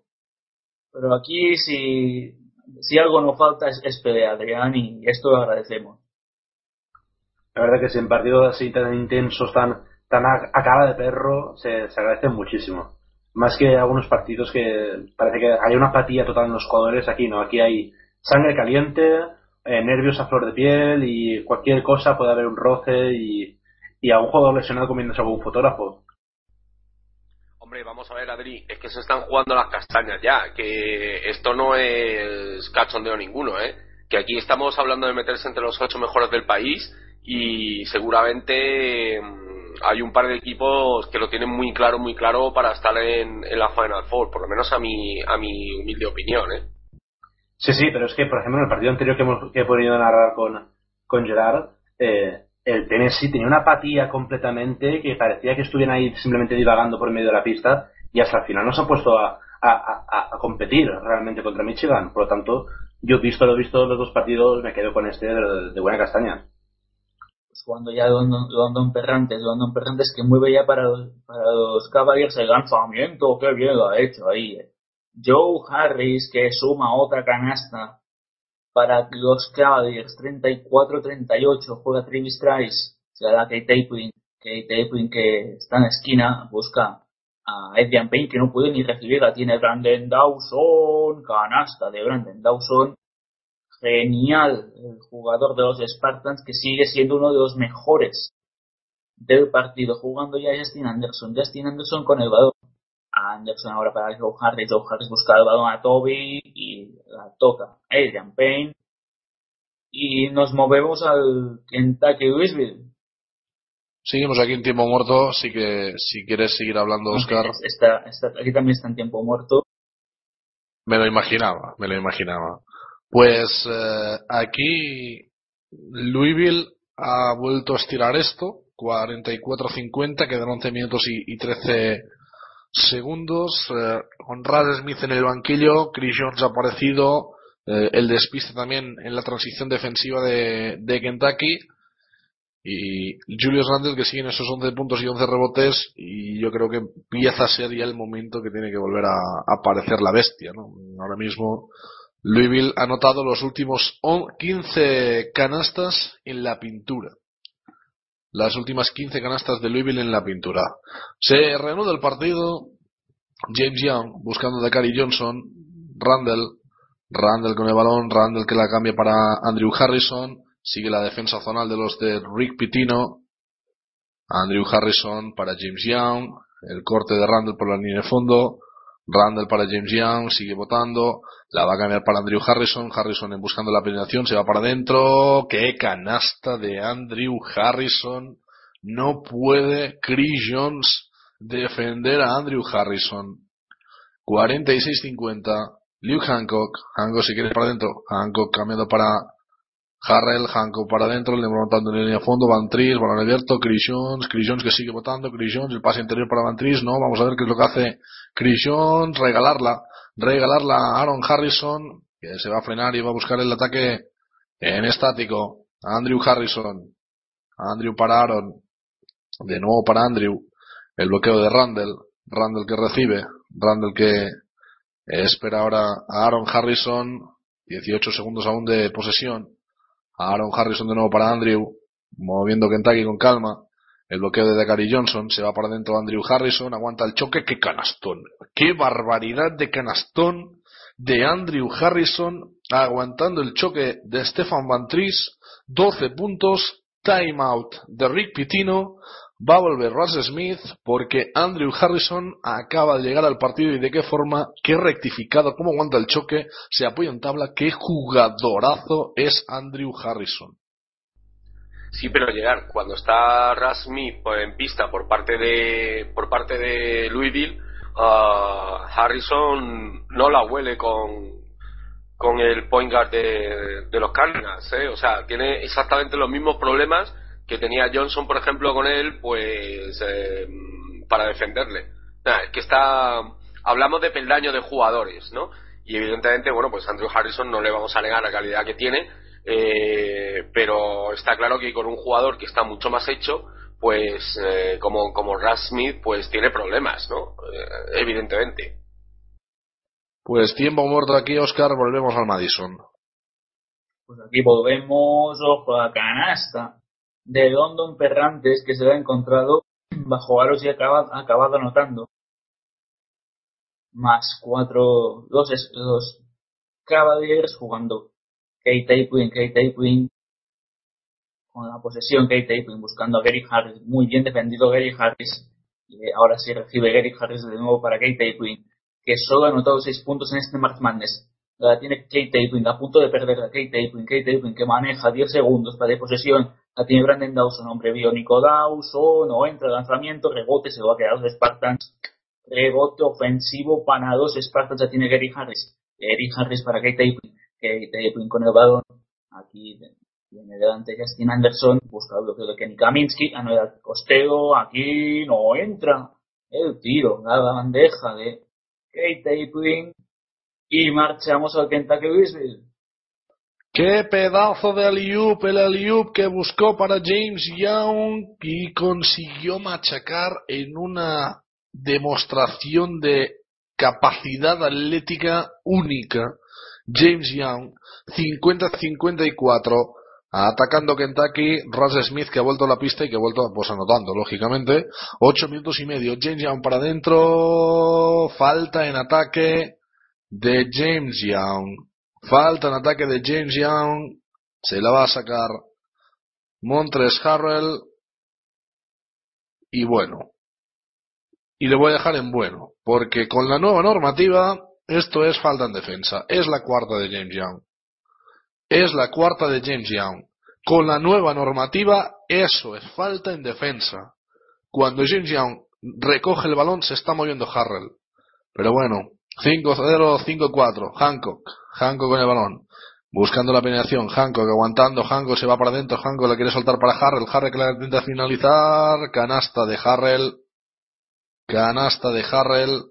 Pero aquí si, si algo no falta es, es pelea, Adrián, y esto lo agradecemos. La verdad que si en partidos así tan intensos, tan, tan a, a cara de perro, se, se agradece muchísimo. Más que algunos partidos que parece que hay una apatía total en los jugadores, aquí no, aquí hay sangre caliente, eh, nervios a flor de piel y cualquier cosa puede haber un roce y, y a un jugador lesionado comiéndose algún fotógrafo. Hombre, vamos a ver, Adri, es que se están jugando las castañas ya, que esto no es cachondeo ninguno, ¿eh? Que aquí estamos hablando de meterse entre los ocho mejores del país y seguramente mm, hay un par de equipos que lo tienen muy claro, muy claro para estar en, en la Final Four, por lo menos a mi, a mi humilde opinión, ¿eh? Sí, sí, pero es que, por ejemplo, en el partido anterior que hemos que he podido narrar con, con Gerard, eh, el Tennessee tenía una apatía completamente que parecía que estuvieran ahí simplemente divagando por medio de la pista y hasta el final no se ha puesto a, a, a, competir realmente contra Michigan. Por lo tanto, yo visto lo visto los dos partidos, me quedo con este de, de buena castaña. Pues cuando ya London, London Perrantes, London Perrantes que mueve ya para los, para los Cavaliers el lanzamiento, qué bien lo ha hecho ahí. eh. Joe Harris que suma otra canasta para los Cavaliers 34-38 juega Travis Trice. Se da Kate Tapin Kate Tapin que está en la esquina busca a Edrian Payne que no puede ni recibir la tiene Brandon Dawson canasta de Brandon Dawson. Genial el jugador de los Spartans que sigue siendo uno de los mejores del partido jugando ya Justin Anderson. Justin Anderson con el balón a Anderson ahora para Joe Harris. Joe Harris busca el balón a Toby y la toca Adrian Payne. Y nos movemos al Kentucky Louisville. Seguimos aquí en tiempo muerto, así que si quieres seguir hablando, Oscar. Está, está, aquí también está en tiempo muerto. Me lo imaginaba, me lo imaginaba. Pues eh, aquí Louisville ha vuelto a estirar esto, 44-50, quedan 11 minutos y, y 13 segundos. Eh, con Rad Smith en el banquillo, Chris Jones ha aparecido, eh, el despiste también en la transición defensiva de, de Kentucky y Julius Randle que sigue en esos 11 puntos y 11 rebotes y yo creo que empieza a ser ya el momento que tiene que volver a, aparecer la bestia ¿no? ahora mismo Louisville ha anotado los últimos 15 canastas en la pintura las últimas 15 canastas de Louisville en la pintura se reanuda el partido James Young buscando de Cary Johnson Randall Randall con el balón Randall que la cambia para Andrew Harrison Sigue la defensa zonal de los de Rick Pitino. Andrew Harrison para James Young. El corte de Randall por la línea de fondo. Randall para James Young. Sigue votando. La va a cambiar para Andrew Harrison. Harrison en buscando la penetración. Se va para adentro. ¡Qué canasta de Andrew Harrison! No puede Chris Jones defender a Andrew Harrison. 46-50. Luke Hancock. Hancock si quiere para adentro. Hancock cambiando para Harrell, Hanko para adentro, le montando en línea de fondo, Van Tris, balón abierto, Chris Jones, Chris Jones que sigue votando, Chris Jones, el pase interior para Van Tris, no, vamos a ver qué es lo que hace Chris Jones, regalarla, regalarla a Aaron Harrison, que se va a frenar y va a buscar el ataque en estático, Andrew Harrison, Andrew para Aaron, de nuevo para Andrew, el bloqueo de Randall, Randall que recibe, Randall que espera ahora a Aaron Harrison, 18 segundos aún de posesión, Aaron Harrison de nuevo para Andrew, moviendo Kentucky con calma. El bloqueo de Dakari Johnson, se va para adentro Andrew Harrison, aguanta el choque, qué canastón, qué barbaridad de canastón de Andrew Harrison, aguantando el choque de Stefan Van Tries, 12 puntos, timeout de Rick Pitino, va a volver Russ Smith porque Andrew Harrison acaba de llegar al partido y de qué forma, qué rectificado, cómo aguanta el choque, se apoya en tabla, qué jugadorazo es Andrew Harrison. Sí, pero llegar cuando está Russ Smith en pista por parte de por parte de Louisville, uh, Harrison no la huele con con el point guard de, de los Cardinals, ¿eh? o sea, tiene exactamente los mismos problemas que tenía Johnson, por ejemplo, con él, pues eh, para defenderle. que está, hablamos de peldaño de jugadores, ¿no? Y evidentemente, bueno, pues Andrew Harrison no le vamos a negar la calidad que tiene, eh, pero está claro que con un jugador que está mucho más hecho, pues eh, como, como Russ Smith, pues tiene problemas, ¿no? evidentemente. Pues tiempo muerto aquí, Oscar, volvemos al Madison. Pues aquí volvemos, ojo a canasta de London Perrantes que se ha encontrado bajo aros y ha acabado, anotando. Más cuatro, dos, dos Cavaliers jugando Kate Tapwin, Kate Tapwin con la posesión Kate Tapwin buscando a Gary Harris, muy bien defendido Gary Harris. Y ahora sí recibe Gary Harris de nuevo para Kate Tapwin, que solo ha anotado seis puntos en este March Madness. La tiene Kate Tapwin, a punto de perder a Kate Tapwin, Kate Tapwin que maneja 10 segundos para de posesión la tiene Brandon Dawson, hombre biónico Dawson, no entra lanzamiento, rebote, se va a quedar los Spartans. Rebote ofensivo para dos Spartans, ya tiene Gary Harris. Gary Harris para Kate Tapin. Tapin con el balón. Aquí viene delante Justin Anderson, busca el bloqueo de Kenny Kaminsky, a no costeo, aquí no entra. El tiro, la bandeja de Kate Tapin. Y marchamos al Kentucky Louisville. Qué pedazo de Aliup, el Aliup que buscó para James Young y consiguió machacar en una demostración de capacidad atlética única. James Young, 50-54, atacando Kentucky, Russ Smith que ha vuelto a la pista y que ha vuelto pues anotando, lógicamente. Ocho minutos y medio, James Young para adentro, falta en ataque de James Young. Falta en ataque de James Young. Se la va a sacar Montres Harrell. Y bueno, y le voy a dejar en bueno, porque con la nueva normativa esto es falta en defensa. Es la cuarta de James Young. Es la cuarta de James Young. Con la nueva normativa eso es falta en defensa. Cuando James Young recoge el balón se está moviendo Harrell. Pero bueno, 5-0, 5-4. Hancock. Hancock con el balón. Buscando la penetración. Hancock aguantando. Hancock se va para adentro. Hancock la quiere soltar para Harrell. Harrell que la intenta finalizar. Canasta de Harrell. Canasta de Harrell.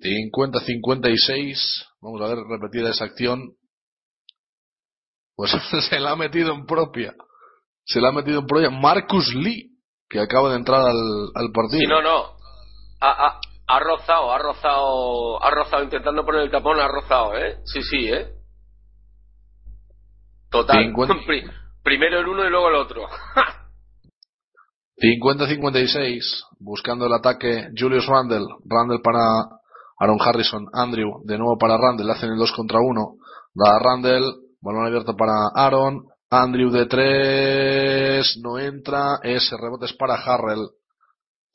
50-56. Vamos a ver repetida esa acción. Pues (laughs) se la ha metido en propia. Se la ha metido en propia Marcus Lee, que acaba de entrar al, al partido. Sí, no, no. Ha, ha, ha rozado, ha rozado, ha rozado, intentando poner el tapón, ha rozado, ¿eh? Sí, sí, ¿eh? Total. 50. (laughs) Pri- primero el uno y luego el otro. (laughs) 50-56, buscando el ataque Julius Randle, Randle para Aaron Harrison, Andrew, de nuevo para Randle, hacen el 2 contra 1, da a Randle, balón abierto para Aaron, Andrew de 3, no entra, ese rebote es para Harrell,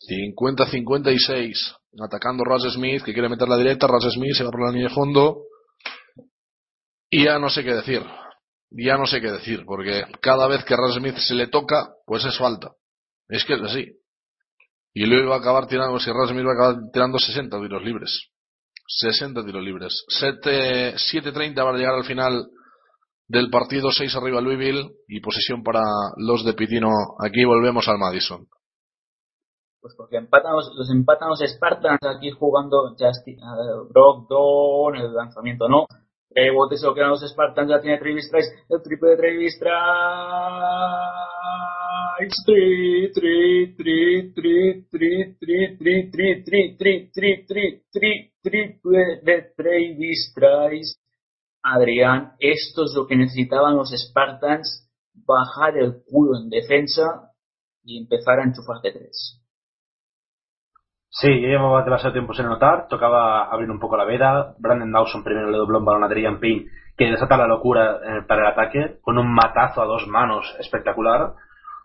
50-56, atacando Russ Smith, que quiere meter la directa, Russ Smith se va por la línea de fondo, y ya no sé qué decir, ya no sé qué decir, porque cada vez que Russ Smith se le toca, pues es falta. Es que es así. Y luego va a acabar tirando, si Russ Smith va a acabar tirando 60 tiros libres. 60 tiros libres. 7 7.30 para llegar al final del partido, 6 arriba Louisville y posesión para los de Pitino. Aquí volvemos al Madison. Pues porque empatan los, los empatan Spartans aquí jugando Justin, uh, Brogdon, el lanzamiento no. Rebote se lo los Spartans, ya tiene Travis Trice, el triple de Travis Trice. Tri, tri, tri, tri, tri, tri, tri, tri, tri, tri, tri, tri, tri, triple de. Adrián, esto es lo que necesitaban los Spartans, bajar el culo en defensa y empezar a enchufar de tres. Sí, yo llevaba demasiado tiempo sin anotar, tocaba abrir un poco la veda. Brandon Dawson primero le dobló un balón a Adrian Payne, que desata la locura eh, para el ataque, con un matazo a dos manos espectacular.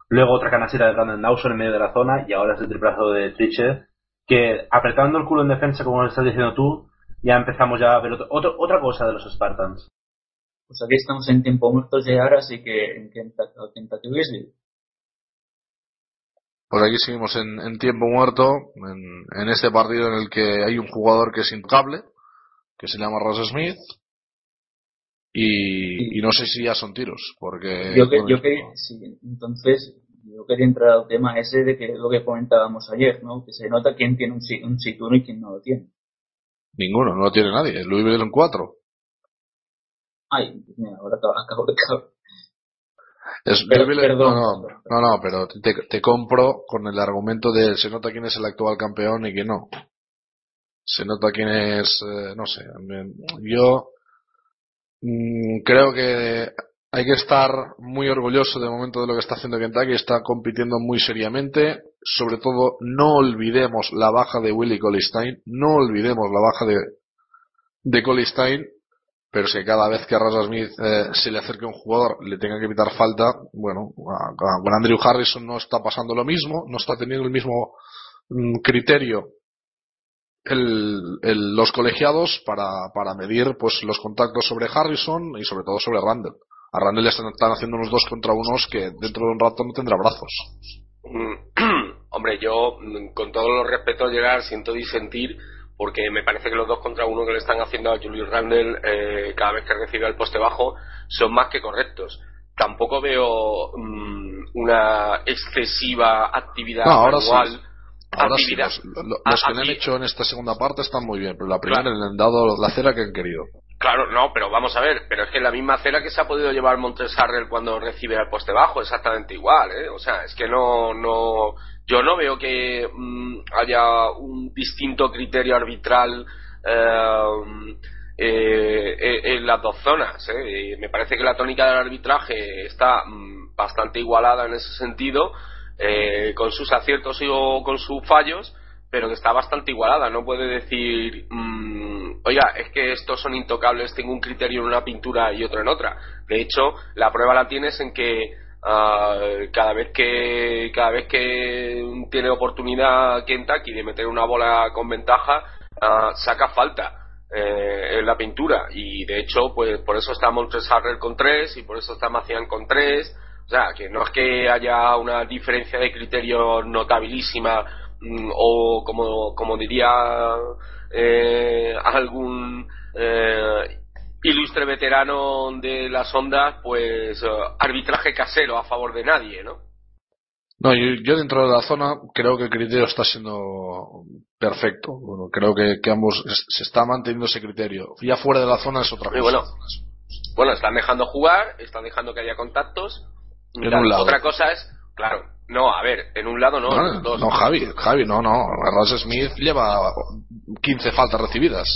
Luego otra canastita de Brandon Dawson en medio de la zona, y ahora es el triplazo de Triche, que apretando el culo en defensa, como lo estás diciendo tú, ya empezamos ya a ver otro- otro- otra cosa de los Spartans. Pues aquí estamos en tiempo muerto llegar, así que en Kentucky, Por aquí seguimos en, en tiempo muerto, en, en este partido en el que hay un jugador que es intocable, que se llama Ross Smith, y, y no sé si ya son tiros, porque... Yo, que, yo quería, sí, entonces, yo quería entrar al tema ese de que lo que comentábamos ayer, ¿no? Que se nota quién tiene un, un situno y quién no lo tiene. Ninguno, no lo tiene nadie. Louisville en 4. Ay, mira, ahora acabo, acabo de acabo. Es, perdón. no, no, no, pero te, te compro con el argumento de se nota quién es el actual campeón y quién no. Se nota quién es, eh, no sé. Yo mm, creo que hay que estar muy orgulloso de momento de lo que está haciendo Kentucky. Está compitiendo muy seriamente. Sobre todo, no olvidemos la baja de Willie Colistein. No olvidemos la baja de, de Colistein. Pero si cada vez que a Rasa Smith eh, se le acerque un jugador le tenga que evitar falta, bueno, con Andrew Harrison no está pasando lo mismo, no está teniendo el mismo mm, criterio el- los colegiados para, para medir pues los contactos sobre Harrison y sobre todo sobre Randall. A Randall le están, están haciendo unos dos contra unos que dentro de un rato no tendrá brazos. Mm, (clears throat) Hombre, yo mm, con todos los respetos llegar siento disentir porque me parece que los dos contra uno que le están haciendo a Julius Randle eh, cada vez que recibe el poste bajo son más que correctos. Tampoco veo mm, una excesiva actividad No, ahora sí. Ahora sí, los, lo- los que le han aquí- hecho en esta segunda parte están muy bien, pero la primera Claro. le han dado la cera que han querido. Claro, no, pero vamos a ver, pero es que la misma cera que se ha podido llevar Montes Harrell cuando recibe el poste bajo, exactamente igual, ¿eh? O sea, es que no, no, yo no veo que mm, haya un distinto criterio arbitral eh, eh, eh, en las dos zonas, ¿eh? Me parece que la tónica del arbitraje está mm, bastante igualada en ese sentido, eh, con sus aciertos y o con sus fallos, pero que está bastante igualada. No puede decir, mm, oiga, es que estos son intocables, tengo un criterio en una pintura y otro en otra. De hecho, la prueba la tienes en que Ah, cada vez que cada vez que tiene oportunidad Kentucky de meter una bola con ventaja ah, saca falta eh, en la pintura y de hecho pues por eso está Montres Harrell con tres y por eso está Macian con tres o sea que no es que haya una diferencia de criterio notabilísima o como como diría eh, algún eh, ilustre veterano de las ondas, pues eh, arbitraje casero a favor de nadie, ¿no? No, yo, yo dentro de la zona creo que el criterio está siendo perfecto. Bueno, creo que, que ambos es- se está manteniendo ese criterio. Ya fuera de la zona es otra Y cosa. bueno, bueno, están dejando jugar, están dejando que haya contactos. Otra cosa es, claro, no, a ver, en un lado no, No, dos. no, Javi, Javi, no, no. Ross Smith lleva 15 faltas recibidas.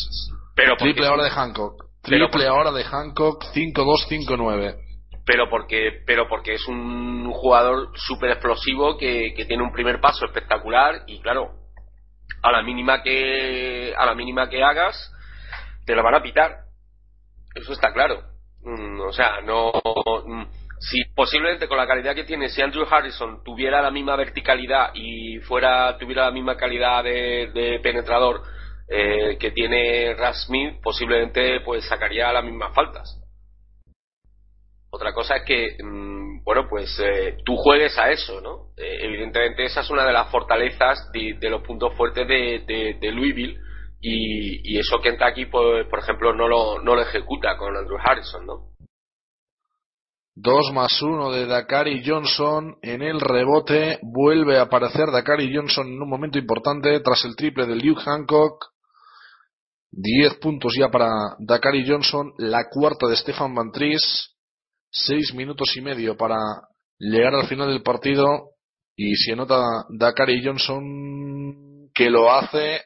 pero Triple ahora de Hancock. Triple ahora de Hancock, 5-2, 5-9. pero porque pero porque es un jugador súper explosivo que, que tiene un primer paso espectacular y claro a la mínima que a la mínima que hagas te lo van a pitar eso está claro Mm, o sea no mm, si posiblemente con la calidad que tiene si Andrew Harrison tuviera la misma verticalidad y fuera tuviera la misma calidad de, de penetrador eh, que tiene Russ Smith posiblemente pues sacaría las mismas faltas otra cosa es que, mm, bueno, pues eh, tú juegues a eso, ¿no? Eh, evidentemente esa es una de las fortalezas de, los puntos fuertes de Louisville y, y eso Kentucky, pues, por ejemplo, no lo, no lo ejecuta con Andrew Harrison, ¿no? 2 más 1 de Dakari Johnson en el rebote. Vuelve a aparecer Dakari Johnson en un momento importante tras el triple de Luke Hancock. 10 puntos ya para Dakari Johnson. La cuarta de Stefan Vantris. 6 minutos y medio para llegar al final del partido. Y se nota Dakari Johnson que lo hace.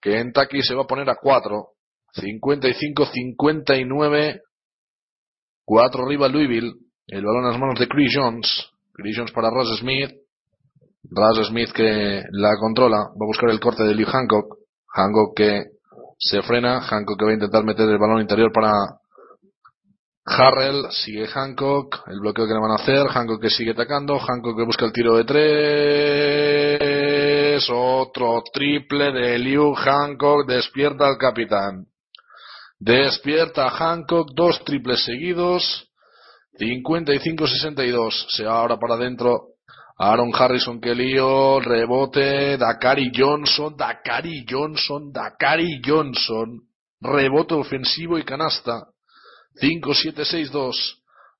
Que Kentucky se va a poner a 4. 55-59. 4 arriba Louisville. El balón en las manos de Chris Jones. Chris Jones para Russ Smith. Russ Smith que la controla. Va a buscar el corte de Liu Hancock. Hancock que se frena. Hancock que va a intentar meter el balón interior para Harrell. Sigue Hancock. El bloqueo que le van a hacer. Hancock que sigue atacando. Hancock que busca el tiro de tres. Otro triple de Liu Hancock. Despierta al capitán. Despierta Hancock, dos triples seguidos, 55-62. Se va ahora para adentro Aaron Harrison, que lío, rebote, Dakari Johnson, Dakari Johnson, Dakari Johnson, rebote ofensivo y canasta. 5-7-6-2.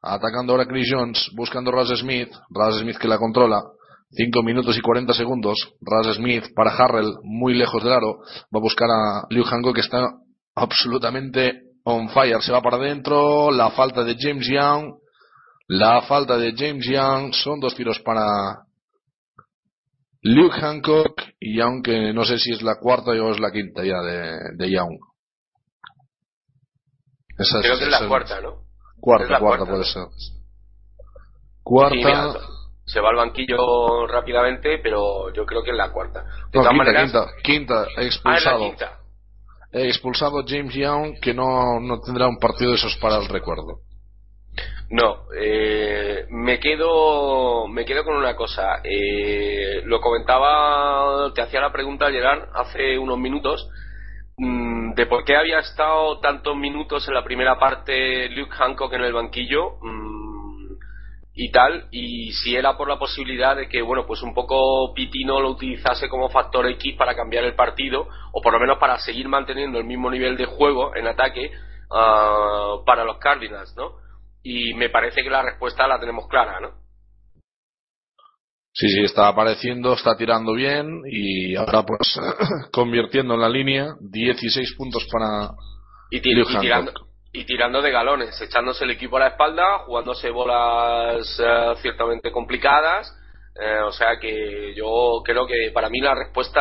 Atacando ahora Chris Jones, buscando Raz Smith, Raz Smith que la controla. 5 minutos y 40 segundos. Raz Smith para Harrell, muy lejos del aro. Va a buscar a Liu Hancock que está absolutamente on fire. Se va para adentro. La falta de James Young. La falta de James Young. Son dos tiros para Luke Hancock. Y Young que no sé si es la cuarta o es la quinta ya de, de Young. Esa Creo que es la cuarta, ¿no? Cuarta, la cuarta cuarta. puede ser. Sí, Cuarta. mira, se va al banquillo rápidamente, pero yo creo que es la cuarta. De no, todas quinta, maneras, quinta, quinta, ah, es la expulsado. quinta. Eh, expulsado James Young que no, no tendrá un partido de esos para el recuerdo. No, eh, me quedo me quedo con una cosa. Eh, lo comentaba, te hacía la pregunta Gerard hace unos minutos mm, de por qué había estado tantos minutos en la primera parte Luke Hancock en el banquillo mm, y tal, y si era por la posibilidad de que, bueno, pues un poco Pitino lo utilizase como factor X para cambiar el partido, o por lo menos para seguir manteniendo el mismo nivel de juego en ataque ah, para los Cardinals, ¿no? Y me parece que la respuesta la tenemos clara, ¿no? Sí, sí, está apareciendo, está tirando bien y ahora pues (clears throat) convirtiendo en la línea 16 puntos para Y, y tirando, y tirando de galones, echándose el equipo a la espalda, jugándose bolas eh, ciertamente complicadas. eh, o sea que yo creo que para mí la respuesta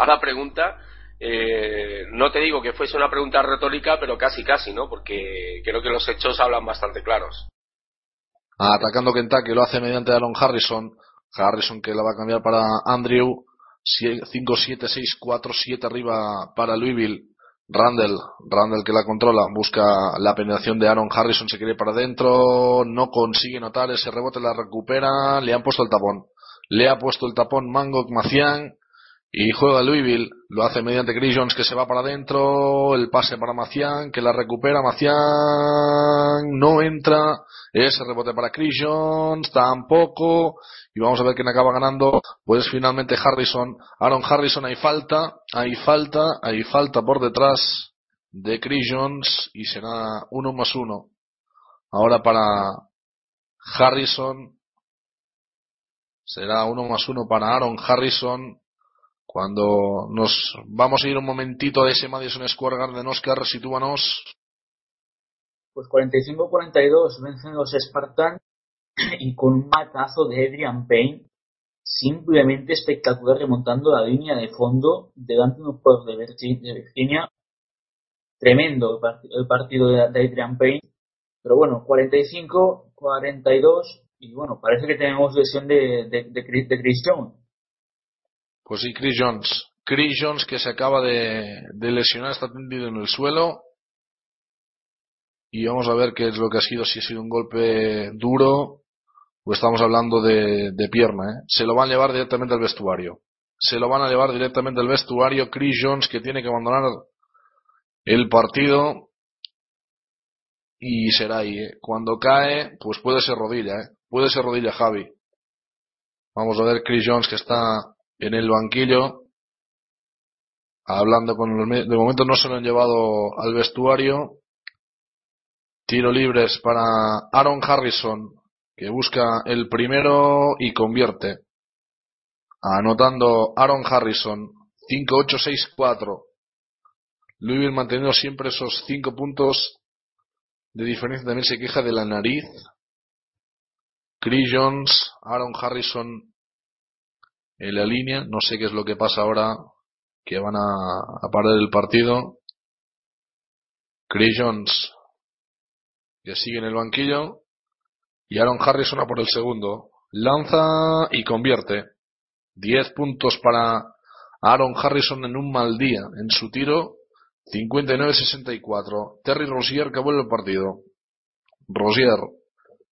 a la pregunta, eh, no te digo que fuese una pregunta retórica, pero casi casi, ¿no? Porque creo que los hechos hablan bastante claros. atacando Kentucky, lo hace mediante Aaron Harrison. Harrison que la va a cambiar para Andrew. 5-7-6-4-7 arriba para Louisville. Randall, Randall que la controla, busca la penetración de Aaron Harrison, se quiere para adentro, no consigue notar ese rebote, la recupera, le han puesto el tapón. Le ha puesto el tapón Mango Macián y juega Louisville, lo hace mediante Chris Jones que se va para adentro, el pase para Macián, que la recupera Macián, no entra, ese rebote para Chris Jones, tampoco, y vamos a ver quién acaba ganando, pues finalmente Harrison, Aaron Harrison hay falta, hay falta, hay falta por detrás de Chris Jones y será uno más uno. Ahora para Harrison, será uno más uno para Aaron Harrison, cuando nos vamos a ir un momentito de ese Madison Square Garden, Oscar, sitúanos. Pues 45-42 vencen los Spartans (clears throat) y con un matazo de Adrian Payne simplemente espectacular remontando la línea de fondo delante de un jugador de Virginia. Tremendo el partido de Adrian Payne. Pero bueno, 45, 42 y bueno, parece que tenemos lesión de, de, de, Chris Jones. Pues sí, Chris Jones. Chris Jones que se acaba de, de lesionar, está tendido en el suelo. Y vamos a ver qué es lo que ha sido, si ha sido un golpe duro o estamos hablando de, de pierna. ¿eh? Se lo van a llevar directamente al vestuario. Se lo van a llevar directamente al vestuario. Chris Jones que tiene que abandonar el partido. Y será ahí. ¿eh? Cuando cae, pues puede ser rodilla. ¿eh? Puede ser rodilla Javi. Vamos a ver Chris Jones que está en el banquillo, hablando con los de momento no se lo han llevado al vestuario. Tiro libres para Aaron Harrison, que busca el primero y convierte. Anotando Aaron Harrison, 5-8-6-4. Louisville manteniendo siempre esos cinco puntos de diferencia. También se queja de la nariz. Chris Jones, Aaron Harrison en la línea. No sé qué es lo que pasa ahora que van a, a parar el partido. Chris Jones que sigue en el banquillo y Aaron Harrison por el segundo. Lanza y convierte. 10 puntos para Aaron Harrison en un mal día en su tiro. 59-64. Terry Rosier que vuelve el partido. Rosier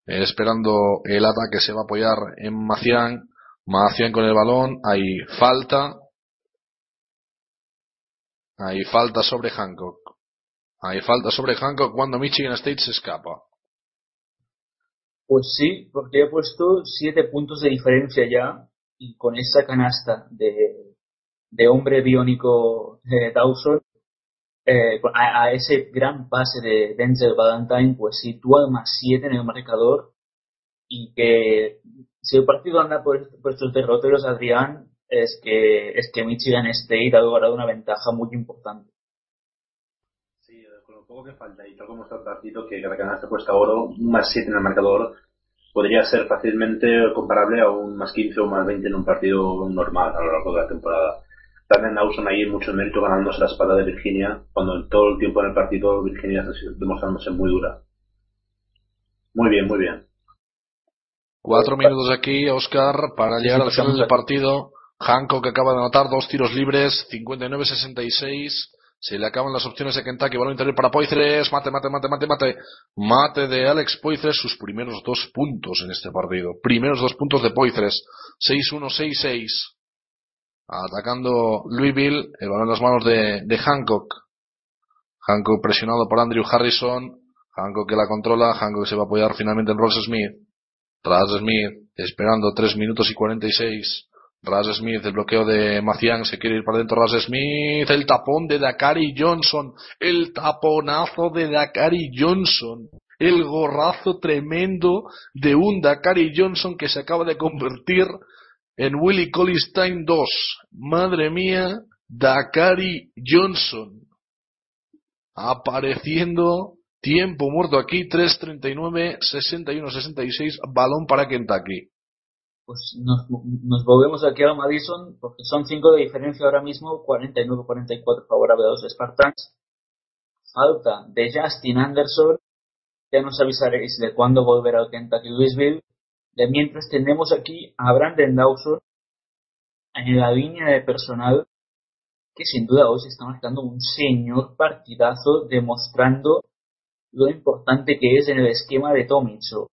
eh, esperando el ataque se va a apoyar en Macián Macian con el balón, hay falta. Hay falta sobre Hancock. Hay falta sobre Hancock cuando Michigan State se escapa. Pues sí, porque he puesto siete puntos de diferencia ya y con esa canasta de, de hombre biónico de Dawson eh, a, ese gran pase de Denzel Valentine pues sitúa más siete en el marcador y que si el partido anda por, estos derroteros, Adrián, es que, es que Michigan State ha logrado una ventaja muy importante. Poco que falta y tal como está el partido, que cada canasta cuesta oro, un más 7 en el marcador podría ser fácilmente comparable a un más 15 o más 20 en un partido normal a lo largo de la temporada. También Dawson ahí mucho mérito ganándose la espada de Virginia, cuando todo el tiempo en el partido Virginia está demostrándose muy dura. Muy bien, muy bien. Cuatro minutos aquí, Oscar, para llegar al final del partido. Hancock acaba de anotar dos tiros libres, 59-66. Se le acaban las opciones de Kentucky. Balón interior para Poitres. Mate, mate, mate, mate, mate. Mate de Alex Poitres. Sus primeros dos puntos en este partido. Primeros dos puntos de Poitres. 6-1-6-6. Atacando Louisville. El balón en las manos de, Hancock. Hancock presionado por Andrew Harrison. Hancock que la controla. Hancock se va a apoyar finalmente en Ross Smith. Raz Smith esperando 3 minutos y 46. Raz Smith, el bloqueo de Macián, se quiere ir para adentro Raz Smith, el tapón de Dakari Johnson, el taponazo de Dakari Johnson, el gorrazo tremendo de un Dakari Johnson que se acaba de convertir en Willie Colistein 2. Madre mía, Dakari Johnson apareciendo Tiempo muerto aquí, 3.39, 61-66, balón para Kentucky. Pues nos, nos, volvemos aquí a Madison, porque son 5 de diferencia ahora mismo, 49-44 favorable a los Spartans. Falta de Justin Anderson, ya nos avisaréis de cuándo volverá al Kentucky Louisville. De mientras tenemos aquí a Brandon Dawson en la línea de personal que sin duda hoy se está marcando un señor partidazo demostrando lo importante que es en el esquema de Tomicho.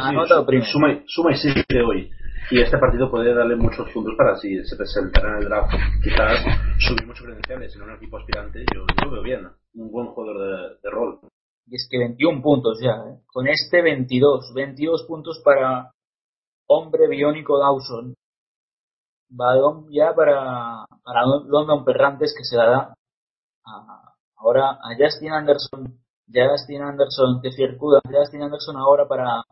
Anota su- primero. suma, suma y sigue hoy. Y este partido puede darle muchos puntos para si se presentara en el draft. Quizás subir muchos credenciales en un equipo aspirante. Yo, yo lo veo bien. Un buen jugador de, de rol. Y es que 21 puntos ya, ¿eh? Con este 22. 22 puntos para hombre biónico Dawson. Balón ya para, para London Perrantes que se la da a- ahora a Justin Anderson. Justin Anderson que circula. Justin Anderson ahora para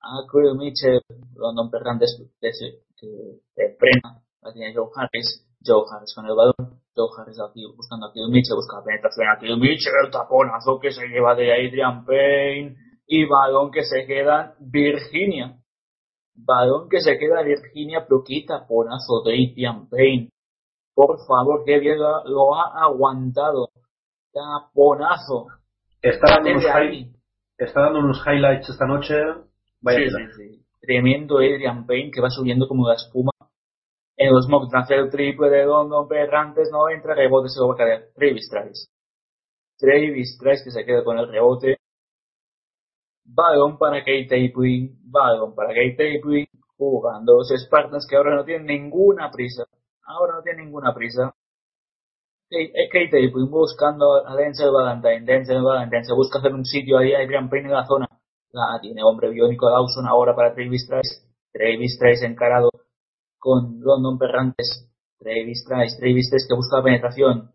a Creel Mitchell. London Perrantes que, frena. La tiene Joe Harris. Joe Harris con el balón. Joe Harris aquí buscando a Creel Mitchell. Busca la penetración a Creel Mitchell. El taponazo que se lleva de Adrian Payne. Y balón que se queda Virginia. Balón que se queda Virginia, pero qué taponazo de Adrian Payne. Por favor, que bien lo, ha aguantado. Taponazo. Está dando, unos está dando unos highlights esta noche. Vaya Sí. Tremendo Adrian Payne que va subiendo como la espuma. En los mock drafts el triple de London Perrantes no entra, rebote se lo va a caer. Travis Trice. Travis Trice que se queda con el rebote. Balón para Kate Taplin. Balón para Kate Taplin. Jugando los Spartans que ahora no tienen ninguna prisa. Ahora no tienen ninguna prisa. Kate eh, Taplin buscando a Denzel Valentine. Denzel Valentine se busca hacer un sitio ahí a Adrian Payne en la zona. La tiene hombre biónico Dawson ahora para Travis Trice. Travis Trice encarado con London Perrantes. Travis Trice, Travis Trice que busca penetración.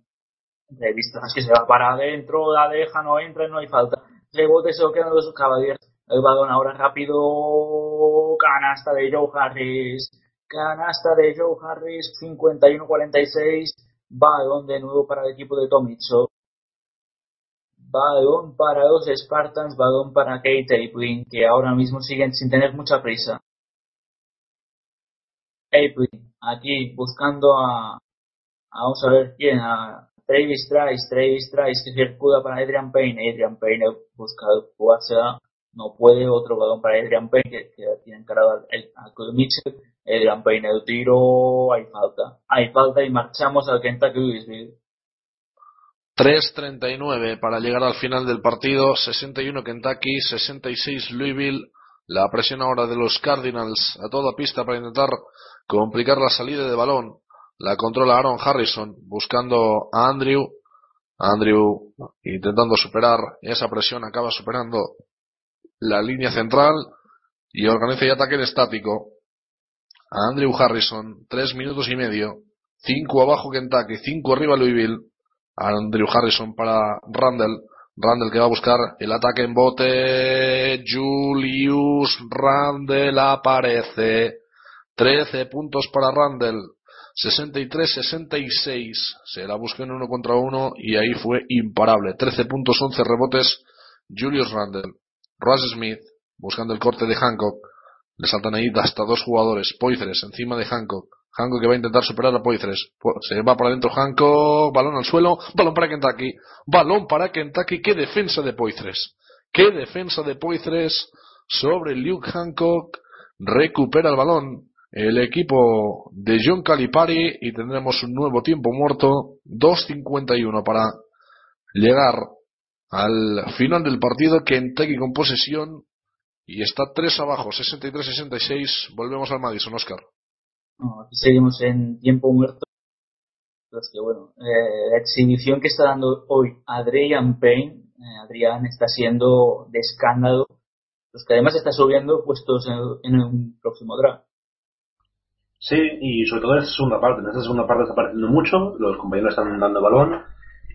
Travis Trice que se va para adentro, la deja, no entra, no hay falta. Rebote se quedan los Cavaliers. El balón ahora rápido. Canasta de Joe Harris. Canasta de Joe Harris, 51-46. Balón de nuevo para el equipo de Tomicho. Balón para los Spartans, balón para Kate Aplin, que ahora mismo siguen sin tener mucha prisa. Aplin, aquí buscando a, vamos a ver quién, a Travis Trice, Travis Trice que circula para Adrian Payne, Adrian Payne busca jugársela, no puede, otro balón para Adrian Payne que, que tiene encarado a, Cole Mitchell, Adrian Payne el tiro, hay falta, hay falta y marchamos al Kentucky Louisville. 3.39 para llegar al final del partido. 61 Kentucky, 66 Louisville. La presión ahora de los Cardinals a toda pista para intentar complicar la salida de balón. La controla Aaron Harrison buscando a Andrew. Andrew intentando superar esa presión, acaba superando la línea central y organiza ya ataque en estático. A Andrew Harrison, tres minutos y medio. Cinco abajo Kentucky, cinco arriba Louisville. Andrew Harrison para Randall. Randall que va a buscar el ataque en bote. Julius Randall aparece. 13 puntos para Randall. 63-66. Se la en uno contra uno y ahí fue imparable. 13 puntos, 11 rebotes. Julius Randall. Russ Smith buscando el corte de Hancock. Le saltan ahí hasta dos jugadores. Poitres encima de Hancock. Hancock que va a intentar superar a Poitres. Po- Se va para adentro Hancock. Balón al suelo. Balón para Kentucky. Balón para Kentucky. Qué defensa de Poitres. Qué defensa de Poitres sobre Luke Hancock. Recupera el balón el equipo de John Calipari y tendremos un nuevo tiempo muerto. 2.51 para llegar al final del partido. Kentucky con posesión y está 3 abajo, 63-66. Volvemos al Madison, Oscar. No, aquí seguimos en tiempo muerto. Que bueno, eh, la exhibición que está dando hoy Adrian Payne, eh, Adrián está siendo de escándalo, los que además está subiendo puestos en, en un próximo draft. Sí, y sobre todo en esta segunda parte. En esta segunda parte está apareciendo mucho, los compañeros están dando balón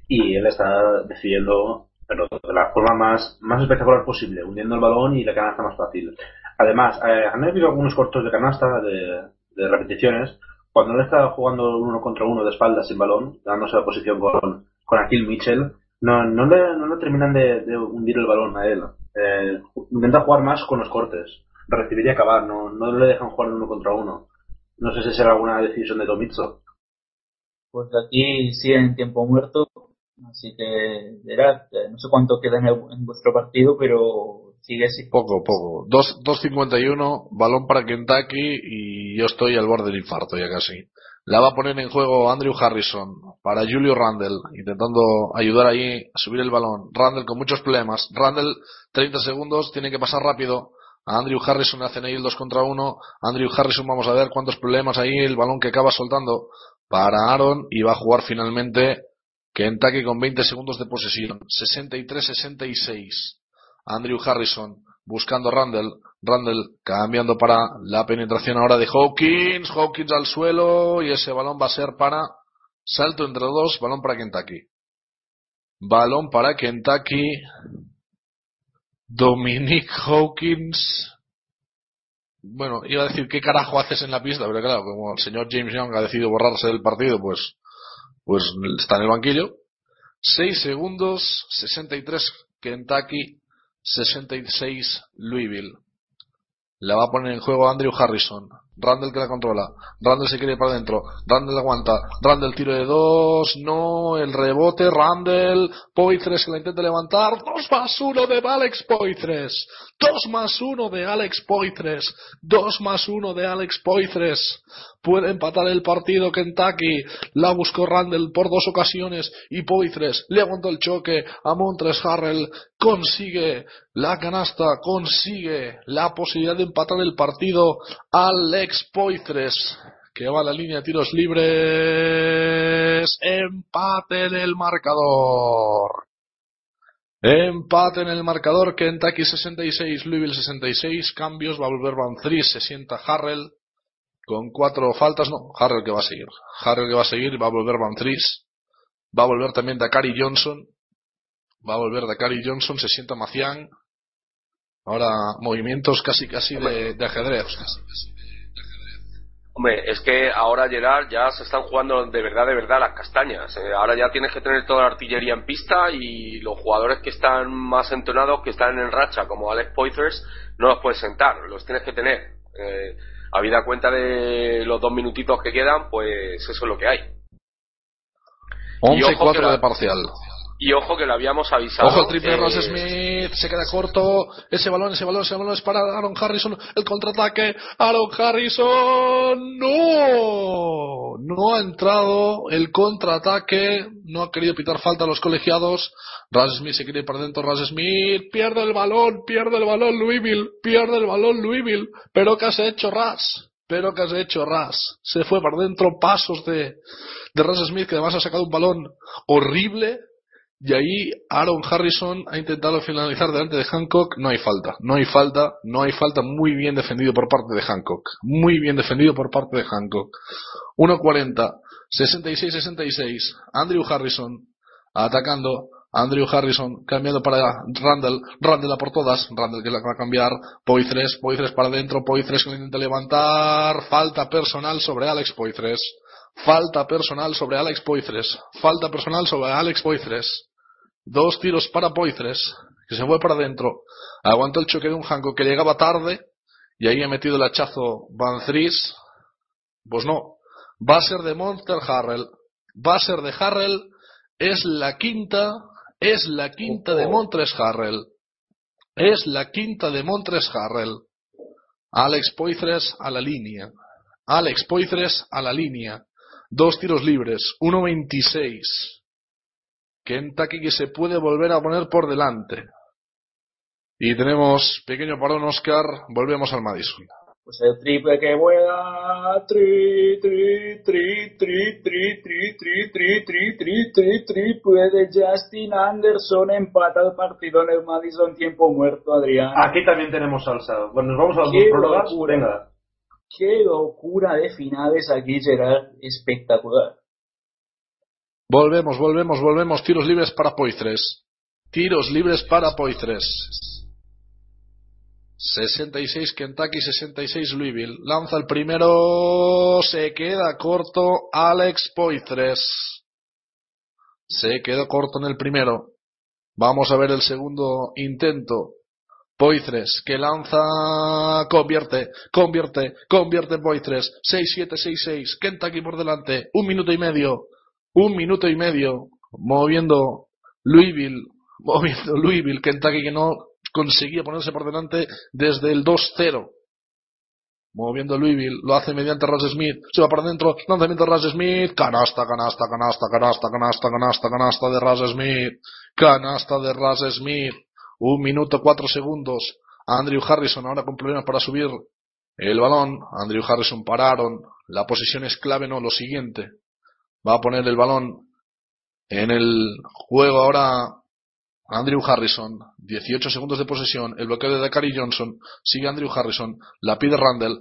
y él está decidiendo, de la forma más, más espectacular posible, hundiendo el balón y la canasta más fácil. Además, eh, han habido algunos cortos de canasta, de, de repeticiones, cuando él está jugando uno contra uno de espaldas sin balón, dándose la posición con, con Akil Mitchell, no, no, le, no le terminan de, hundir el balón a él. Eh, intenta jugar más con los cortes, recibir y acabar, no, no le dejan jugar uno contra uno. No sé si será alguna decisión de Tomitsu. Pues aquí siguen en tiempo muerto, así que verás, eh, no sé cuánto queda en, en vuestro partido, pero sigue así. Poco, poco. Dos- 2.51, balón para Kentucky y yo estoy al borde del infarto ya casi. La va a poner en juego Andrew Harrison para Julio Randall, intentando ayudar ahí a subir el balón. Randall con muchos problemas. Randall, 30 segundos, tiene que pasar rápido. A Andrew Harrison hacen ahí el 2 contra 1. Andrew Harrison, vamos a ver cuántos problemas ahí. El balón que acaba soltando para Aaron y va a jugar finalmente Kentucky con 20 segundos de posesión. 63-66. Andrew Harrison buscando Randall. Randall cambiando para la penetración ahora de Hawkins. Hawkins al suelo y ese balón va a ser para salto entre dos. Balón para Kentucky. Balón para Kentucky. Dominic Hawkins. Bueno, iba a decir qué carajo haces en la pista, pero claro, como el señor James Young ha decidido borrarse del partido, pues, pues está en el banquillo. 6 segundos, 63 Kentucky, 66 Louisville. La va a poner en juego Andrew Harrison. Randall que la controla. Randall se quiere ir para adentro. Randall aguanta. Randall tiro de dos. No. El rebote. Randall. Poitres que la intenta levantar. Dos más uno de Alex Poitres. Dos más uno de Alex Poitres. Dos más uno de Alex Poitres. Puede empatar el partido Kentucky. La buscó Randall por dos ocasiones. Y Poitres le aguantó el choque a Montres Harrell. Consigue la canasta. Consigue la posibilidad de empatar el partido. Alex Poitres que va a la línea de tiros libres. Empate en el marcador. Empate en el marcador. Kentucky 66, Louisville 66. Cambios. Va a volver Van Fries. Se sienta Harrell. Con cuatro faltas. No, Harrell que va a seguir. Harrell que va a seguir. Va a volver Van Fries. Va a volver también Dakari Johnson. Va a volver Dakari Johnson. Se sienta Macián. Ahora movimientos casi casi de, de ajedrez. Hombre, es que ahora Gerard ya se están jugando de verdad, de verdad las castañas. Eh, ahora ya tienes que tener toda la artillería en pista y los jugadores que están más entonados, que están en racha, como Alex Poiters, no los puedes sentar, los tienes que tener. Eh, habida cuenta de los dos minutitos que quedan, pues eso es lo que hay. 11 y ojo 4 que la- de parcial. Y ojo que lo habíamos avisado. Ojo el triple eh, Ross Smith, se queda corto, ese balón, ese balón, ese balón es para Aaron Harrison, el contraataque, Aaron Harrison, no, no ha entrado el contraataque, no ha querido pitar falta a los colegiados, Ras Smith se quiere ir para adentro, Ras Smith, pierde el balón, pierde el balón Louisville, pierde el balón Louisville, pero ¿qué has hecho Ras? Pero ¿qué has hecho Ras? Se fue para adentro, pasos de, de Ras Smith que además ha sacado un balón horrible, y ahí Aaron Harrison ha intentado finalizar delante de Hancock. No hay falta, no hay falta, no hay falta. Muy bien defendido por parte de Hancock. Muy bien defendido por parte de Hancock. 1.40, 66-66. Andrew Harrison atacando. Andrew Harrison cambiando para Randall. Randall a por todas. Randall que la va a cambiar. Poitres, Poitres para adentro. Poitres que lo intenta levantar. Falta personal sobre Alex Poitres. Falta personal sobre Alex Poitres. Falta personal sobre Alex Poitres. Dos tiros para Poitres, que se fue para adentro. Aguantó el choque de un Hancock que llegaba tarde. Y ahí ha metido el hachazo Van Fries. Pues no. Va a ser de Monster Harrell. Va a ser de Harrell. Es la quinta. Es la quinta de Montres Harrell. Es la quinta de Montres Harrell. Alex Poitres a la línea. Alex Poitres a la línea. Dos tiros libres. 1.26. Kentucky que se puede volver a poner por delante. Y tenemos pequeño parón, Oscar. Volvemos al Madison. Pues el triple que vuela. Tri, tri, tri, tri, tri, tri, tri, tri, tri, tri, tri, triple de Justin Anderson. Empata el partido en el Madison. Tiempo muerto, Adrián. Aquí también tenemos salsa. Bueno, nos vamos a las dos prórrogas. Venga. Qué locura de finales aquí, Gerard. Espectacular. Volvemos, volvemos, volvemos. Tiros libres para Poitres. Tiros libres para Poitres. 66 Kentucky, 66 Louisville. Lanza el primero. Se queda corto Alex Poitres. Se quedó corto en el primero. Vamos a ver el segundo intento. Poitres, que lanza, convierte, convierte, convierte Poitres. 6-7, 6-6. Kentucky por delante. Un minuto y medio. Un minuto y medio. Moviendo Louisville. (laughs) Moviendo Louisville. Kentucky que no conseguía ponerse por delante desde el 2-0. moviendo Louisville, lo hace mediante Russ Smith, se va para adentro, lanzamiento de Russ Smith, canasta, canasta, canasta, canasta, canasta, canasta, canasta de Russ Smith, canasta de Russ Smith, un minuto cuatro segundos, Andrew Harrison ahora con problemas para subir el balón, Andrew Harrison pararon, la posición es clave, no, lo siguiente, va a poner el balón en el juego ahora Andrew Harrison, 18 segundos de posesión, el bloqueo de Dakari Johnson, sigue Andrew Harrison, la pide Randall,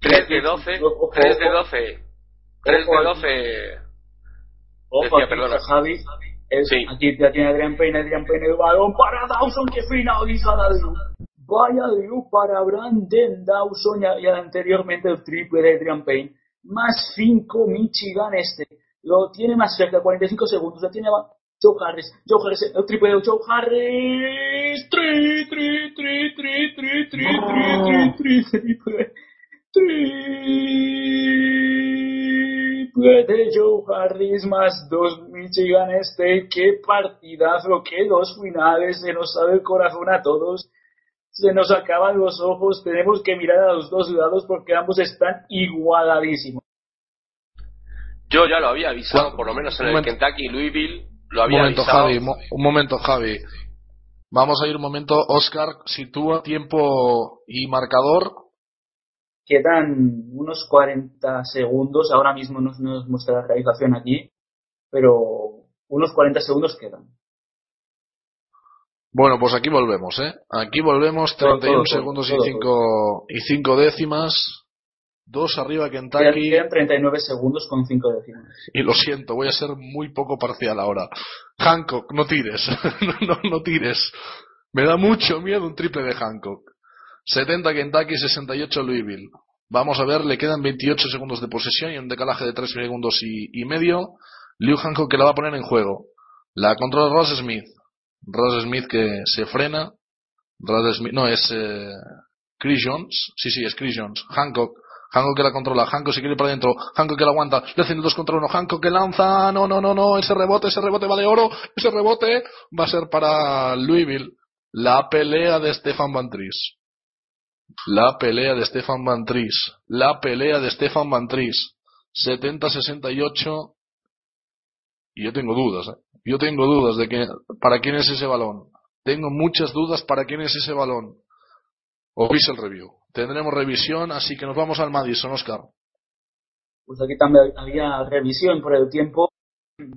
3 de 12, 3 de 12, 3 de 12. Ojo, perdona. Javi. Es, Sí. Aquí ya tiene Adrian Payne, Adrian Payne el balón para Dawson que finaliza la Drew. Vaya Drew para Brandon Dawson y, anteriormente el triple de Adrian Payne. Más 5 Michigan este. Lo tiene más cerca, 45 segundos. Lo tiene Joe Harris. Joe Harris, el triple de Joe Harris. Tri, tri, tri, tri, tri, tri, tri, tri, tri, triple. Triple de Joe Harris más dos Michigan State. Qué partidazo, qué dos finales. Se nos sale el corazón a todos. Se nos acaban los ojos. Tenemos que mirar a los dos lados porque ambos están igualadísimos. Yo ya lo había avisado, Bueno, por lo menos en un el momento. Kentucky y Louisville, lo Un había momento, avisado. Javi, mo- un momento, Javi. Vamos a ir un momento, Oscar, sitúa tiempo y marcador. Quedan unos 40 segundos. Ahora mismo no nos muestra la realización aquí. Pero unos 40 segundos quedan. Bueno, pues aquí volvemos, ¿eh? Aquí volvemos, Todo, 31 todo, todo, segundos todo, y 5 y cinco décimas. Dos arriba Kentucky. quedan 39 segundos con 5 décimas. Y lo siento, voy a ser muy poco parcial ahora. Hancock, no tires. (laughs) no, no, no tires. Me da mucho miedo un triple de Hancock. 70 Kentucky, 68 Louisville. Vamos a ver, le quedan 28 segundos de posesión y un decalaje de 3 segundos y, medio. Liu Hancock que la va a poner en juego. La controla Ross Smith. Ross Smith que se frena. Ross Smith, no, es eh, Chris Jones. Sí, sí, es Chris Jones. Hancock. Hancock que la controla, Hancock se quiere ir para adentro, Hancock que la aguanta, le hacen contra uno, Hancock que lanza, no, no, no, no, ese rebote, ese rebote vale oro, ese rebote va a ser para Louisville. La pelea de Stefan Van. La pelea de Stefan Van Tries. La pelea de Stefan Van Tries. 70-68. Y yo tengo dudas, ¿eh? Yo tengo dudas de que, para quién es ese balón. Tengo muchas dudas para quién es ese balón. Official review. Tendremos revisión, así que nos vamos al Madison, Oscar. Pues aquí también había revisión por el tiempo.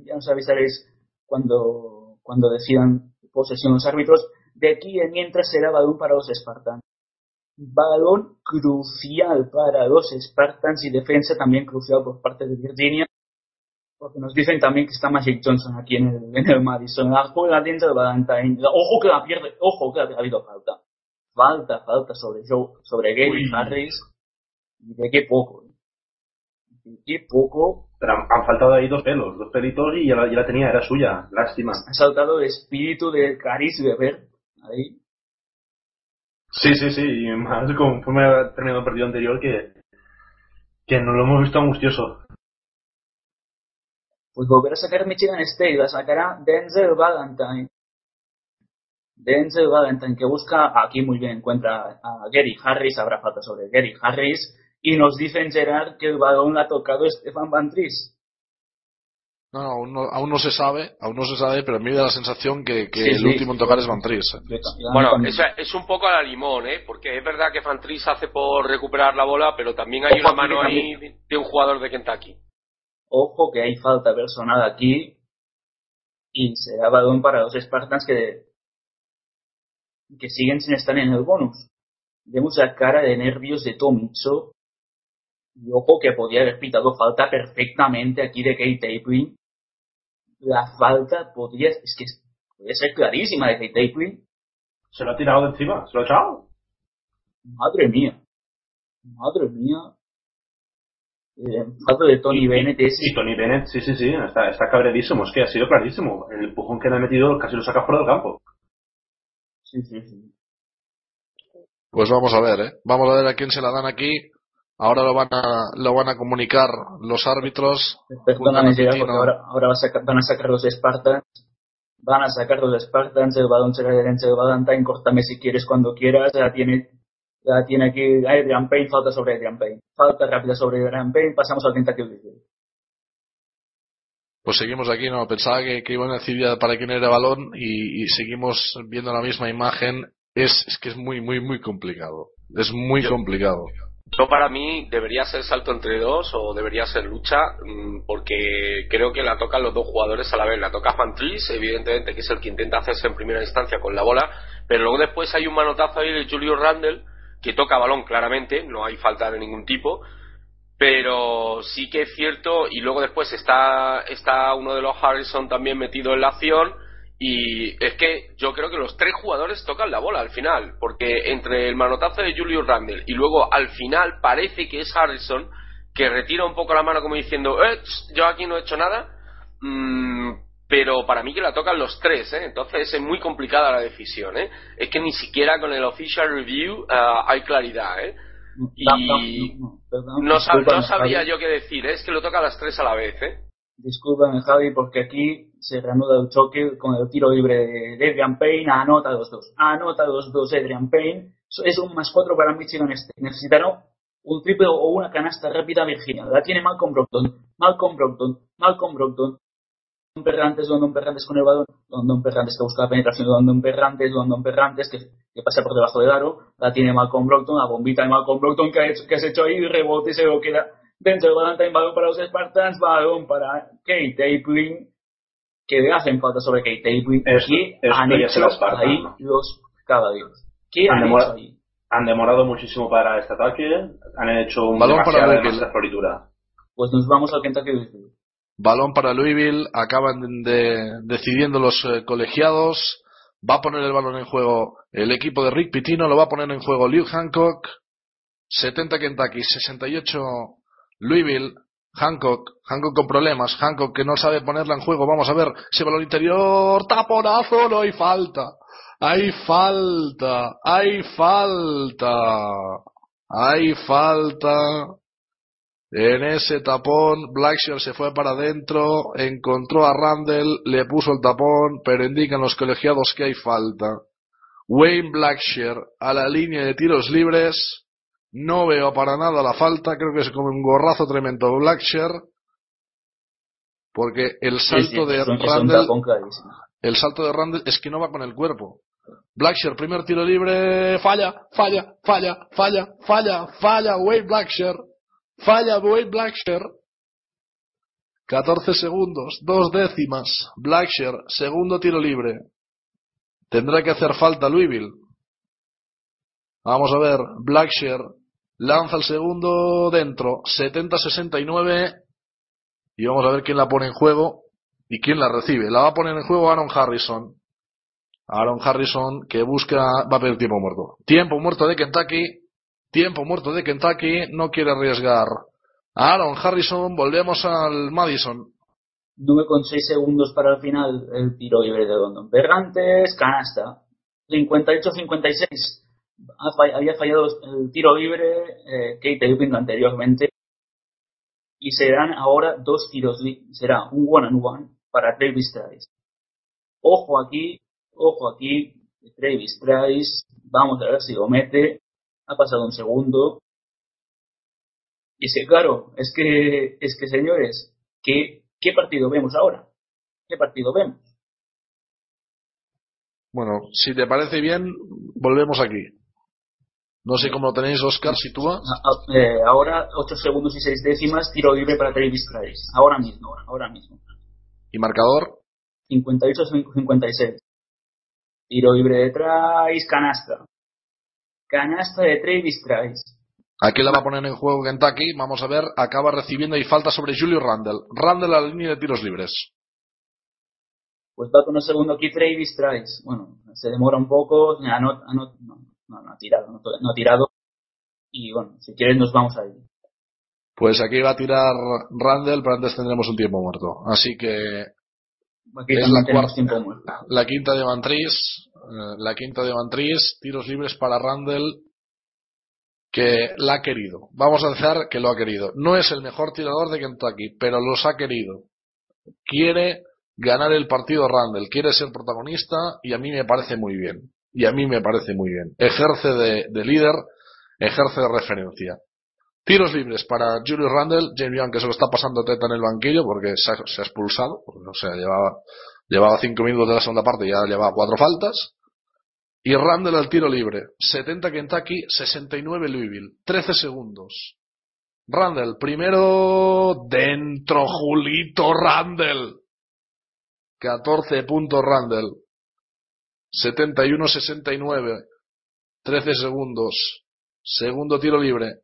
Ya nos avisaréis cuando, cuando decidan posesión los árbitros. De aquí en mientras será balón para los Spartans. Balón crucial para los Spartans y defensa también crucial por parte de Virginia. Porque nos dicen también que está Magic Johnson aquí en el, en el Madison. La juega dentro del Valentine. Ojo que la pierde. Ojo que ha habido falta. Falta, falta sobre Joe, sobre Gary. Harris. Y de qué poco. De qué poco Pero han, han faltado ahí dos pelos, dos pelitos y ya la, ya la tenía, era suya. Lástima. ha saltado el espíritu de Caris Weber. Ahí. Sí, sí, sí. Y más conforme ha terminado el partido anterior que, que no lo hemos visto angustioso. Pues volverá a sacar Michigan State. La sacará Denzel Valentine. Denzel Valentine que busca, aquí muy bien encuentra a Gary Harris. Habrá falta sobre Gary Harris. Y nos dicen Gerard que el balón la ha tocado Stefan Van Tries. No, no, aún no, aún no se sabe, aún no se sabe, pero a mí me da la sensación que, que Sí, el sí. último en tocar es Van Tries. ¿eh? Bueno, eso es un poco a la limón, ¿eh? Porque es verdad que Fantris hace por recuperar la bola, pero también hay Ojo, una mano ahí de- un jugador de Kentucky. Ojo que hay falta personal aquí. Y será balón para los Spartans que, que siguen sin estar en el bonus. Vemos la cara de nervios de Tomicho. Y ojo que podía haber pitado falta perfectamente aquí de Kate Taplin. La falta podría, es que es- podría ser clarísima de Taplin. Se lo ha tirado de encima, se lo ha echado. Madre mía. Madre mía. Eh, falta de Tony y, Bennett es... Y Tony Bennett, sí, sí, sí, está, está cabrerísimo. Es que ha sido clarísimo. El empujón que le ha metido casi lo saca fuera del campo. Sí, sí, sí. Pues vamos a ver, ¿eh? Vamos a ver a quién se la dan aquí. Ahora lo van a, lo van a comunicar los árbitros. Perdóname, porque ahora, ahora va a sacar- van a sacar los Spartans. Van a sacar los Spartans, el balón será de Denzel Valentine, córtame si quieres cuando quieras. Ya tiene, ya tiene aquí Adrian Payne, falta sobre Adrian Payne. Falta rápida sobre Adrian Payne, pasamos al Louisville. Pues seguimos aquí, no, pensaba que, que iban a decir ya para quién era el balón y, y seguimos viendo la misma imagen. Es, es que es muy, muy, muy complicado. Es muy complicado. Yo para mí debería ser salto entre dos o debería ser lucha mm, porque creo que la tocan los dos jugadores a la vez. La toca Fantris, evidentemente, que es el que intenta hacerse en primera instancia con la bola, pero luego después hay un manotazo ahí de Julio Randle que toca balón claramente, no hay falta de ningún tipo, pero sí que es cierto y luego después está, está uno de los Harrison también metido en la acción y es que yo creo que los tres jugadores tocan la bola al final, porque entre el manotazo de Julius Randle y luego al final parece que es Harrison que retira un poco la mano como diciendo, "Eh, yo aquí no he hecho nada, Mm, pero para mí que la tocan los tres, ¿eh? entonces es muy complicada la decisión. ¿eh? Es que ni siquiera con el official review ah, hay claridad. ¿eh? Y No, no, no yo qué decir, ¿eh? es que lo toca a las tres a la vez. ¿eh? Discúlpame, Javi, porque aquí se reanuda el choque con el tiro libre de Adrian Payne. Anota 2-2. Anota 2-2 Adrian Payne. Es un más 4 para Michigan State. Necesitaron un triple o una canasta rápida Virginia. La tiene Malcolm Brockton. Malcolm Brockton. Malcolm Brockton. London Perrantes, London Perrantes con el balón. London Perrantes que busca la penetración de London Perrantes. London Perrantes que, que pasa por debajo del aro. La tiene Malcolm Brockton. La bombita de Malcolm Brockton que, ha hecho, que has hecho ahí. Rebote y se lo queda dentro del Valentine. Balón para los Spartans. Balón para Kate Aplin. Que le hacen falta sobre Kate Aplin. Esto- ¿Qué esto han hecho partan, ahí los Han han demora- hecho ahí? Han demorado muchísimo para este ataque. Han hecho un Balón para demasiada, floritura. Pues nos vamos al Kentucky Louisville. Balón para Louisville, acaban de, decidiendo los eh, colegiados. Va a poner el balón en juego el equipo de Rick Pitino, lo va a poner en juego Luke Hancock. 70 Kentucky, 68 Louisville. Hancock, Hancock con problemas, Hancock que no sabe ponerla en juego. Vamos a ver ese balón interior, taponazo, no hay falta. Hay falta, hay falta, hay falta. En ese tapón, Blackshear se fue para adentro, encontró a Randall, le puso el tapón, pero indican los colegiados que hay falta. Wayne Blackshear a la línea de tiros libres. No veo para nada la falta, creo que es como un gorrazo tremendo Blackshear. Porque el salto Sí, sí, de Randall, el salto de Randall es que no va con el cuerpo. Blackshear, primer tiro libre, falla, falla, falla, falla, falla, falla, Wade Blackshear, falla Wade Blackshear. 14 segundos, dos décimas, Blackshear, segundo tiro libre. Tendrá que hacer falta Louisville. Vamos a ver, Blackshear lanza el segundo dentro, 70-69. Y vamos a ver quién la pone en juego y quién la recibe. La va a poner en juego Aaron Harrison. Aaron Harrison que busca, va a pedir tiempo muerto. Tiempo muerto de Kentucky. Tiempo muerto de Kentucky. No quiere arriesgar. Aaron Harrison, volvemos al Madison. 9,6 segundos para el final el tiro libre de London. Berrantes, canasta. 58-56. Fall- Había fallado el tiro libre eh, Kate Irving anteriormente. Y serán ahora dos tiros. Será un one and one para Travis Trice. Ojo aquí, ojo aquí. Travis Trice. Vamos a ver si lo mete. Ha pasado un segundo. Y que, claro, es que, es que señores, ¿qué, ¿qué partido vemos ahora? ¿Qué partido vemos? Bueno, si te parece bien, volvemos aquí. No sé cómo lo tenéis, Oscar, sitúa. A- a- eh, ahora 8 segundos y 6 décimas, tiro libre para Travis Trice. Ahora mismo, ahora mismo. Y marcador. 58-56. Tiro libre de Trice, canasta. Canasta de Travis Trice. Aquí la va a poner en juego Kentucky. Vamos a ver, acaba recibiendo y falta sobre Julio Randall. Randall a la línea de tiros libres. Pues va con un segundo aquí Travis Trice. Bueno, se demora un poco, anot- anot- no, no, no ha tirado, no, no ha tirado. Y bueno, si quieres nos vamos ahí. Pues aquí va a tirar Randall, pero antes tendremos un tiempo muerto. Así que Aquí es la, cuarta, la quinta de Mantris, eh, la quinta de Mantris, tiros libres para Randall, que la ha querido. Vamos a decir que lo ha querido. No es el mejor tirador de Kentucky, pero los ha querido. Quiere ganar el partido Randall, quiere ser protagonista y a mí me parece muy bien. Y a mí me parece muy bien. Ejerce de, de líder, ejerce de referencia. Tiros libres para Julius Randle, James Young que se lo está pasando teta en el banquillo porque se ha, expulsado, o sea, llevaba, llevaba cinco minutos de la segunda parte y ya llevaba cuatro faltas. Y Randle al tiro libre, 70 Kentucky, 69 Louisville, 13 segundos. Randle, primero dentro Julito Randle. 14 puntos Randle. 71-69. 13 segundos. Segundo tiro libre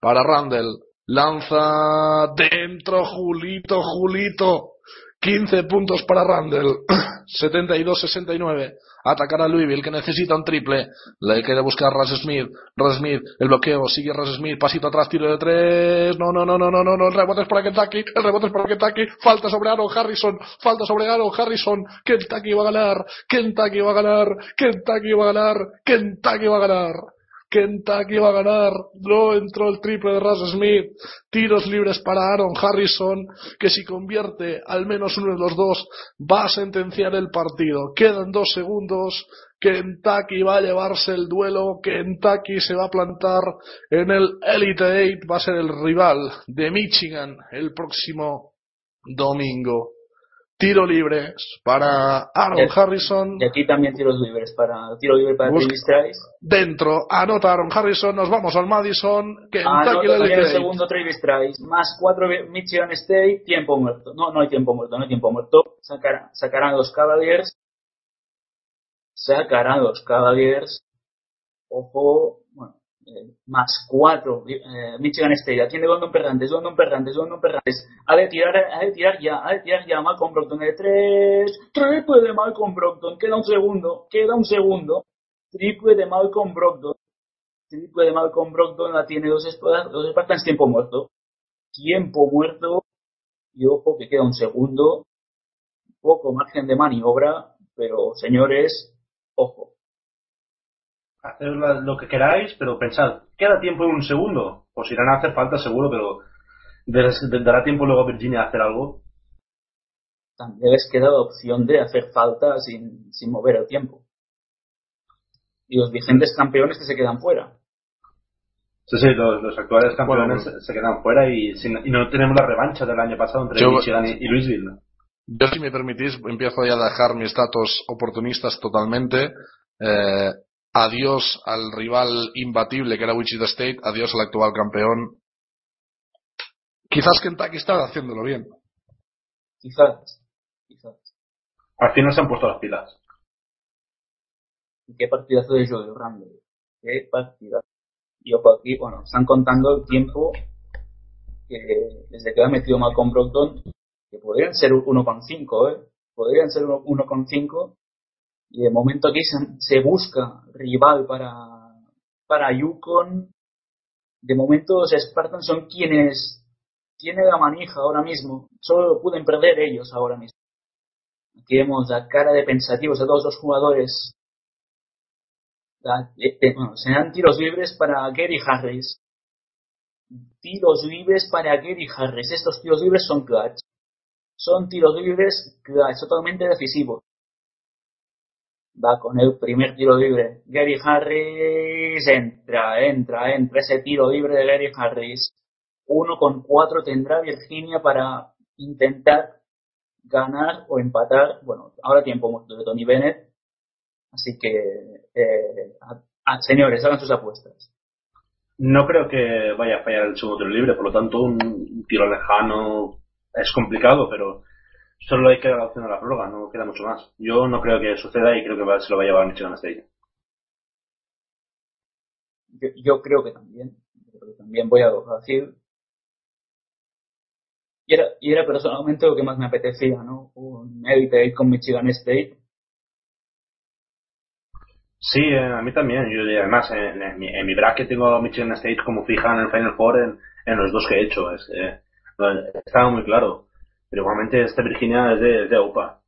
para Randall. Lanza dentro Julito, Julito. 15 puntos para Randall. (clears throat) 72-69. Atacar a Louisville que necesita un triple. Le quiere buscar Russ Smith. Russ Smith, el bloqueo. Sigue Russ Smith. Pasito atrás, tiro de tres. No, no, no, no, no, no, no. El rebote es para Kentucky. El rebote es para Kentucky. Falta sobre Aaron Harrison. Falta sobre Aaron Harrison. Kentucky va a ganar. Kentucky va a ganar. Kentucky va a ganar. Kentucky va a ganar. Kentucky va a ganar. No entró el triple de Russ Smith. Tiros libres para Aaron Harrison, que si convierte al menos uno de los dos, va a sentenciar el partido. Quedan dos segundos. Kentucky va a llevarse el duelo. Kentucky se va a plantar en el Elite Eight. Va a ser el rival de Michigan el próximo domingo. Tiro libres para Aaron Y- Harrison. Y aquí también tiros libres para tiro libre para Davis. Dentro, anota Aaron Harrison, nos vamos al Madison, Kentucky Anota el segundo Travis Trice, más cuatro Michigan State, tiempo muerto. No, no hay tiempo muerto, no hay tiempo muerto. Sacará, sacarán los Cavaliers. Sacarán los Cavaliers. Ojo, eh, más cuatro eh, Michigan State. Atiende London Perrantes, London Perrantes, London Perrantes. Ha de tirar, ha de tirar ya, ha de tirar ya. Malcolm Brockton de tres. Triple de Malcolm Brockton. Queda un segundo, queda un segundo. Triple de Malcolm Brogdon. Triple de Malcolm Brogdon la tiene dos Spartans, dos Spartans tiempo muerto. Tiempo muerto. Y ojo que queda un segundo. Poco margen de maniobra. Pero señores, ojo. Haced la- lo que queráis, pero pensad, ¿queda tiempo en un segundo? Pues irán a hacer falta seguro, pero ¿les- les ¿dará tiempo luego a Virginia a hacer algo? También les queda la opción de hacer falta sin, sin mover el tiempo. Y los vigentes campeones que se quedan fuera. Sí, sí, los, los actuales campeones Bueno, se- se quedan fuera y, sin- y no tenemos la revancha del año pasado entre Yo- Michigan y, y Louisville. Yo, si me permitís, empiezo ya a dejar mis datos oportunistas totalmente. Eh, adiós al rival imbatible que era Wichita State, adiós al actual campeón. Quizás Kentucky está haciéndolo bien. Quizás. Quizás. Al final se han puesto las pilas. Y qué partidazo de Joel Randle. Qué partidazo. Y ojo aquí, bueno, están contando el tiempo que desde que ha metido Malcolm Brogdon, que podrían ser 1,5, ¿eh? Podrían ser 1,5. Y de momento aquí se, busca rival para, para Yukon. De momento los Spartans son quienes tienen la manija ahora mismo. Solo lo pueden perder ellos ahora mismo. Aquí vemos la cara de pensativos de todos los jugadores la- eh, eh, bueno, serán tiros libres para Gary Harris. Tiros libres para Gary Harris. Estos tiros libres son clutch. Son tiros libres clutch, totalmente decisivos. Va con el primer tiro libre. Gary Harris entra, entra, entra. Ese tiro libre de Gary Harris. Uno con cuatro tendrá Virginia para intentar ganar o empatar. Bueno, ahora tiempo de Tony Bennett. Así que, eh, señores, hagan sus apuestas. No creo que vaya a fallar el segundo tiro libre, por lo tanto un tiro lejano es complicado, pero solo hay que dar la opción a la prórroga, no queda mucho más. Yo no creo que suceda y creo que va- se lo va a llevar Michigan State. Yo, yo creo que también. Yo creo que también voy a decir. Y era, y era personalmente lo que más me apetecía, ¿no? Un Elite con Michigan State. Sí, eh, a mí también. Yo, además, en, en, mi, en, mi, bracket tengo a Michigan State como fija en el Final Four en, en los dos que he hecho. Es, eh, estaba muy claro. Pero igualmente esta Virginia es de, de UPA.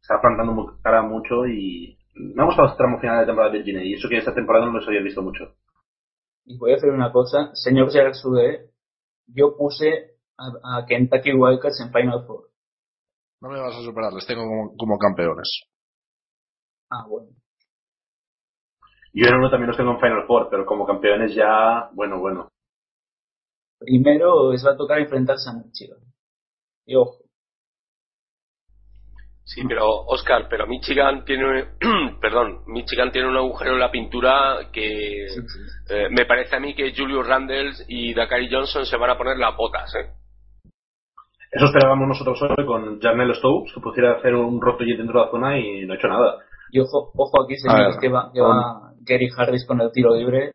Está plantando cara mucho y me ha gustado este tramo final de temporada de Virginia. Y eso que esta temporada no los había visto mucho. Y voy a hacer una cosa. Señor Sudé, yo puse a, a, Kentucky Wildcats en Final Four. No me vas a superar, les tengo como, como campeones. Ah, bueno. Yo en uno también los tengo en Final Four, pero como campeones ya, bueno, bueno. Primero les va a tocar enfrentarse a Michigan. Y ojo. Sí, pero Oscar, pero Michigan tiene, (clears throat) perdón, Michigan tiene un agujero en la pintura que sí, sí. Eh, me parece a mí que Julius Randle y Dakari Johnson se van a poner las botas, ¿eh? Eso esperábamos nosotros hoy con Jarnell Stokes, que pudiera hacer un roto dentro de la zona y no ha hecho nada. Y ojo, ojo aquí, señores, que va, que va Gary Harris con el tiro libre.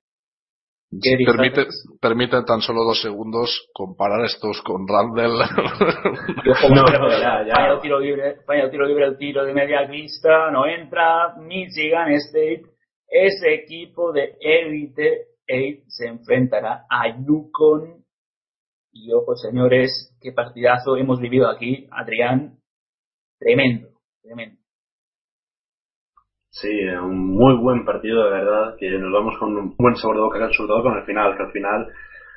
Permite, permite tan solo dos segundos comparar estos con Randall. (laughs) no, no, ya, ya. Falla el tiro libre, falla el tiro libre, el tiro de media vista, no entra. Michigan State, ese equipo de Elite 8 se enfrentará a Yukon. Y ojo, señores, qué partidazo hemos vivido aquí, Adrián. Tremendo, tremendo. Sí, un muy buen partido, de verdad, que nos vamos con un buen sabor de boca, sobre todo con el final, que al final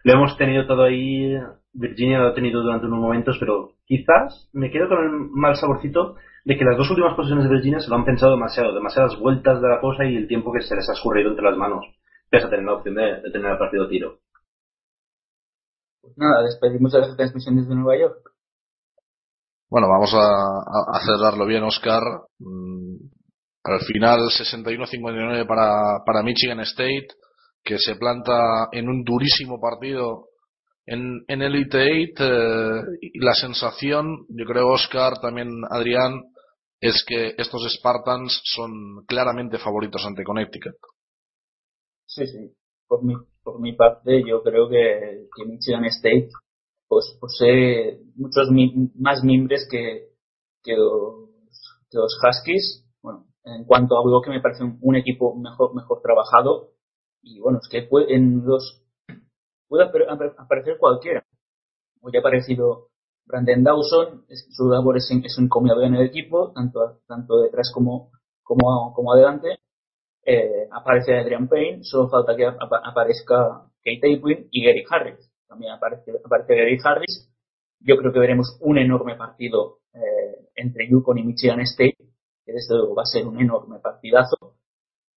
lo hemos tenido todo ahí, Virginia lo ha tenido durante unos momentos, pero quizás me quedo con el mal saborcito de que las dos últimas posiciones de Virginia se lo han pensado demasiado, demasiadas vueltas de la cosa y el tiempo que se les ha escurrido entre las manos, pese a tener la opción de, de tener el partido tiro. Pues nada, despedimos de la transmisión desde Nueva York. Bueno, vamos a, a, a cerrarlo bien, Oscar. Al final 61-59 para, para Michigan State, que se planta en un durísimo partido en, Elite 8. Eh, y la sensación, yo creo, Oscar, también Adrián, es que estos Spartans son claramente favoritos ante Connecticut. Sí, sí. Por mi, por mi parte, yo creo que, que Michigan State pues, posee muchos mi, más mimbres que, que, los, que los Huskies. En cuanto a algo que me parece un, un, equipo mejor mejor trabajado. Y bueno es que puede, en los puede aparecer cualquiera. Hoy ha aparecido Brandon Dawson es, su labor es, es encomiable en el equipo tanto tanto detrás como como como adelante. Eh, aparece Adrian Payne solo falta que ap aparezca Kate Apwin y Gary Harris. También aparece aparece Gary Harris. Yo creo que veremos un enorme partido eh, entre Yukon y Michigan State que desde luego va a ser un enorme partidazo.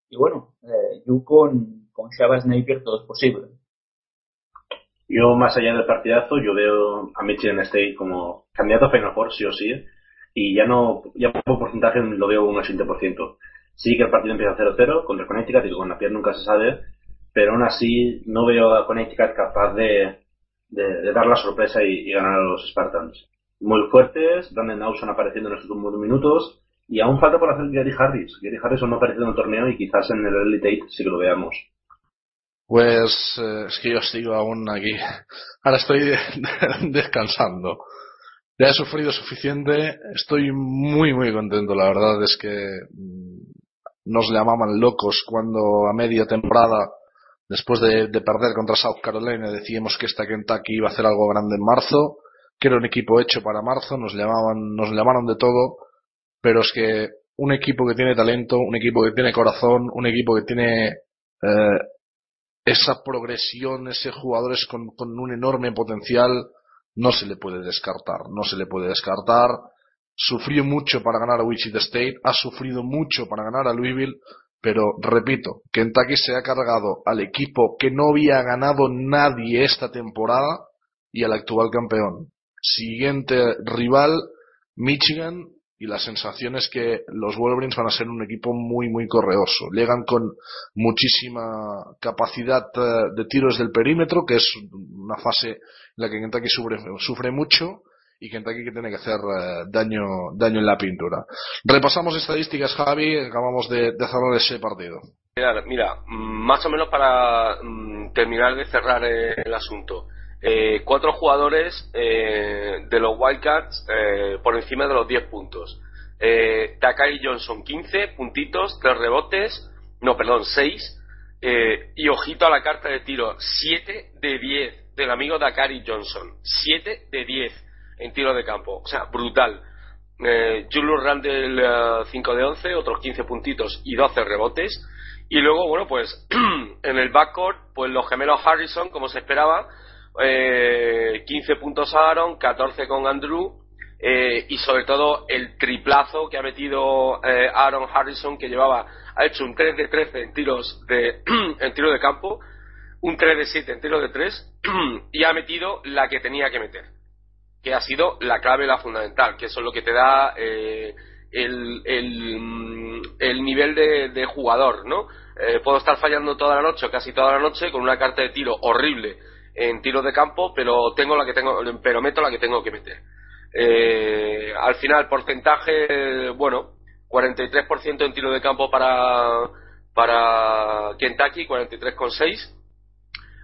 Y bueno, eh, con Shabazz Napier todo es posible. Yo, más allá del partidazo, yo veo a Michigan State como candidato a Final Four, sí o sí, y ya no, ya por porcentaje lo veo un 80%. Sí que el partido empieza 0-0 contra Connecticut y con la piel nunca se sabe, pero aún así no veo a Connecticut capaz de, de, dar la sorpresa y, y, ganar a los Spartans. Muy fuertes, Brandon Dawson apareciendo en estos últimos minutos, y aún falta por hacer Gary Harris. Gary Harris aún no ha aparecido en el torneo y quizás en el Elite 8 sí que lo veamos. Pues eh, es que yo sigo aún aquí. Ahora estoy de, (laughs) de, descansando. Ya he sufrido suficiente. Estoy muy, muy contento. La verdad es que mmm, nos llamaban locos cuando a media temporada, después de, de, perder contra South Carolina, decíamos que esta Kentucky iba a hacer algo grande en marzo, que era un equipo hecho para marzo. Nos llamaban, nos llamaron de todo pero es que un equipo que tiene talento, un equipo que tiene corazón, un equipo que tiene eh, esa progresión, ese jugadores con, con, un enorme potencial, no se le puede descartar, no se le puede descartar. Sufrió mucho para ganar a Wichita State, ha sufrido mucho para ganar a Louisville, pero repito, Kentucky se ha cargado al equipo que no había ganado nadie esta temporada y al actual campeón. Siguiente rival, Michigan, y la sensación es que los Wolverines van a ser un equipo muy muy correoso. Llegan con muchísima capacidad eh, de tiros del perímetro, que es una fase en la que Kentucky sufre, sufre mucho y Kentucky que tiene que hacer eh, daño daño en la pintura. Repasamos estadísticas, Javi, acabamos de, de cerrar ese partido. Mira, mm, más o menos para mm, terminar de cerrar eh, el asunto. Eh, cuatro jugadores eh, de los Wildcats eh, por encima de los 10 puntos. Eh, Takari Johnson 15 puntitos, 3 rebotes, no, perdón, 6. Eh, y ojito a la carta de tiro, 7 de 10 del amigo Dakari Johnson. 7 de 10 en tiro de campo. O sea, brutal. Eh, Julius Randle 5 de 11, otros 15 puntitos y 12 rebotes. Y luego, bueno, pues (clears throat) en el backcourt, pues los gemelos Harrison, como se esperaba, eh, 15 puntos a Aaron, 14 con Andrew, eh, y sobre todo el triplazo que ha metido eh, Aaron Harrison, que llevaba, ha hecho un 3 de 13 en tiros de, (clears throat) en tiro de campo, un 3 de 7 en tiro de 3, (clears throat) y ha metido la que tenía que meter, que ha sido la clave, la fundamental, que eso es lo que te da eh, el, el, mm, el, nivel de, de jugador, ¿no? Eh, puedo estar fallando toda la noche, casi toda la noche, con una carta de tiro horrible en tiro de campo, pero tengo la que tengo, pero meto la que tengo que meter. Eh, al final, porcentaje, bueno, 43% en tiro de campo para, para Kentucky, 43,6.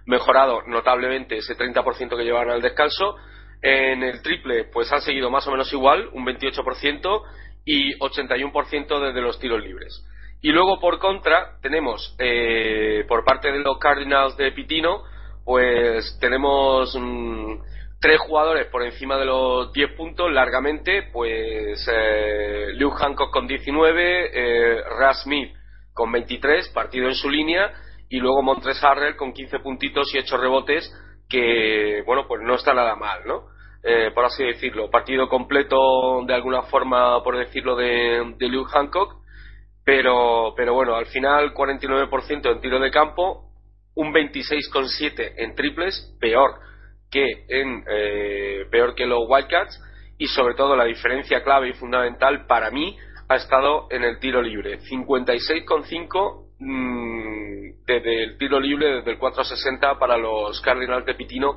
Mejorado notablemente ese 30% que llevaban al descanso. En el triple, pues han seguido más o menos igual, un 28% y 81% desde los tiros libres. Y luego, por contra, tenemos eh, por parte de los Cardinals de Pitino, pues tenemos mmm, tres jugadores por encima de los 10 puntos largamente, pues eh, Luke Hancock con 19, eh, con 23, partido en su línea, y luego Montres Harrell con 15 puntitos y 8 rebotes, que bueno, pues no está nada mal, ¿no? Eh, por así decirlo, partido completo de alguna forma, por decirlo, de, de Luke Hancock, pero, pero bueno, al final 49% en tiro de campo, un 26,7 en triples, peor que en eh, peor que los Wildcats y sobre todo la diferencia clave y fundamental para mí ha estado en el tiro libre. 56,5 mmm, desde el tiro libre desde el 460 para los Cardinals de Pitino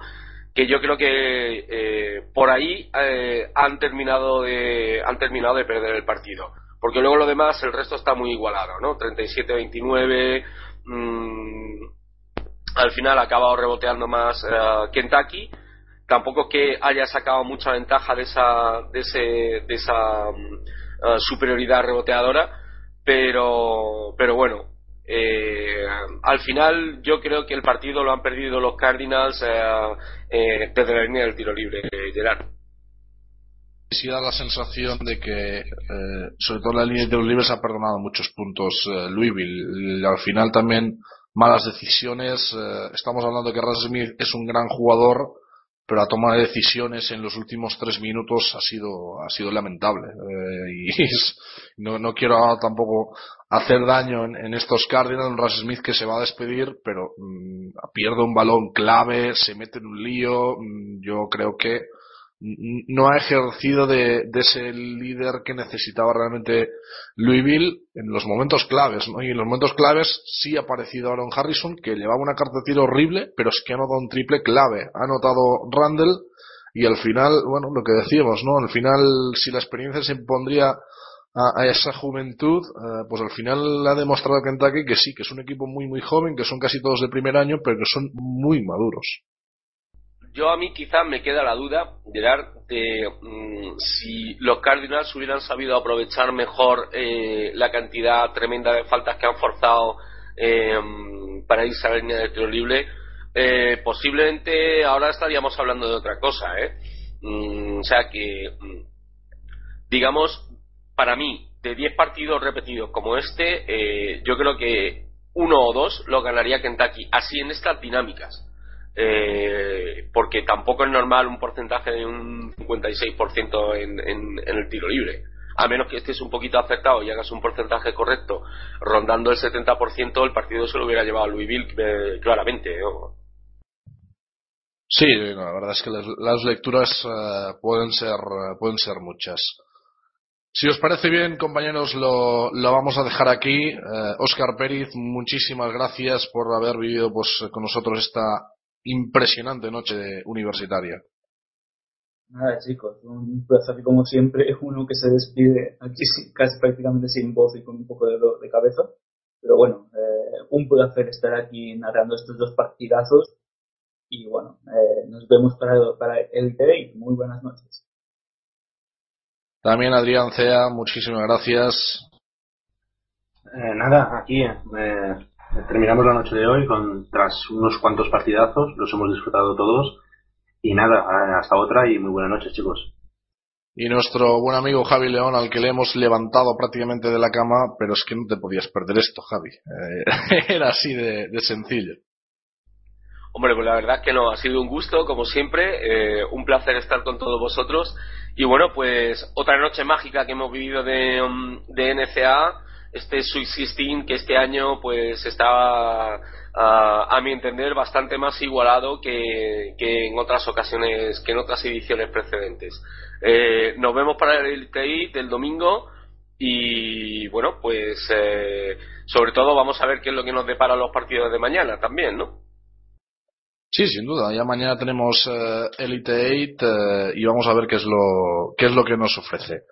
que yo creo que eh, por ahí eh, han terminado de han terminado de perder el partido. Porque luego lo demás el resto está muy igualado no 37-29 mmm, al final ha acabado reboteando más uh, Kentucky. Tampoco que haya sacado mucha ventaja de esa, esa uh, superioridad reboteadora, pero, bueno, eh, al final yo creo que el partido lo han perdido los Cardinals eh, eh, desde la línea del tiro libre, Gerard. Sí da la sensación de que, eh, sobre todo la línea de tiros libres, ha perdonado muchos puntos eh, Louisville. Al final también malas decisiones. Eh, estamos hablando que Smith es un gran jugador, pero la toma de decisiones en los últimos tres minutos ha sido ha sido lamentable. Eh, y (laughs) es, no, no quiero tampoco hacer daño en, estos Cardinals. Un Russ Smith que se va a despedir, pero mmm, pierde un balón clave, se mete en un lío. Mmm, yo creo que no ha ejercido de, de, ese líder que necesitaba realmente Louisville en los momentos claves, ¿no? Y en los momentos claves sí ha aparecido Aaron Harrison, que llevaba una carta de tiro horrible, pero es que ha anotado un triple clave. Ha anotado Randall y al final, bueno, lo que decíamos, ¿no? Al final, si la experiencia se impondría a, esa juventud, eh, pues al final ha demostrado Kentucky que sí, que es un equipo muy, muy joven, que son casi todos de primer año, pero que son muy maduros yo a mí quizás me queda la duda, Gerard, de mmm, si los Cardinals hubieran sabido aprovechar mejor eh, la cantidad tremenda de faltas que han forzado eh, para irse a la línea de tiro libre, eh, posiblemente ahora estaríamos hablando de otra cosa. ¿eh? Mm, o sea que, mm, digamos, para mí, de 10 partidos repetidos como este, eh, yo creo que uno o dos lo ganaría Kentucky, así en estas dinámicas eh, porque tampoco es normal un porcentaje de un 56% en, en, en el tiro libre. A menos que estés un poquito acertado y hagas un porcentaje correcto, rondando el 70%, el partido se lo hubiera llevado a Louisville eh, claramente. ¿no? Sí, la verdad es que las, las lecturas uh, pueden ser uh, pueden ser muchas. Si os parece bien, compañeros, lo, lo vamos a dejar aquí. Eh, Oscar Pérez, muchísimas gracias por haber vivido pues, con nosotros esta impresionante noche universitaria. Nada, chicos, un placer como siempre, uno que se despide aquí casi prácticamente sin voz y con un poco de dolor de cabeza. Pero bueno, eh, un placer estar aquí narrando estos dos partidazos. Y bueno, eh, nos vemos para, para el day. Muy buenas noches. También Adrián Cea, muchísimas gracias. Eh, nada, aquí eh, terminamos la noche de hoy con tras unos cuantos partidazos, los hemos disfrutado todos y nada, hasta otra y muy buenas noches chicos. Y nuestro buen amigo Javi León, al que le hemos levantado prácticamente de la cama, pero es que no te podías perder esto, Javi. Eh, (laughs) era así de, de, sencillo. Hombre, pues la verdad es que no, ha sido un gusto, como siempre, eh, un placer estar con todos vosotros. Y bueno, pues otra noche mágica que hemos vivido de, um, de NCA, este Sweet 16 que este año pues está a mi entender bastante más igualado que, que, en otras ocasiones que en otras ediciones precedentes eh, nos vemos para el Elite del domingo y bueno pues eh, sobre todo vamos a ver qué es lo que nos depara los partidos de mañana también no Sí, sin duda. Ya mañana tenemos eh, Elite 8 eh, y vamos a ver qué es lo qué es lo que nos ofrece.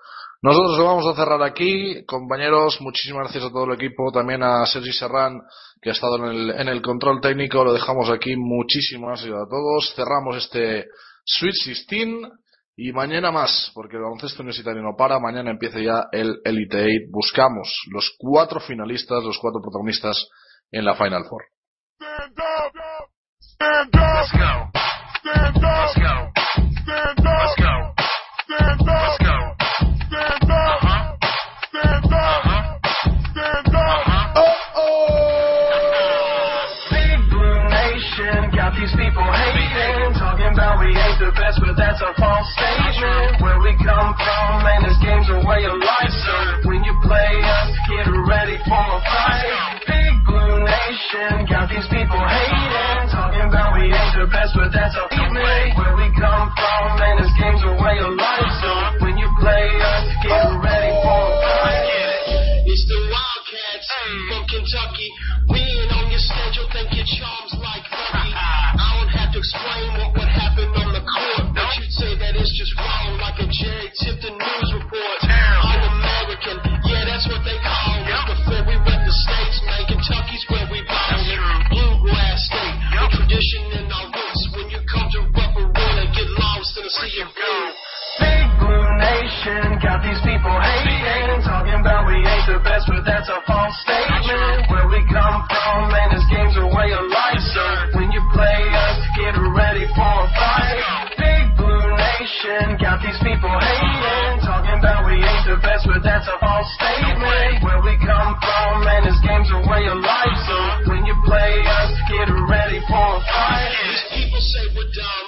Nosotros lo vamos a cerrar aquí. Compañeros, muchísimas gracias a todo el equipo, también a Sergi Serrán, que ha estado en el, en el control técnico. Lo dejamos aquí. Muchísimas gracias a todos. Cerramos este Sweet 16 y mañana más, porque el baloncesto universitario no para. Mañana empieza ya el Elite 8. Buscamos los cuatro finalistas, los cuatro protagonistas en la Final Four. Stand up. Stand up, that's a false statement. Where we come from, man, this game's a way of life. So when you play us, get ready for a fight. Big Blue Nation got these people hating, talking about we ain't the best, but that's a statement. Where we come from, man, this game's a way of life. So when you play us, get ready for a fight. It's the Wildcats from Kentucky. We ain't on your schedule, think your charms like Bucky. (laughs) I don't have to explain what just roll like a cherry tipped a hating, talking about we ain't the best, but that's a false statement. Where we come from, man, this game's a way of life. So when you play us, get ready for a fight. These people say we're dumb.